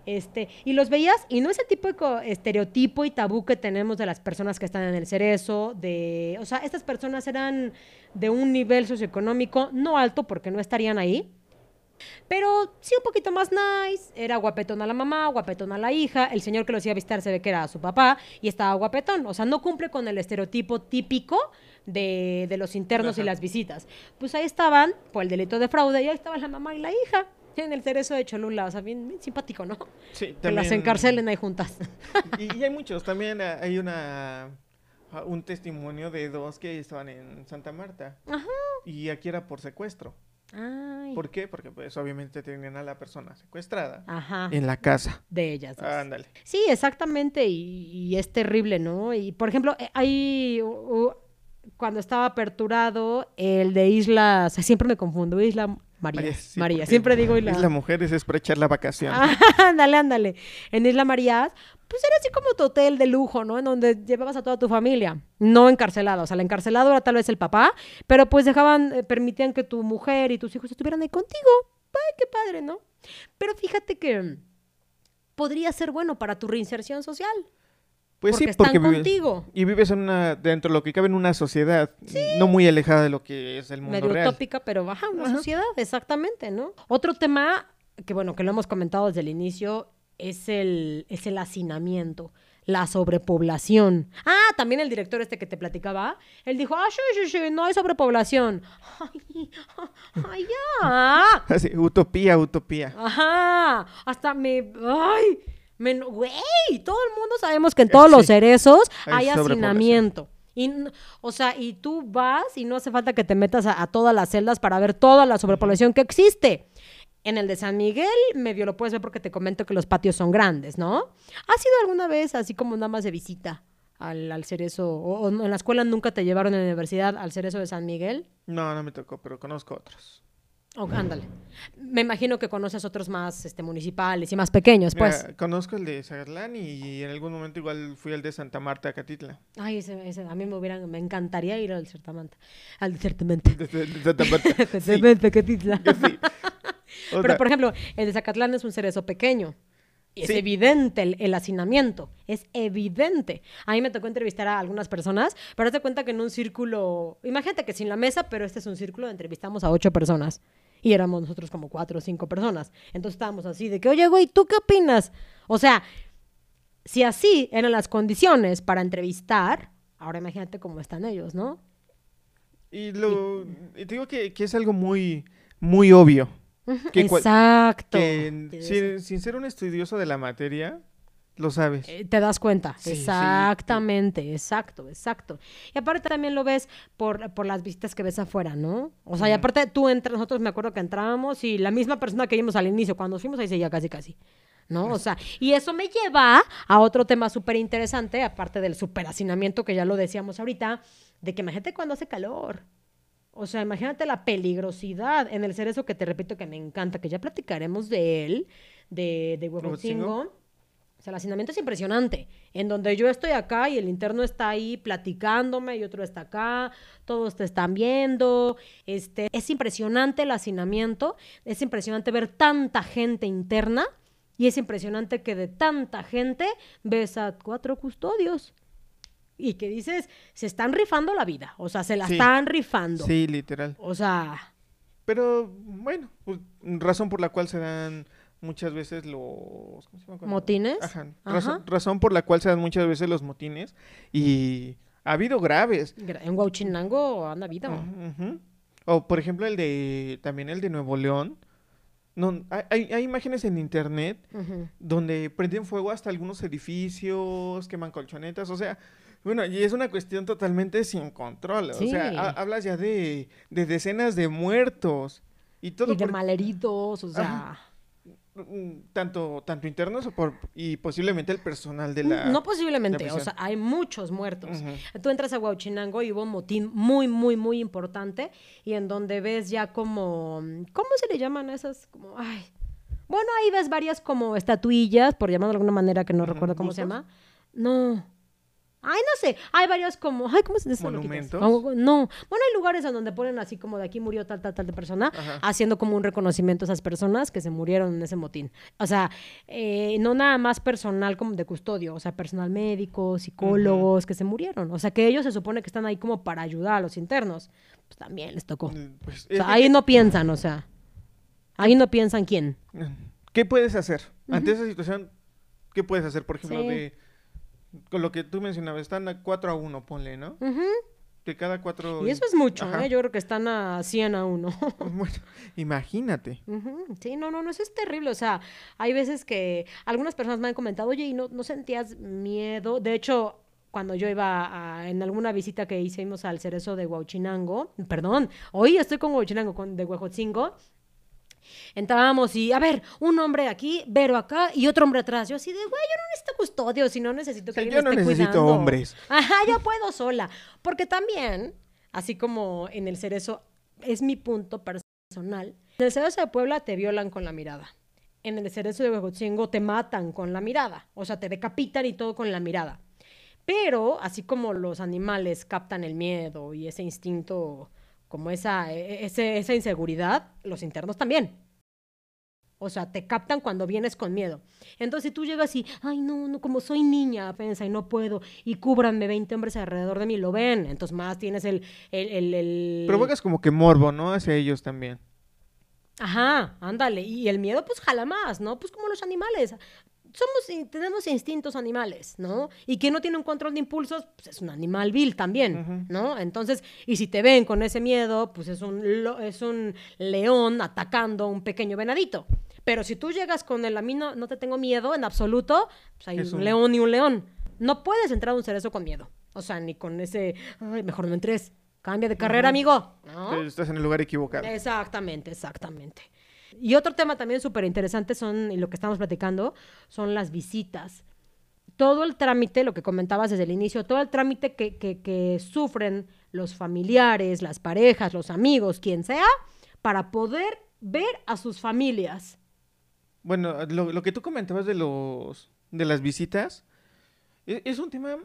Este, y los veías, y no ese tipo de estereotipo y tabú que tenemos de las personas que están en el cerezo, de, o sea, estas personas eran de un nivel socioeconómico no alto porque no estarían ahí, pero sí un poquito más nice. Era guapetona la mamá, guapetona la hija. El señor que los iba a visitar se ve que era su papá y estaba guapetón. O sea, no cumple con el estereotipo típico de, de los internos y las visitas. Pues ahí estaban, por el delito de fraude, y ahí estaban la mamá y la hija. En el cerezo de Cholula, o sea, bien, bien simpático, ¿no? Sí, Que las también- encarcelen ahí juntas. Y, y hay muchos, también ah, hay una ah, un testimonio de dos que estaban en Santa Marta Ajá. y aquí era por secuestro. Ay. ¿Por qué? Porque pues obviamente tenían a la persona secuestrada Ajá. en la casa. De ellas. dos. Ándale. Sí, exactamente, y, y es terrible, ¿no? Y por ejemplo, eh, hay u- cuando estaba aperturado el de Islas, siempre me confundo, Isla María, María, sí, porque siempre digo Isla. Isla Mujeres es para echar la vacación. Ah, ándale, ándale. En Isla María, pues era así como tu hotel de lujo, ¿no? En donde llevabas a toda tu familia, no encarcelado. O sea, el encarcelado era tal vez el papá, pero pues dejaban, eh, permitían que tu mujer y tus hijos estuvieran ahí contigo. Ay, qué padre, ¿no? Pero fíjate que mm, podría ser bueno para tu reinserción social. Pues porque sí, están porque vives, contigo. y vives en una, dentro de lo que cabe en una sociedad no muy alejada de lo que es el mundo medio real. utópica, pero baja una Ajá. sociedad, exactamente, ¿no? Otro tema que, bueno, que lo hemos comentado desde el inicio es el, es el hacinamiento, la sobrepoblación. Ah, también el director este que te platicaba, él dijo, ah, sí, sí, sí, no hay sobrepoblación. Ay, ay, ya. Así, utopía, utopía. Ajá, hasta me... ¡Ay! Me, güey, todo el mundo sabemos que en todos los cerezos Hay hay hacinamiento. Y, o sea, y tú vas y no hace falta que te metas a, a todas las celdas para ver toda la sobrepoblación que existe. En el de San Miguel, medio lo puedes ver porque te comento que los patios son grandes, ¿no? ¿Has ido alguna vez así como nada más de visita al, al cerezo? O, o en la escuela nunca te llevaron en la universidad al cerezo de San Miguel? No, no me tocó, pero conozco otros. O- ándale. Me imagino que conoces otros más este, municipales y más pequeños, pues. Mira, conozco el de Zagarlán y en algún momento igual fui al de Santa Marta, Catitla. Ay, ese, ese- a mí me hubieran, me encantaría ir al certamente. Al certamente. De- de- de Santa Marta. Sí, Certamente, ¿qué titla? sí. Pero, por ejemplo, el de Zacatlán es un cerezo pequeño. Es Sí. evidente el, el hacinamiento. Es evidente. A mí me tocó entrevistar a algunas personas, pero hazte cuenta que en un círculo. Imagínate que sin la mesa, pero este es un círculo, entrevistamos a ocho personas. Y éramos nosotros como cuatro o cinco personas. Entonces estábamos así de que, oye, güey, ¿tú qué opinas? O sea, si así eran las condiciones para entrevistar, ahora imagínate cómo están ellos, ¿no? y lo, y te digo que, que es algo muy, muy obvio. Que Exacto. Que sin, sin ser un estudioso de la materia, lo sabes. Eh, Te das cuenta. Sí, sí. Exactamente, exacto, exacto. Y aparte también lo ves por, por las visitas que ves afuera, ¿no? O sea, y aparte tú entras, nosotros me acuerdo que entrábamos y la misma persona que vimos al inicio, cuando fuimos ahí seguía casi casi. ¿No? O sea, y eso me lleva a otro tema súper interesante, aparte del superhacinamiento que ya lo decíamos ahorita, de que imagínate cuando hace calor. O sea, imagínate la peligrosidad en el cerezo que te repito que me encanta, que ya platicaremos de él, de, de. Huejotzingo. O sea, el hacinamiento es impresionante. En donde yo estoy acá y el interno está ahí platicándome y otro está acá, todos te están viendo. Este, es impresionante el hacinamiento, es impresionante ver tanta gente interna y es impresionante que de tanta gente ves a cuatro custodios. Y que dices, se están rifando la vida, o sea, se la Sí. están rifando. Sí, literal. O sea, Pero bueno, pues, razón por la cual se dan muchas veces los... ¿cómo se llama ¿Motines? Ajá. Ajá. Razón, razón por la cual se dan muchas veces los motines y ha habido graves. gra- en Huachinango anda vida. Ujú, ujú. O por ejemplo el de... También el de Nuevo León. No, hay, hay- imágenes en internet donde prenden fuego hasta algunos edificios, queman colchonetas, o sea, bueno, y es una cuestión totalmente sin control, o sea, ha- hablas ya de, de decenas de muertos y todo y de por- malheridos, o sea... Ajá. mm, tanto tanto internos o por, y posiblemente el personal de la No posiblemente, la o sea, hay muchos muertos. Ujú. Tú entras a Huachinango y hubo un motín muy, muy, muy importante y en donde ves ya como, ¿cómo se le llaman a esas? Como, ay, bueno, ahí ves varias como estatuillas, por llamarlo de alguna manera que no recuerdo cómo se llama. No. Ay, no sé, hay varios como, ay, ¿cómo se dice? ¿Monumentos? No, bueno, hay lugares en donde ponen así como de aquí murió tal, tal, tal de persona, Ajá. haciendo como un reconocimiento a esas personas que se murieron en ese motín. O sea, eh, no nada más personal como de custodio, o sea, personal médico, psicólogos que se murieron. O sea, que ellos se supone que están ahí como para ayudar a los internos. Pues también les tocó. Mm, pues, O sea, que- ahí no piensan, o sea, ahí no piensan quién. ¿Qué puedes hacer ante esa situación? ¿Qué puedes hacer, por ejemplo, Sí. de con lo que tú mencionabas, están a 4 a 1, ponle, ¿no? Que cada cuatro Y eso es mucho, Ajá. ¿eh? Yo creo que están a 100 a 1. Bueno, imagínate. Sí, no, no, no, eso es terrible. O sea, hay veces que algunas personas me han comentado, oye, ¿y no, no sentías miedo? De hecho, cuando yo iba a- en alguna visita que hicimos al cerezo de Huachinango, perdón, hoy estoy con Huachinango, con, de Huejotzingo, entrábamos y, a ver, un hombre aquí, Vero acá y otro hombre atrás. Yo así de, güey, yo no necesito custodio, si no necesito que sea, alguien yo no esté necesito cuidando. hombres. Ajá, yo puedo sola. Porque también, así como en el cerezo, es mi punto personal. En el cerezo de Puebla te violan con la mirada. En el cerezo de Huejotzingo te matan con la mirada. O sea, te decapitan y todo con la mirada. Pero, así como los animales captan el miedo y ese instinto, como esa, e- ese- esa inseguridad, los internos también. O sea, te captan cuando vienes con miedo. Entonces, si tú llegas y, ay, no, no, como soy niña, apenas y no puedo, y cúbranme 20 hombres alrededor de mí, lo ven. Entonces, más tienes el. el, el, el- Provocas como que morbo, ¿no? Hacia ellos también. Ajá, ándale. Y el miedo, pues jala más, ¿no? Pues como los animales. Somos, tenemos instintos animales, ¿no? Y quien no tiene un control de impulsos, pues es un animal vil también. ¿no? Entonces, y si te ven con ese miedo, pues es un, es un león atacando a un pequeño venadito. Pero si tú llegas con el a mí no, no te tengo miedo en absoluto, pues hay Es un, un- león y un león. No puedes entrar a un cerezo con miedo. O sea, ni con ese, ay, mejor no entres. Cambia de carrera, amigo. ¿no? Estás en el lugar equivocado. Exactamente, exactamente. Y otro tema también súper interesante son, y lo que estamos platicando, son las visitas. Todo el trámite, lo que comentabas desde el inicio, todo el trámite que, que, que sufren los familiares, las parejas, los amigos, quien sea, para poder ver a sus familias. Bueno, lo, lo que tú comentabas de los de las visitas e- es, un tema.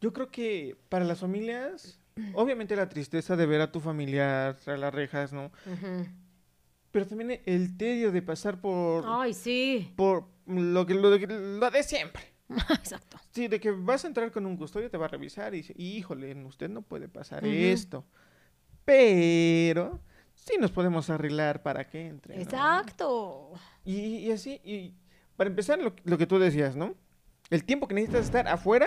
Yo creo que para las familias, obviamente la tristeza de ver a tu familiar tras las rejas, ¿no? Pero también el tedio de pasar por Ay, sí. por lo que lo de, lo de siempre. Exacto. Sí, de que vas a entrar con un custodio, te va a revisar y dice, híjole, usted no puede pasar Ujú. esto. Pero sí nos podemos arreglar para que entre. ¿no? Exacto. Y, y así, y para empezar, lo, lo que tú decías, ¿no? El tiempo que necesitas estar afuera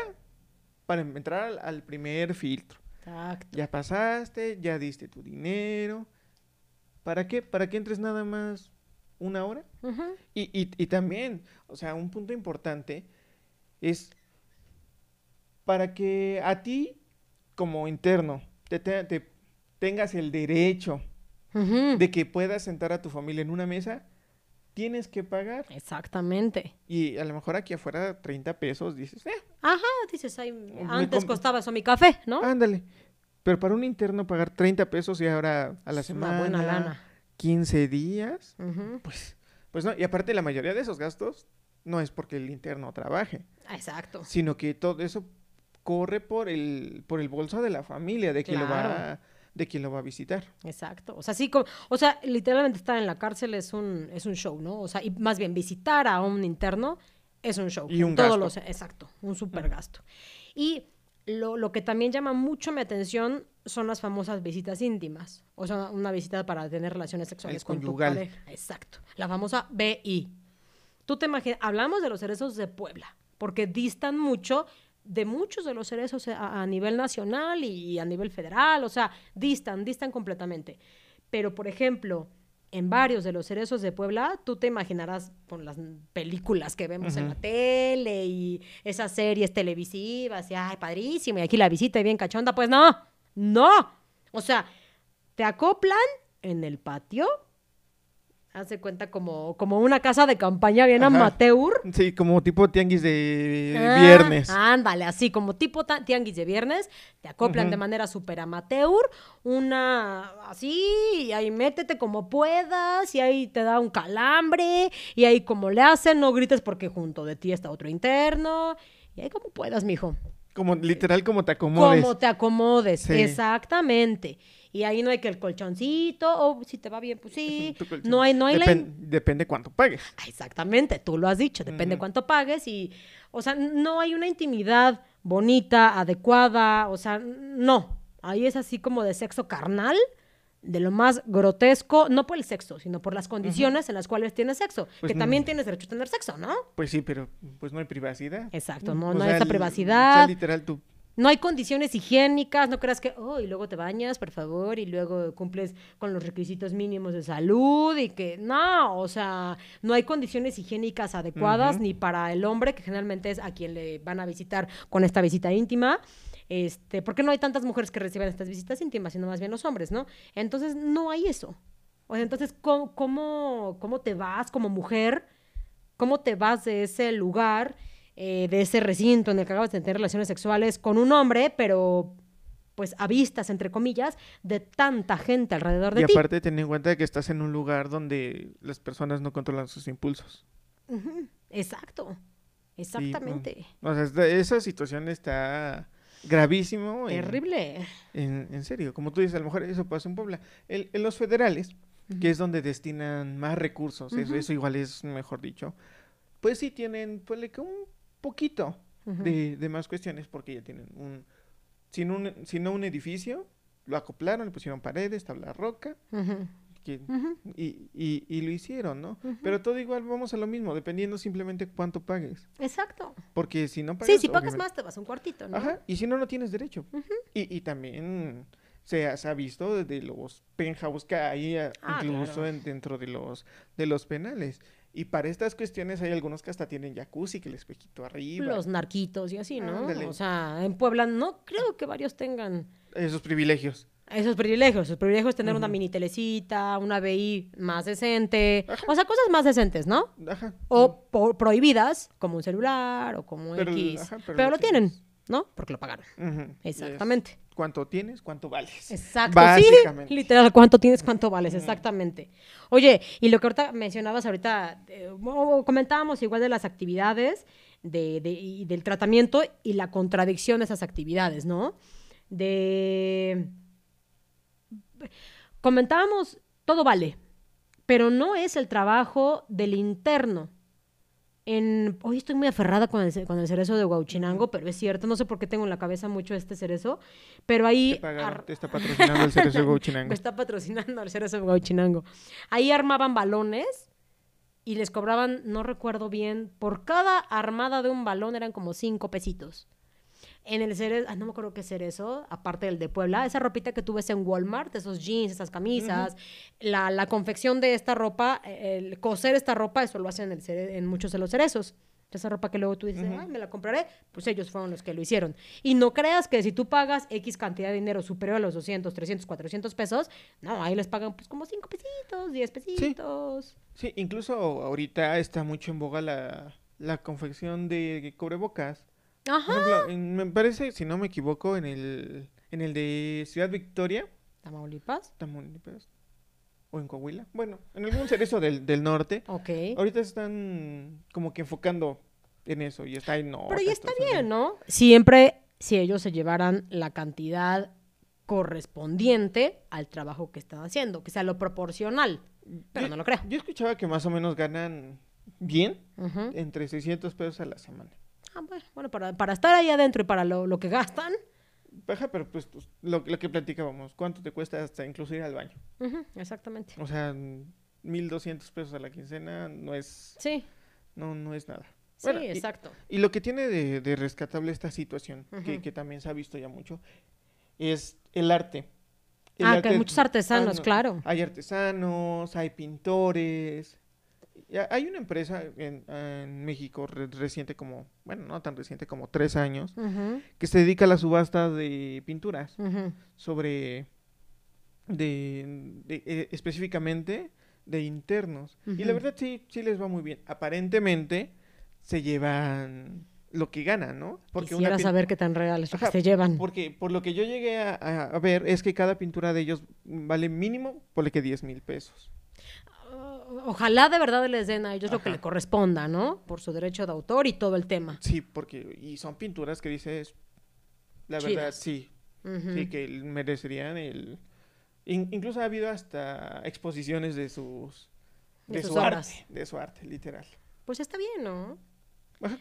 para entrar al, al primer filtro. Exacto. Ya pasaste, ya diste tu dinero. ¿Para qué? ¿Para que entres nada más una hora? Y, y, y también, o sea, un punto importante es para que a ti, como interno, te, te- te tengas el derecho de que puedas sentar a tu familia en una mesa, tienes que pagar. Exactamente. Y a lo mejor aquí afuera 30 pesos, dices, eh, Ajá, dices, ay, antes costaba eso mi café, ¿no? ándale. Pero para un interno pagar 30 pesos y ahora a la Es semana, una buena lana. 15 días, pues, pues no. Y aparte la mayoría de esos gastos no es porque el interno trabaje. Exacto. sino que todo eso corre por el por el bolso de la familia de quien lo va Claro. de quien lo va a visitar Exacto. O sea, sí, como, o sea, literalmente estar en la cárcel es un, es un show, ¿no? O sea, y más bien visitar a un interno es un show. Y un todos gasto. los- exacto, un super gasto. Y lo, lo que también llama mucho mi atención son las famosas visitas íntimas. O sea, una visita para tener relaciones sexuales con tu pareja. Exacto. La famosa BI. Tú te imaginas, hablamos de los cerezos de Puebla, porque distan mucho de muchos de los cerezos a, a nivel nacional y a nivel federal, o sea, distan, distan completamente. Pero, por ejemplo, en varios de los cerezos de Puebla, tú te imaginarás con las películas que vemos en la tele y esas series televisivas, y ay, padrísimo, y aquí la visita y bien cachonda, pues no, no. O sea, te acoplan en el patio, hace cuenta como, como una casa de campaña bien Ajá. amateur. sí como tipo tianguis de Ah, viernes Ándale, así como tipo tianguis de viernes, te acoplan de manera súper amateur, una así, y ahí métete como puedas, y ahí te da un calambre, y ahí como le hacen, no grites porque junto de ti está otro interno, y ahí como puedas, mijo. como literal como te acomodes Como te acomodes, Sí. exactamente. Y ahí no hay que el colchoncito, o si te va bien, pues sí. No hay, no hay la Depen- depende cuánto pagues Ah, Exactamente, tú lo has dicho, depende Ujú. cuánto pagues y, o sea, no hay una intimidad bonita, adecuada, o sea, no, ahí es así como de sexo carnal, de lo más grotesco, no por el sexo, sino por las condiciones en las cuales tienes sexo, Pues que no. también tienes derecho a tener sexo, ¿no? pues sí pero pues no hay privacidad Exacto, no, no hay esa privacidad. o sea, literal tú No hay condiciones higiénicas, no creas que, oh, y luego te bañas, por favor, y luego cumples con los requisitos mínimos de salud y que, no, o sea, no hay condiciones higiénicas adecuadas ni para el hombre, que generalmente es a quien le van a visitar con esta visita íntima. Este, porque no hay tantas mujeres que reciben estas visitas íntimas, sino más bien los hombres, ¿no? Entonces, no hay eso. O sea, entonces, ¿cómo, cómo, cómo te vas como mujer? ¿Cómo te vas de ese lugar, eh, de ese recinto en el que acabas de tener relaciones sexuales con un hombre, pero pues a vistas, entre comillas, de tanta gente alrededor de y ti? aparte ten en cuenta que estás en un lugar donde las personas no controlan sus impulsos Exacto, Sí, exactamente. o sea esa situación está gravísimo Terrible. En, en serio, como tú dices, a lo mejor eso pasa en Puebla. El- en los federales, que es donde destinan más recursos, eso, eso igual es mejor dicho, pues sí tienen, pues que un poquito de, de más cuestiones, porque ya tienen un, sin un, si no un edificio, lo acoplaron, le pusieron paredes, tabla roca, que- y, y, y lo hicieron, ¿no? Pero todo igual vamos a lo mismo, dependiendo simplemente cuánto pagues. Exacto. Porque si no pagas... Sí, si pagas obviamente- más, te vas a un cuartito, ¿no? Ajá, y si no, no tienes derecho. Y, y también se ha, se ha visto desde los penthouse que hay a- Ah, incluso claro. en- dentro de los, de los penales. Y para estas cuestiones hay algunos que hasta tienen jacuzzi, que les espejito arriba. Los narquitos y así, ¿no? Ándale. O sea, en Puebla no creo que varios tengan. Esos privilegios. Esos privilegios, esos privilegios es tener una mini telecita, una BI más decente, Ajá. o sea, cosas más decentes, ¿no? Ajá. O por- prohibidas, como un celular o como Pero- X. ajá, pero, pero lo lo tienen. ¿no? Porque lo pagaron. Exactamente. Cuánto tienes, cuánto vales. Exacto, Básicamente. sí, literal, cuánto tienes, cuánto vales, exactamente. Oye, y lo que ahorita mencionabas ahorita, eh, comentábamos igual de las actividades de, de- y del tratamiento y la contradicción de esas actividades, ¿no? De... Comentábamos, todo vale, pero no es el trabajo del interno. En, hoy estoy muy aferrada con el, con el cerezo de Huauchinango, pero es cierto, no sé por qué tengo en la cabeza mucho este cerezo, pero ahí... Te, pagaron, ar- te está patrocinando el cerezo de Gauchinango. me está patrocinando el cerezo de Huauchinango. Ahí armaban balones y les cobraban, no recuerdo bien, por cada armada de un balón eran como cinco pesitos. En el cerezo, ah, no me acuerdo qué cerezo, aparte del de Puebla, esa ropita que tú ves en Walmart, esos jeans, esas camisas, la, la confección de esta ropa, el coser esta ropa, eso lo hacen en, el cere- en muchos de los cerezos. Esa ropa que luego tú dices. "Ay, me la compraré, pues ellos fueron los que lo hicieron. Y no creas que si tú pagas X cantidad de dinero superior a los 200, 300, 400 pesos, no, ahí les pagan pues como 5 pesitos, 10 pesitos. Sí, incluso ahorita está mucho en boga la, la confección de cubrebocas. Por Ajá. ejemplo, en- me parece, si no me equivoco, en el, en el de Ciudad Victoria, Tamaulipas. Tamaulipas, o en Coahuila, bueno, en algún cerezo del, del norte, Ok. ahorita están como que enfocando en eso y está en Pero ya está bien, ¿no? Siempre si ellos se llevaran la cantidad correspondiente al trabajo que están haciendo, que sea lo proporcional. Pero no lo creo. Yo escuchaba que más o menos ganan bien Ujú. entre 600 pesos a la semana. Ah, bueno, bueno, para, para estar ahí adentro y para lo, lo que gastan. Baja, pero pues, pues, lo, lo que platicábamos, ¿cuánto te cuesta hasta incluso ir al baño? Ujú, exactamente. O sea, 1200 pesos a la quincena no es, Sí, no, no es nada. sí, Bueno, y- exacto. Y lo que tiene de, de rescatable esta situación, que, Ujú. que también se ha visto ya mucho, es el arte. El Ah, que arte- hay muchos artesanos, ah, no, claro. Hay artesanos, hay pintores. Hay una empresa en, en México re- reciente como, bueno, no tan reciente como tres años, que se dedica a la subasta de pinturas sobre, de, de- eh, específicamente de internos. Y la verdad sí, sí les va muy bien. Aparentemente se llevan lo que ganan, ¿no? Quisiera pin- saber qué tan real es lo que se llevan. Porque por lo que yo llegué a, ver es que cada pintura de ellos vale mínimo, ponle que 10 mil pesos. Ojalá de verdad les den a ellos lo que le corresponda, ¿no? Por su derecho de autor y todo el tema. Sí, porque, y son pinturas que dices, la verdad, sí, sí, que merecerían el... in- incluso ha habido hasta exposiciones de sus... De De, sus su obras. arte, de su arte, literal. Pues está bien, ¿no?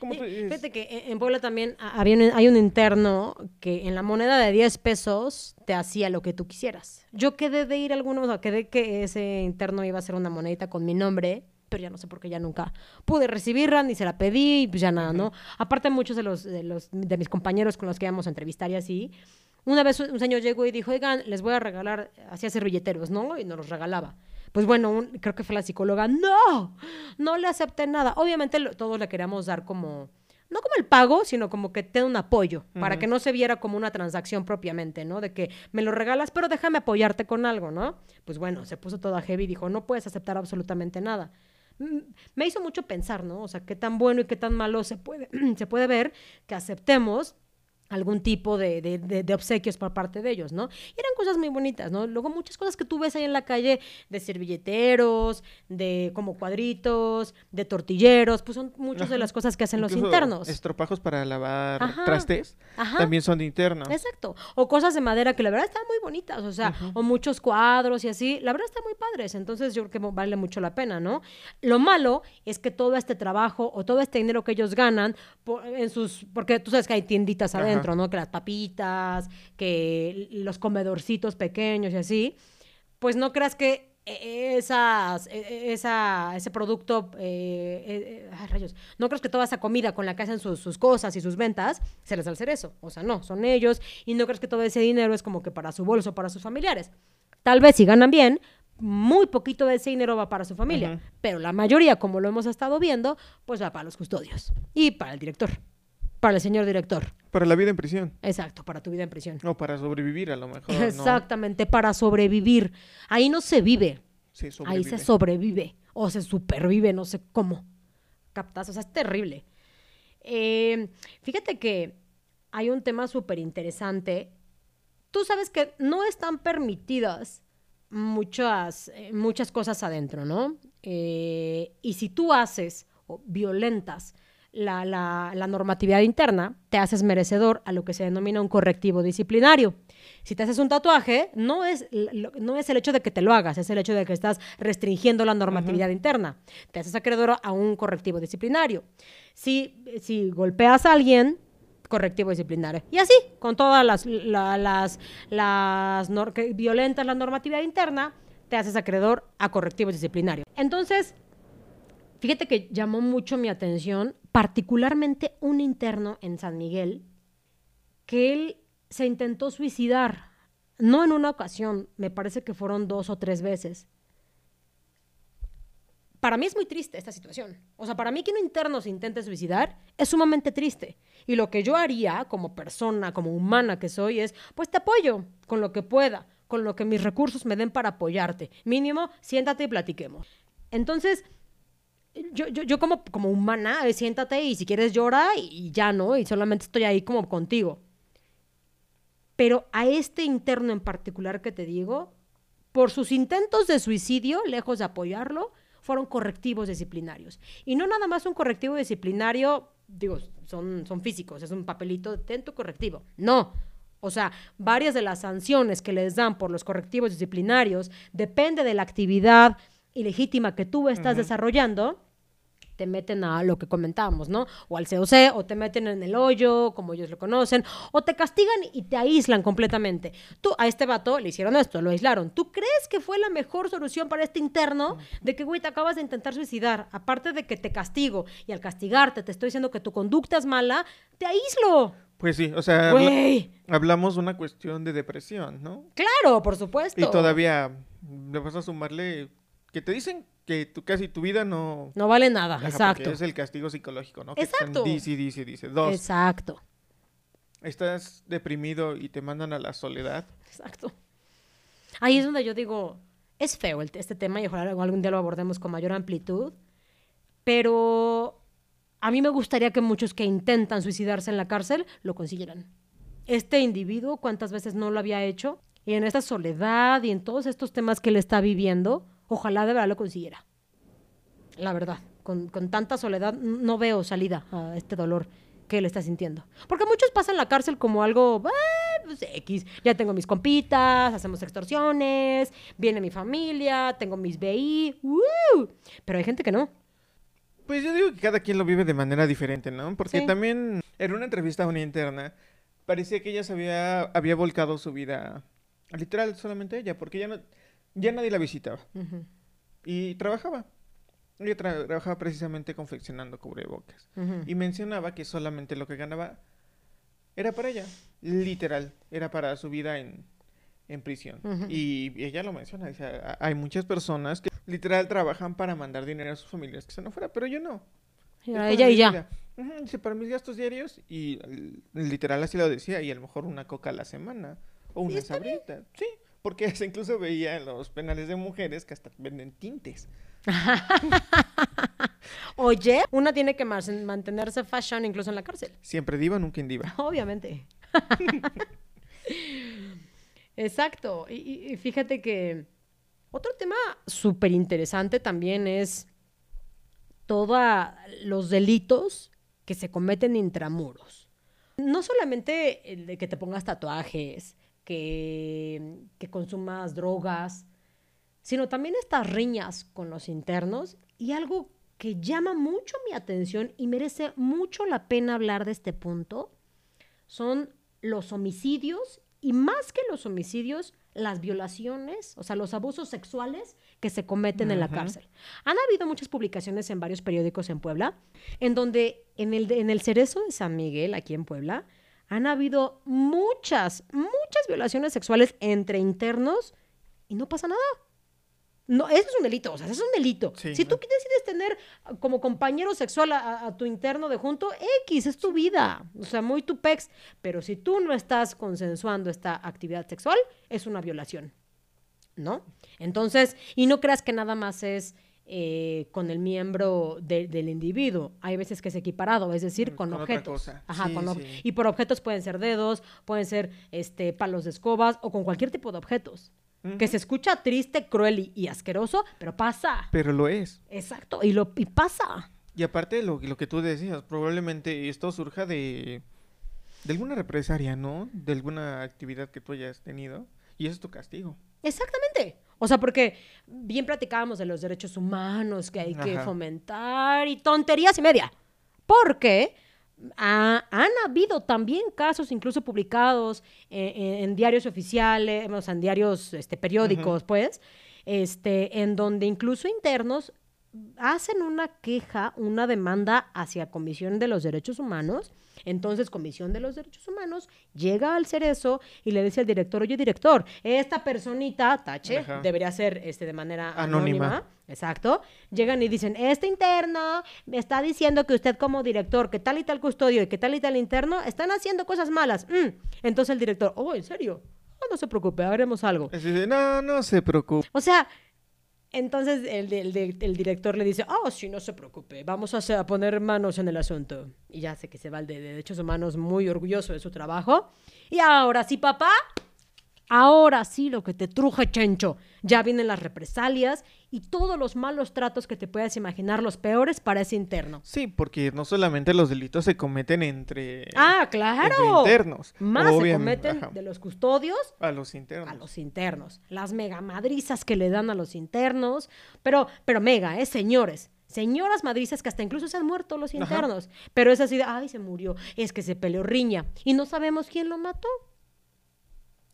Como Fíjate que en- Puebla también ha- había un- hay un interno que en la moneda de 10 pesos te hacía lo que tú quisieras. Yo quedé de ir a algunos, o sea, quedé que ese interno iba a ser una monedita con mi nombre, pero ya no sé por qué ya nunca pude recibirla, ni se la pedí, y pues ya nada, ¿no? Aparte muchos de los, de los de mis compañeros con los que íbamos a entrevistar y así, una vez un señor llegó y dijo, oigan, les voy a regalar, hacía servilleteros, ¿no? Y nos los regalaba. Pues bueno, un- creo que fue la psicóloga, no, no le acepté nada. Obviamente lo- todos le queríamos dar como, no como el pago, sino como que te un apoyo, para que no se viera como una transacción propiamente, ¿no? De que me lo regalas, pero déjame apoyarte con algo, ¿no? Pues bueno, se puso toda heavy y dijo, no puedes aceptar absolutamente nada. Me hizo mucho pensar, ¿no? O sea, qué tan bueno y qué tan malo se puede, se puede ver que aceptemos algún tipo de, de- de- de obsequios por parte de ellos, ¿no? Y eran cosas muy bonitas, ¿no? Luego muchas cosas que tú ves ahí en la calle de servilleteros, de como cuadritos, de tortilleros, pues son muchas de las cosas que hacen los internos. Estropajos para lavar Ajá. trastes Ajá. también son de internos. Exacto. O cosas de madera que la verdad están muy bonitas, o sea, o muchos cuadros y así, la verdad están muy padres, entonces yo creo que vale mucho la pena, ¿no? Lo malo es que todo este trabajo o todo este dinero que ellos ganan por- en sus, porque tú sabes que hay tienditas Ajá. Adentro, ¿no? Que las papitas, que los comedorcitos pequeños y así, pues no creas que eh, esas, eh, esa, ese producto, eh, ay, rayos, no crees que toda esa comida con la que hacen sus, sus cosas y sus ventas se les va a hacer eso. O sea, no, son ellos y no crees que todo ese dinero es como que para su bolso, para sus familiares. Tal vez si ganan bien, muy poquito de ese dinero va para su familia, pero la mayoría, como lo hemos estado viendo, pues va para los custodios y para el director. Para el señor director. Para la vida en prisión. Exacto, para tu vida en prisión. O para sobrevivir, a lo mejor. ¿no? Exactamente, para sobrevivir. Ahí no se vive, Sí, ahí se sobrevive o se supervive, no sé cómo. ¿Captas? O sea, es terrible. Eh, fíjate que hay un tema súper interesante. Tú sabes que no están permitidas muchas, eh, muchas cosas adentro, ¿no? Eh, y si tú haces o violentas la, la- la normatividad interna, te haces merecedor a lo que se denomina un correctivo disciplinario. Si te haces un tatuaje, no es, no es el hecho de que te lo hagas, es el hecho de que estás restringiendo la normatividad interna. Te haces acreedor a un correctivo disciplinario. Si, si golpeas a alguien, correctivo disciplinario. Y así, con todas las, la- las, las nor- que violentas la normatividad interna, te haces acreedor a correctivos disciplinarios. Entonces, fíjate que llamó mucho mi atención, particularmente un interno en San Miguel, que él se intentó suicidar, no en una ocasión, me parece que fueron dos o tres veces. Para mí es muy triste esta situación. O sea, para mí que un interno se intente suicidar es sumamente triste. Y lo que yo haría como persona, como humana que soy, es, pues te apoyo con lo que pueda, con lo que mis recursos me den para apoyarte. Mínimo, siéntate y platiquemos. Entonces, yo, yo, yo como, como humana, eh, siéntate y si quieres llora y, ya, ¿no? Y solamente estoy ahí como contigo. Pero a este interno en particular que te digo, por sus intentos de suicidio, lejos de apoyarlo, fueron correctivos disciplinarios. Y no nada más un correctivo disciplinario, digo, son, son físicos, es un papelito, ten tu correctivo. No. O sea, varias de las sanciones que les dan por los correctivos disciplinarios depende de la actividad ilegítima que tú estás desarrollando te meten a lo que comentábamos, ¿no? O al COC, o te meten en el hoyo, como ellos lo conocen, o te castigan y te aíslan completamente. Tú, a este vato le hicieron esto, lo aislaron. ¿Tú crees que fue la mejor solución para este interno de que, güey, te acabas de intentar suicidar? Aparte de que te castigo y al castigarte te estoy diciendo que tu conducta es mala, te aíslo. Pues sí, o sea, Güey. hablamos de una cuestión de depresión, ¿no? Claro, por supuesto. Y todavía le vas a sumarle que te dicen que tu, casi tu vida no... No vale nada, Ajá, exacto. Es el castigo psicológico, ¿no? Que Exacto. Dice, dice, dice. Dos, Exacto, estás deprimido y te mandan a la soledad. exacto. Ahí es donde yo digo, es feo el- este tema y ojalá algún día lo abordemos con mayor amplitud, pero a mí me gustaría que muchos que intentan suicidarse en la cárcel lo consiguieran. Este individuo, ¿cuántas veces no lo había hecho? Y en esta soledad y en todos estos temas que él está viviendo, ojalá de verdad lo consiguiera. La verdad, con, con tanta soledad no veo salida a este dolor que él está sintiendo. Porque muchos pasan la cárcel como algo, "Ah, pues X, ya tengo mis compitas, hacemos extorsiones, viene mi familia, tengo mis BI, pero hay gente que no. Pues yo digo que cada quien lo vive de manera diferente, ¿no? Porque Sí. también en una entrevista a una interna parecía que ella se había, había volcado su vida, literal, solamente ella, porque ya no, ya nadie la visitaba. Y trabajaba. Ella tra- trabajaba precisamente confeccionando cubrebocas. Y mencionaba que solamente lo que ganaba era para ella. Literal. Era para su vida en, en prisión. Y ella lo menciona. dice, "Ha- hay muchas personas que literal trabajan para mandar dinero a sus familias que están afuera, pero yo no. Y a ella y ya. vida". Ujú, Dice, para mis gastos diarios. Y literal así lo decía. Y a lo mejor una coca a la semana. O una sabrita. Sí. Porque incluso veía en los penales de mujeres que hasta venden tintes. Oye, una tiene que mantenerse fashion incluso en la cárcel. Siempre diva, nunca en diva. Obviamente. Exacto. Y, y- y fíjate que otro tema súper interesante también es todos los delitos que se cometen intramuros. No solamente el de que te pongas tatuajes, que, que consumas drogas, sino también estas riñas con los internos y algo que llama mucho mi atención y merece mucho la pena hablar de este punto son los homicidios y más que los homicidios, las violaciones, o sea, los abusos sexuales que se cometen en la cárcel. Han habido muchas publicaciones en varios periódicos en Puebla, en donde en el, en el Cerezo de San Miguel, aquí en Puebla, han habido muchas, muchas violaciones sexuales entre internos y no pasa nada. No, eso es un delito, o sea, eso es un delito. Sí, si tú ¿no? decides tener como compañero sexual a, a- tu interno de junto, X, es tu vida. O sea, muy tu pex. Pero si tú no estás consensuando esta actividad sexual, es una violación. ¿No? Entonces, y no creas que nada más es eh, con el miembro de- del individuo. Hay veces que es equiparado, es decir, Mm, con, con objetos. Ajá, Sí, con ob- sí. Y por objetos pueden ser dedos, pueden ser este, palos de escobas o con cualquier tipo de objetos. Que se escucha triste, cruel y, y asqueroso, pero pasa. Pero lo es. Exacto, y lo y pasa. Y aparte lo, lo que tú decías, probablemente esto surja de, de alguna represalia, ¿no? De alguna actividad que tú hayas tenido. Y ese es tu castigo. Exactamente. O sea, porque bien platicábamos de los derechos humanos que hay que Ajá. fomentar y tonterías y media. Porque ha- han habido también casos incluso publicados en, en- en diarios oficiales, o sea, en diarios este, periódicos, pues, este, en donde incluso internos hacen una queja, una demanda hacia Comisión de los Derechos Humanos. Entonces, Comisión de los Derechos Humanos llega al cerezo y le dice al director, oye, director, esta personita, tache, Ajá. debería ser este, de manera anónima. Anónima. Exacto. Llegan y dicen, este interno me está diciendo que usted como director, que tal y tal custodio y que tal y tal interno están haciendo cosas malas. Mm. Entonces el director, oh, ¿en serio? Oh, no se preocupe, haremos algo. No, no se preocupe. O sea, entonces el, el el director le dice, oh, sí, no se preocupe, vamos a, a poner manos en el asunto. Y ya sé que se va el de derechos humanos muy orgulloso de su trabajo. Y ahora sí, papá, ahora sí lo que te truje, chencho. Ya vienen las represalias y todos los malos tratos que te puedas imaginar, los peores para ese interno. Sí, porque no solamente los delitos se cometen entre, Ah, entre claro. internos. Más se cometen ajá, de los custodios a los internos. a los internos, las mega madrizas que le dan a los internos, pero, pero mega, ¿eh? Señores, señoras madrizas que hasta incluso se han muerto los Ajá. internos, pero es así de, ay, se murió, es que se peleó riña y no sabemos quién lo mató.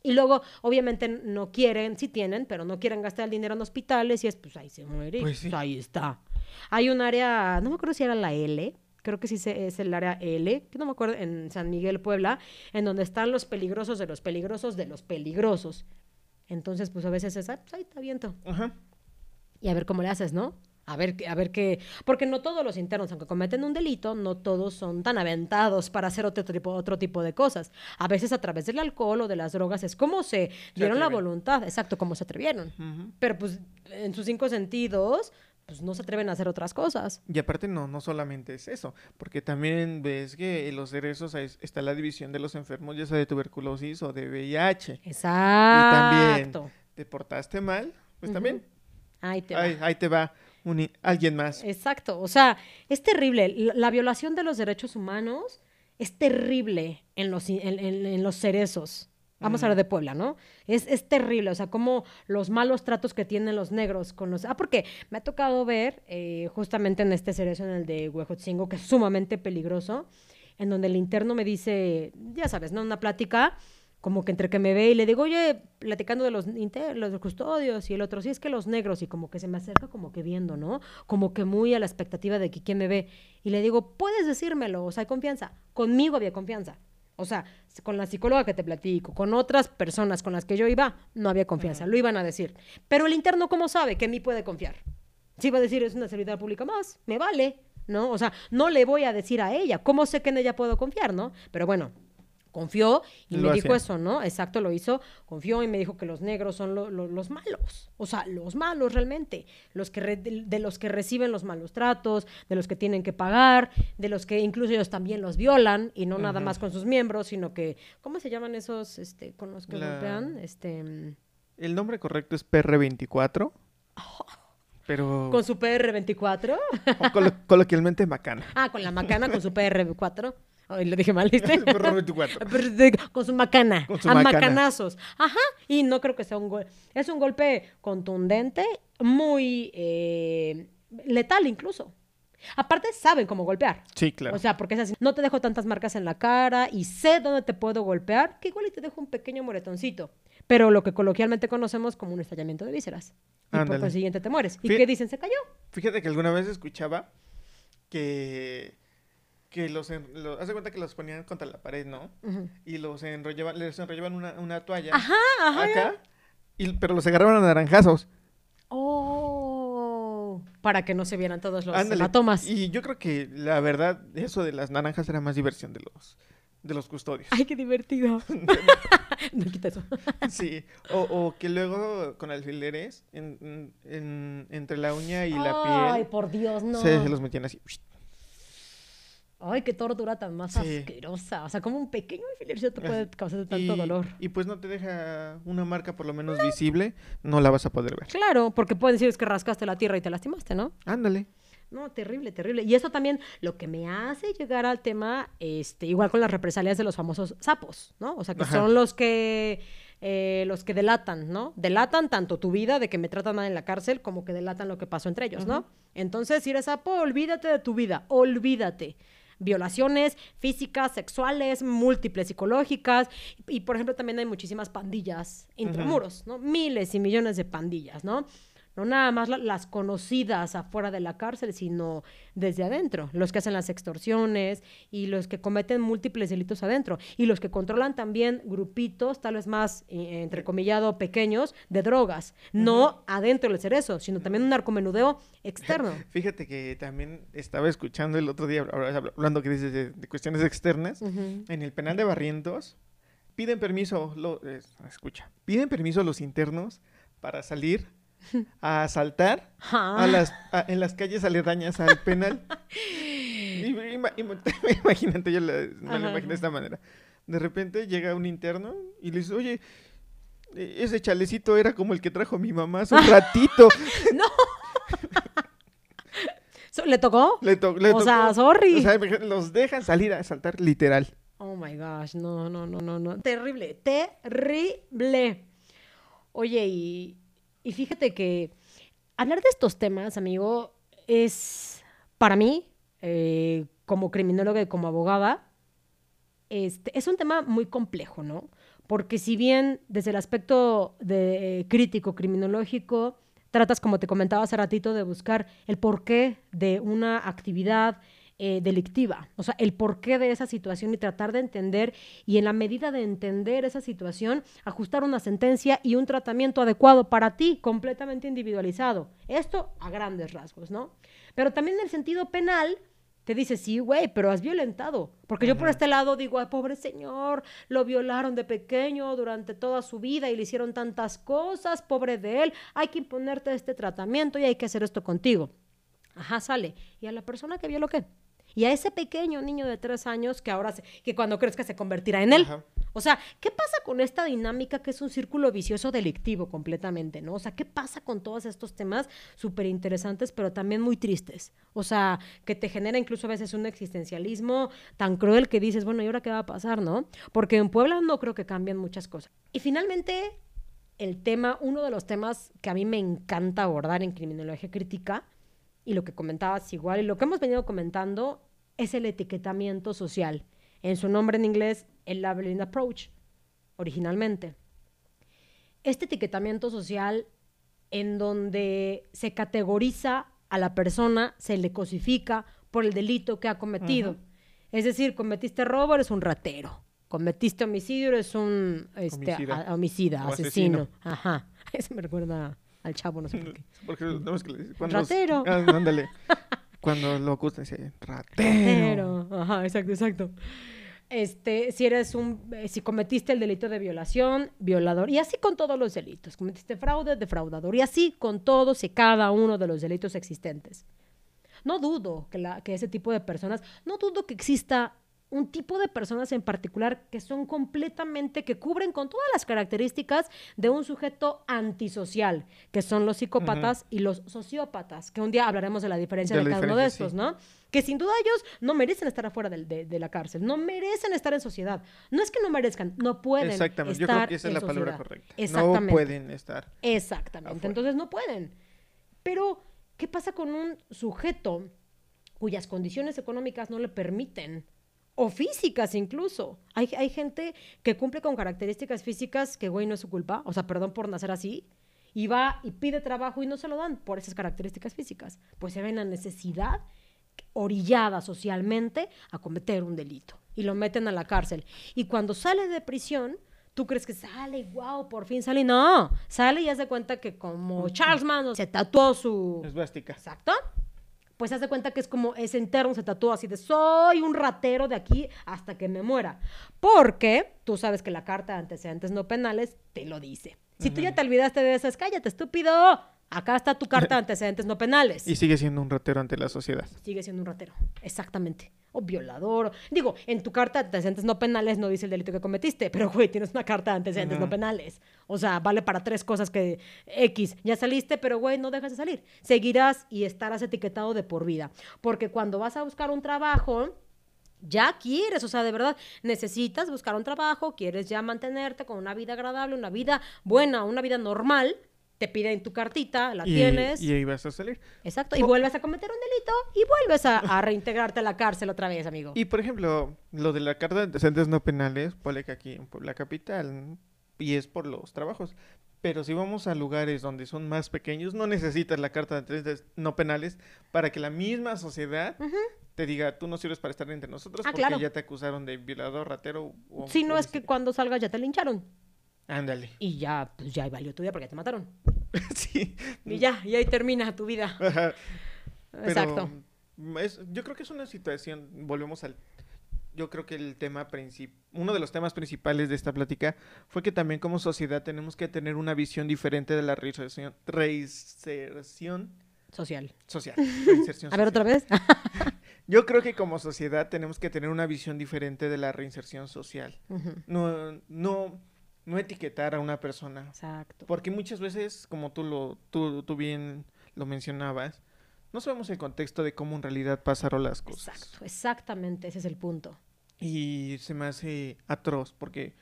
Y luego, obviamente, no quieren, sí tienen, pero no quieren gastar el dinero en hospitales y es, pues ahí se muere, Pues sí. ahí está. Hay un área, no me acuerdo si era la L, creo que sí es el área L, que no me acuerdo, en San Miguel, Puebla, en donde están los peligrosos de los peligrosos de los peligrosos. Entonces, pues a veces es, ah, pues ahí te aviento. Ajá. Y a ver cómo le haces, ¿no? A ver, qué- a ver qué. Porque no todos los internos, aunque cometen un delito, no todos son tan aventados para hacer otro tipo, otro tipo de cosas. A veces a través del alcohol o de las drogas es como se dieron la voluntad, exacto, como se atrevieron. Pero pues en sus cinco sentidos, pues no se atreven a hacer otras cosas. Y aparte no, no solamente es eso, porque también ves que en los cerezos hay- está la división de los enfermos, ya sea de tuberculosis o de VIH. Exacto. ¿Te portaste mal? Pues también. Ahí te va. Ahí, ahí te va un alguien más. Exacto, o sea, es terrible. La, la violación de los derechos humanos es terrible en los, en, en- en los cerezos. Vamos a hablar de Puebla, ¿no? Es, es terrible, o sea, como los malos tratos que tienen los negros con los... Ah, porque me ha tocado ver eh, justamente en este cerezo, en el de Huejotzingo, que es sumamente peligroso, en donde el interno me dice, ya sabes, ¿no? Una plática, como que entre que me ve y le digo, oye, platicando de los, inter- los custodios y el otro, sí, es que los negros, y como que se me acerca como que viendo, ¿no? Como que muy a la expectativa de que quién me ve. Y le digo, puedes decírmelo, o sea, hay confianza. Conmigo había confianza. O sea, con la psicóloga que te platico, con otras personas con las que yo iba, no había confianza, lo iban a decir. Pero el interno, ¿cómo sabe que en mí puede confiar? Si va a decir, es una servidora pública más, me vale, ¿no? O sea, no le voy a decir a ella, ¿cómo sé que en ella puedo confiar, no? Pero bueno, confió y Lo me dijo hacía. eso, ¿no? Exacto, lo hizo, confió y me dijo que los negros son lo- lo- los malos, o sea, los malos realmente, los que re- de, de los que reciben los malos tratos, de los que tienen que pagar, de los que incluso ellos también los violan y no nada más con sus miembros, sino que, ¿cómo se llaman esos, este, con los que La- golpean? Este, mm, El nombre correcto es PR24, pero con su PR24. o colo- coloquialmente macana. Ah, con la macana, con su PR4. Ay, lo dije mal, ¿viste? PR24. con su macana. Con su a macana. macanazos. Ajá. Y no creo que sea un golpe. Es un golpe contundente, muy eh, letal incluso. Aparte, saben cómo golpear. Sí, claro. O sea, porque es así. No te dejo tantas marcas en la cara y sé dónde te puedo golpear, que igual y te dejo un pequeño moretoncito. Pero lo que coloquialmente conocemos como un estallamiento de vísceras. Y por Ándale. consiguiente te mueres. ¿Y Fí- qué dicen? Se cayó. Fíjate que alguna vez escuchaba que que los, en- lo- haz de cuenta que los ponían contra la pared, ¿no? Y los enrollaban, les enrollaban una, una toalla Ajá, ajá. acá, y, pero los agarraban a naranjazos. Oh, para que no se vieran todos los Ándale. hematomas. Y yo creo que la verdad, eso de las naranjas era más diversión de los, de los custodios. Ay, qué divertido. no quita eso. Sí, o, o que luego con alfileres en, en- en- entre la uña y la Ay, piel por Dios, no. se, se los metían así. Ay, qué tortura tan más Sí. asquerosa. O sea, como un pequeño alfiler te puede causar Y, tanto dolor. y pues no te deja una marca por lo menos visible, no la vas a poder ver. Claro, porque pueden decir es que rascaste la tierra y te lastimaste, ¿no? Ándale. No, terrible, terrible. Y eso también lo que me hace llegar al tema, este, igual con las represalias de los famosos sapos, ¿no? O sea, que Ajá. son los que eh, los que delatan, ¿no? Delatan tanto tu vida de que me tratan mal en la cárcel como que delatan lo que pasó entre ellos, ¿no? Entonces, si eres sapo, olvídate de tu vida, olvídate. Violaciones físicas, sexuales, múltiples psicológicas. Y, por ejemplo, también hay muchísimas pandillas intramuros, ¿no? Miles y millones de pandillas, ¿no? No nada más la- las conocidas afuera de la cárcel, sino desde adentro. Los que hacen las extorsiones y los que cometen múltiples delitos adentro. Y los que controlan también grupitos, tal vez más, eh, entrecomillado, pequeños, de drogas. No adentro del cerezo, sino también un narcomenudeo externo. Fíjate que también estaba escuchando el otro día, hablando que dices de, de cuestiones externas, en el penal de Barrientos, piden permiso, lo, eh, escucha, piden permiso a los internos para salir a asaltar a las, a- en las calles aledañas al penal. Y- ima- ima- imagínate, yo la- me lo imaginé de esta manera. De repente llega un interno y le dice, oye, eh, ese chalecito era como el que trajo mi mamá hace un ratito. So- ¿Le tocó? Le to- le O sea, sorry. O sea, los dejan salir a asaltar literal. Oh my gosh, no, no, no, no, no. Terrible, terrible. Oye, y, y fíjate que hablar de estos temas, amigo, es para mí, eh, como criminóloga y como abogada, este, es un tema muy complejo, ¿no? Porque si bien desde el aspecto de, eh, crítico, criminológico, tratas, como te comentaba hace ratito, de buscar el porqué de una actividad eh, delictiva, o sea, el porqué de esa situación y tratar de entender y en la medida de entender esa situación, ajustar una sentencia y un tratamiento adecuado para ti, completamente individualizado. Esto a grandes rasgos, ¿no? Pero también en el sentido penal, te dice, sí, güey, pero has violentado. Porque yo por este lado digo, ay, pobre señor, lo violaron de pequeño durante toda su vida y le hicieron tantas cosas, pobre de él, hay que imponerte este tratamiento y hay que hacer esto contigo. Ajá, sale. ¿Y a la persona que violó qué? Y a ese pequeño niño de tres años que ahora, se- que cuando crezca se convertirá en él. Ajá. O sea, ¿qué pasa con esta dinámica que es un círculo vicioso delictivo completamente, ¿no? O sea, ¿qué pasa con todos estos temas súper interesantes, pero también muy tristes? O sea, que te genera incluso a veces un existencialismo tan cruel que dices, bueno, ¿y ahora qué va a pasar, no? Porque en Puebla no creo que cambien muchas cosas. Y finalmente, el tema, uno de los temas que a mí me encanta abordar en criminología crítica, y lo que comentabas igual, y lo que hemos venido comentando, es el etiquetamiento social. En su nombre en inglés, el labeling approach, originalmente. Este etiquetamiento social en donde se categoriza a la persona, se le cosifica por el delito que ha cometido. Es decir, cometiste robo, eres un ratero. Cometiste homicidio, eres un este, Homicida. a- homicida, O asesino. asesino. Ajá. Eso me recuerda al chavo, no sé por qué. Porque no es que le- cuando Ratero. Ah, ándale. Cuando lo acusan dice, ratero. Ratero. Ajá, exacto, exacto. Este, si eres un, eh, si cometiste el delito de violación, violador, y así con todos los delitos. Cometiste fraude, defraudador, y así con todos y cada uno de los delitos existentes. No dudo que, la, que ese tipo de personas, no dudo que exista un tipo de personas en particular que son completamente, que cubren con todas las características de un sujeto antisocial, que son los psicópatas y los sociópatas, que un día hablaremos de la diferencia De de, la cada uno de estos, sí. ¿no? Que sin duda ellos no merecen estar afuera de, de la cárcel, no merecen estar en sociedad. No es que no merezcan, no pueden Exactamente, yo estar creo que esa es la palabra sociedad. correcta. Exactamente. No pueden estar. Exactamente. afuera. Entonces no pueden. Pero, ¿qué pasa con un sujeto cuyas condiciones económicas no le permiten? O físicas incluso. Hay, hay gente que cumple con características físicas que, güey, no es su culpa. O sea, perdón por nacer así. Y va y pide trabajo y no se lo dan por esas características físicas. Pues se ven la necesidad orillada socialmente a cometer un delito y lo meten a la cárcel. Y cuando sale de prisión, tú crees que sale, wow, por fin sale. No, sale y hace cuenta que como Charles Manson se tatuó su... Esvástica. Exacto. Pues hace cuenta que es como ese interno se tatúa así de soy un ratero de aquí hasta que me muera. Porque tú sabes que la carta de antecedentes no penales te lo dice. Si tú ya te olvidaste de esas, cállate, estúpido. Acá está tu carta de antecedentes no penales. Y sigue siendo un ratero ante la sociedad. Sigue siendo un ratero, exactamente. O violador. Digo, en tu carta de antecedentes no penales no dice el delito que cometiste, pero güey, tienes una carta de antecedentes no penales. O sea, vale para tres cosas que X, ya saliste, pero güey, no dejas de salir. Seguirás y estarás etiquetado de por vida. Porque cuando vas a buscar un trabajo, ya quieres, o sea, de verdad, necesitas buscar un trabajo, quieres ya mantenerte con una vida agradable, una vida buena, una vida normal, te piden tu cartita, la Y, tienes. y ahí vas a salir. Exacto, y vuelves a cometer un delito y vuelves a, a reintegrarte a la cárcel otra vez, amigo. Y por ejemplo, lo de la carta de antecedentes no penales, ponle que aquí en la capital, y es por los trabajos. Pero si vamos a lugares donde son más pequeños, no necesitas la carta de antecedentes no penales para que la misma sociedad te diga, tú no sirves para estar entre nosotros Ah, porque claro. ya te acusaron de violador, ratero o... si no es que homicida". cuando salgas ya te lincharon Ándale. y ya, pues ya valió tu vida porque ya te mataron. sí. Y ya, y ahí termina tu vida. Ajá. Exacto. es- yo creo que es una situación, volvemos al... Yo creo que el tema principal, uno de los temas principales de esta plática fue que también como sociedad tenemos que tener una visión diferente de la reinserción, reinserción Social. social. reinserción A ver, social. otra vez. Yo creo que como sociedad tenemos que tener una visión diferente de la reinserción social. No, no, no etiquetar a una persona. Exacto. Porque muchas veces, como tú, lo, tú, tú bien lo mencionabas, no sabemos el contexto de cómo en realidad pasaron las cosas. Exacto, exactamente, ese es el punto. Y se me hace atroz porque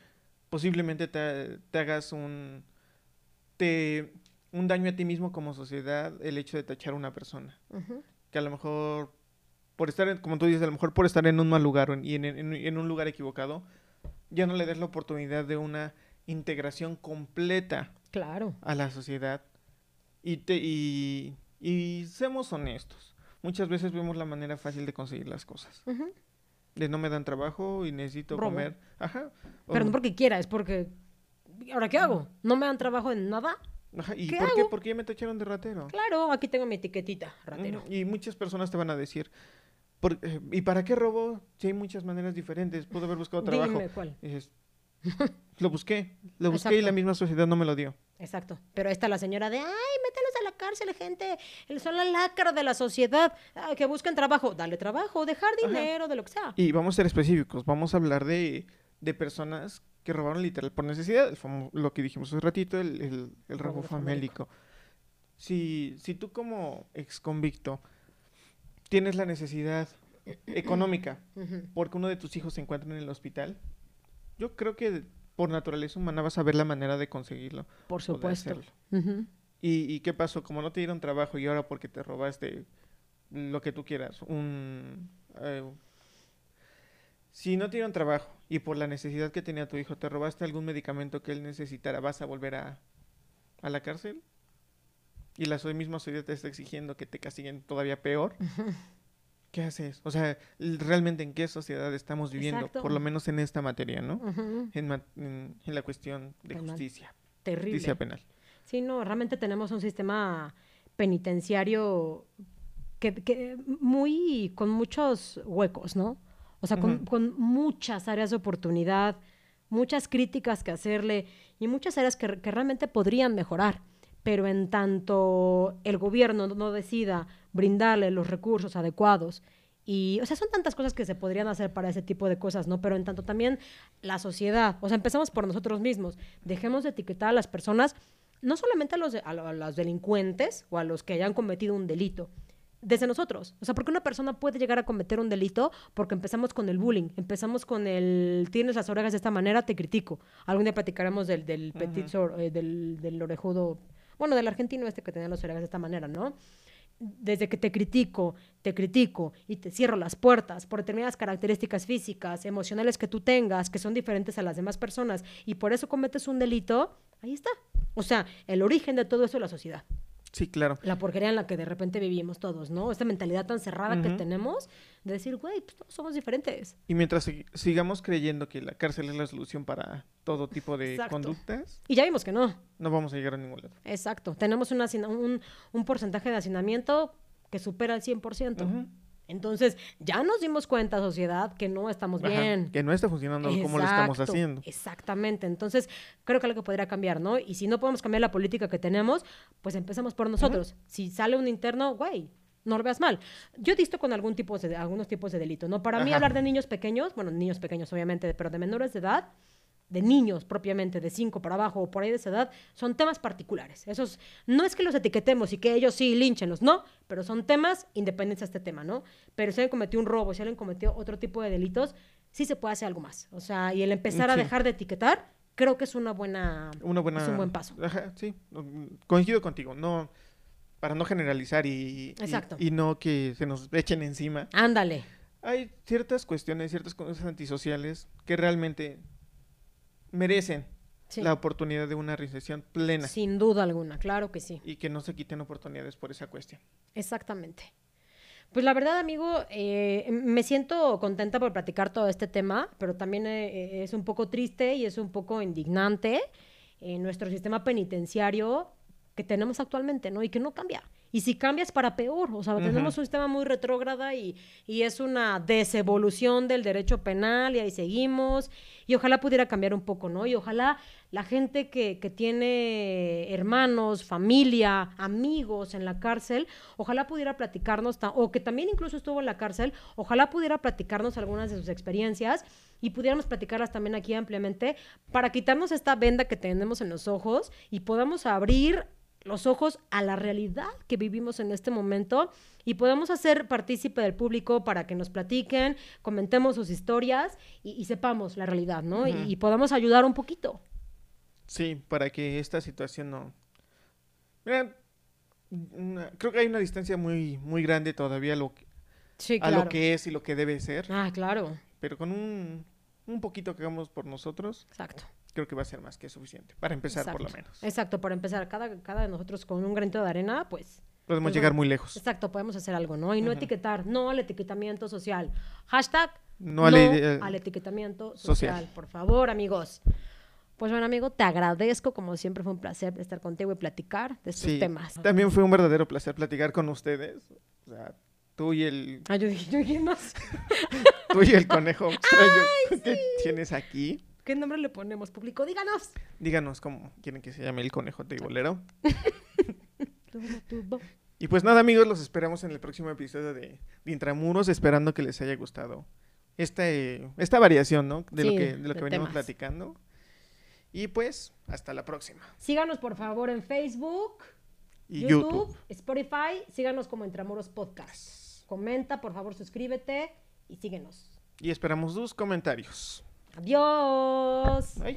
posiblemente te, te hagas un, te, un daño a ti mismo como sociedad el hecho de tachar a una persona. Que a lo mejor, por estar, en- como tú dices, a lo mejor por estar en un mal lugar y en, en- en un lugar equivocado, ya no le des la oportunidad de una integración completa Claro. a la sociedad y, te, y, y seamos honestos. Muchas veces vemos la manera fácil de conseguir las cosas. De no me dan trabajo y necesito Robo. comer. Ajá. o- Pero no porque quiera, es porque... ¿Ahora qué hago? ¿No me dan trabajo en nada? ajá, ¿Y ¿qué por qué? hago? Porque ya me tacharon de ratero. Claro, aquí tengo mi etiquetita, ratero. Y muchas personas te van a decir, "Por- eh, ¿y para qué robó? Si hay muchas maneras diferentes, pudo haber buscado trabajo. Dime cuál. Dices, lo busqué, lo busqué y la misma sociedad no me lo dio. Exacto. Pero ahí está la señora de, ay, mételos a la cárcel, gente. Son la lacra de la sociedad. Que buscan trabajo. Dale trabajo, dejar Ajá. dinero, de lo que sea. Y vamos a ser específicos, vamos a hablar de, de personas que robaron literal por necesidad, el famo- lo que dijimos hace ratito, el, el, el robo famélico. Si, si tú como ex convicto tienes la necesidad económica porque uno de tus hijos se encuentra en el hospital, yo creo que por naturaleza humana vas a ver la manera de conseguirlo. Por o de supuesto. Ujú. ¿Y, y qué pasó? Como no te dieron trabajo y ahora porque te robaste lo que tú quieras, un... eh, si no te dieron trabajo y por la necesidad que tenía tu hijo te robaste algún medicamento que él necesitara, ¿vas a volver a, a la cárcel? Y la misma sociedad te está exigiendo que te castiguen todavía peor. ¿Qué haces? O sea, realmente en qué sociedad estamos viviendo, Exacto. por lo menos en esta materia, ¿no? En, ma- en- en la cuestión de Penal. justicia, Terrible. justicia penal. Sí, no, realmente tenemos un sistema penitenciario que, que muy con muchos huecos, ¿no? O sea, con, muchas áreas de oportunidad, muchas críticas que hacerle y muchas áreas que, que realmente podrían mejorar. Pero en tanto el gobierno no decida brindarle los recursos adecuados y, o sea, son tantas cosas que se podrían hacer para ese tipo de cosas, ¿no? Pero en tanto también la sociedad, o sea, empezamos por nosotros mismos, dejemos de etiquetar a las personas, no solamente a los, de- a lo- a los delincuentes o a los que hayan cometido un delito, desde nosotros. O sea, porque una persona puede llegar a cometer un delito porque empezamos con el bullying, empezamos con el tienes las orejas de esta manera, te critico. Algún día platicaremos del, del petit sor- eh, del, del orejudo, bueno, del argentino este que tenía las orejas de esta manera, ¿no? Desde que te critico, te critico y te cierro las puertas por determinadas características físicas, emocionales que tú tengas, que son diferentes a las demás personas, y por eso cometes un delito, ahí está. O sea, el origen de todo eso es la sociedad. Sí, claro. La porquería en la que de repente vivimos todos, ¿no? Esta mentalidad tan cerrada que tenemos de decir, güey, pues todos somos diferentes. Y mientras sig- sigamos creyendo que la cárcel es la solución para todo tipo de Exacto. conductas, Y ya vimos que no. no vamos a llegar a ningún lado. Exacto. Tenemos un, un, un porcentaje de hacinamiento que supera el 100%. Ujú. Entonces, ya nos dimos cuenta, sociedad, que no estamos Ajá, bien. Que no está funcionando como lo estamos haciendo. Exactamente. Entonces, creo que algo podría cambiar, ¿no? Y si no podemos cambiar la política que tenemos, pues empezamos por nosotros. Si sale un interno, güey, no lo veas mal. Yo disto con algún tipo de, algunos tipos de delito, ¿no? Para mí hablar de niños pequeños, bueno, niños pequeños obviamente, pero de menores de edad, de niños propiamente, de 5 para abajo o por ahí de esa edad, son temas particulares. Esos, no es que los etiquetemos y que ellos sí línchenlos, no, pero son temas independientes a este tema, ¿no? Pero si alguien cometió un robo, si alguien cometió otro tipo de delitos, sí se puede hacer algo más. O sea, y el empezar a dejar de etiquetar, creo que es una buena... Una buena... Es un buen paso. Ajá, sí. Coincido contigo. No, para no generalizar y, y- Exacto. y no que se nos echen encima. Ándale. Hay ciertas cuestiones, ciertas cosas antisociales que realmente merecen Sí. la oportunidad de una reinserción plena Sin duda alguna, claro que sí. y que no se quiten oportunidades por esa cuestión. Exactamente. Pues la verdad, amigo, eh, me siento contenta por platicar todo este tema, pero también eh, es un poco triste y es un poco indignante en nuestro sistema penitenciario que tenemos actualmente, ¿no? Y que no cambia. Y si cambia es para peor. O sea, tenemos un sistema muy retrógrada y, y es una desevolución del derecho penal y ahí seguimos. Y ojalá pudiera cambiar un poco, ¿no? Y ojalá la gente que, que tiene hermanos, familia, amigos en la cárcel, ojalá pudiera platicarnos, o que también incluso estuvo en la cárcel, ojalá pudiera platicarnos algunas de sus experiencias y pudiéramos platicarlas también aquí ampliamente para quitarnos esta venda que tenemos en los ojos y podamos abrir los ojos a la realidad que vivimos en este momento y podamos hacer partícipe del público para que nos platiquen, comentemos sus historias y, y sepamos la realidad, ¿no? Y- y podamos ayudar un poquito. Sí, para que esta situación no... Mira, creo que hay una distancia muy, muy grande todavía a lo, que, Sí, a lo que es y lo que debe ser, Ah, claro. pero con un, un poquito que hagamos por nosotros, Exacto. Creo que va a ser más que suficiente, para empezar por lo Exacto. menos. Exacto, para empezar, cada, cada de nosotros con un granito de arena, pues, Podemos pues llegar muy lejos. exacto, podemos hacer algo, ¿no? Y no Ujú. etiquetar, no al etiquetamiento social. Hashtag No a la idea- al etiquetamiento social. social. Por favor, amigos. Pues bueno, amigo, te agradezco. Como siempre, fue un placer estar contigo y platicar de estos Sí, temas. también fue un verdadero placer platicar con ustedes. O sea, tú y el, Ah, yo dije, yo dije más. tú y el conejo extraño que tienes aquí. ¿Qué nombre le ponemos, público? Díganos. Díganos cómo quieren que se llame el conejo teibolero. Y pues nada, amigos, los esperamos en el próximo episodio de, de Intramuros, esperando que les haya gustado esta, eh, esta variación, ¿no? De lo que, de lo que venimos temas. platicando. Y pues, hasta la próxima. Síganos, por favor, en Facebook, Y YouTube, YouTube. Spotify. Síganos como Entramuros Podcast. Comenta, por favor, suscríbete y síguenos. Y esperamos sus comentarios. Adiós.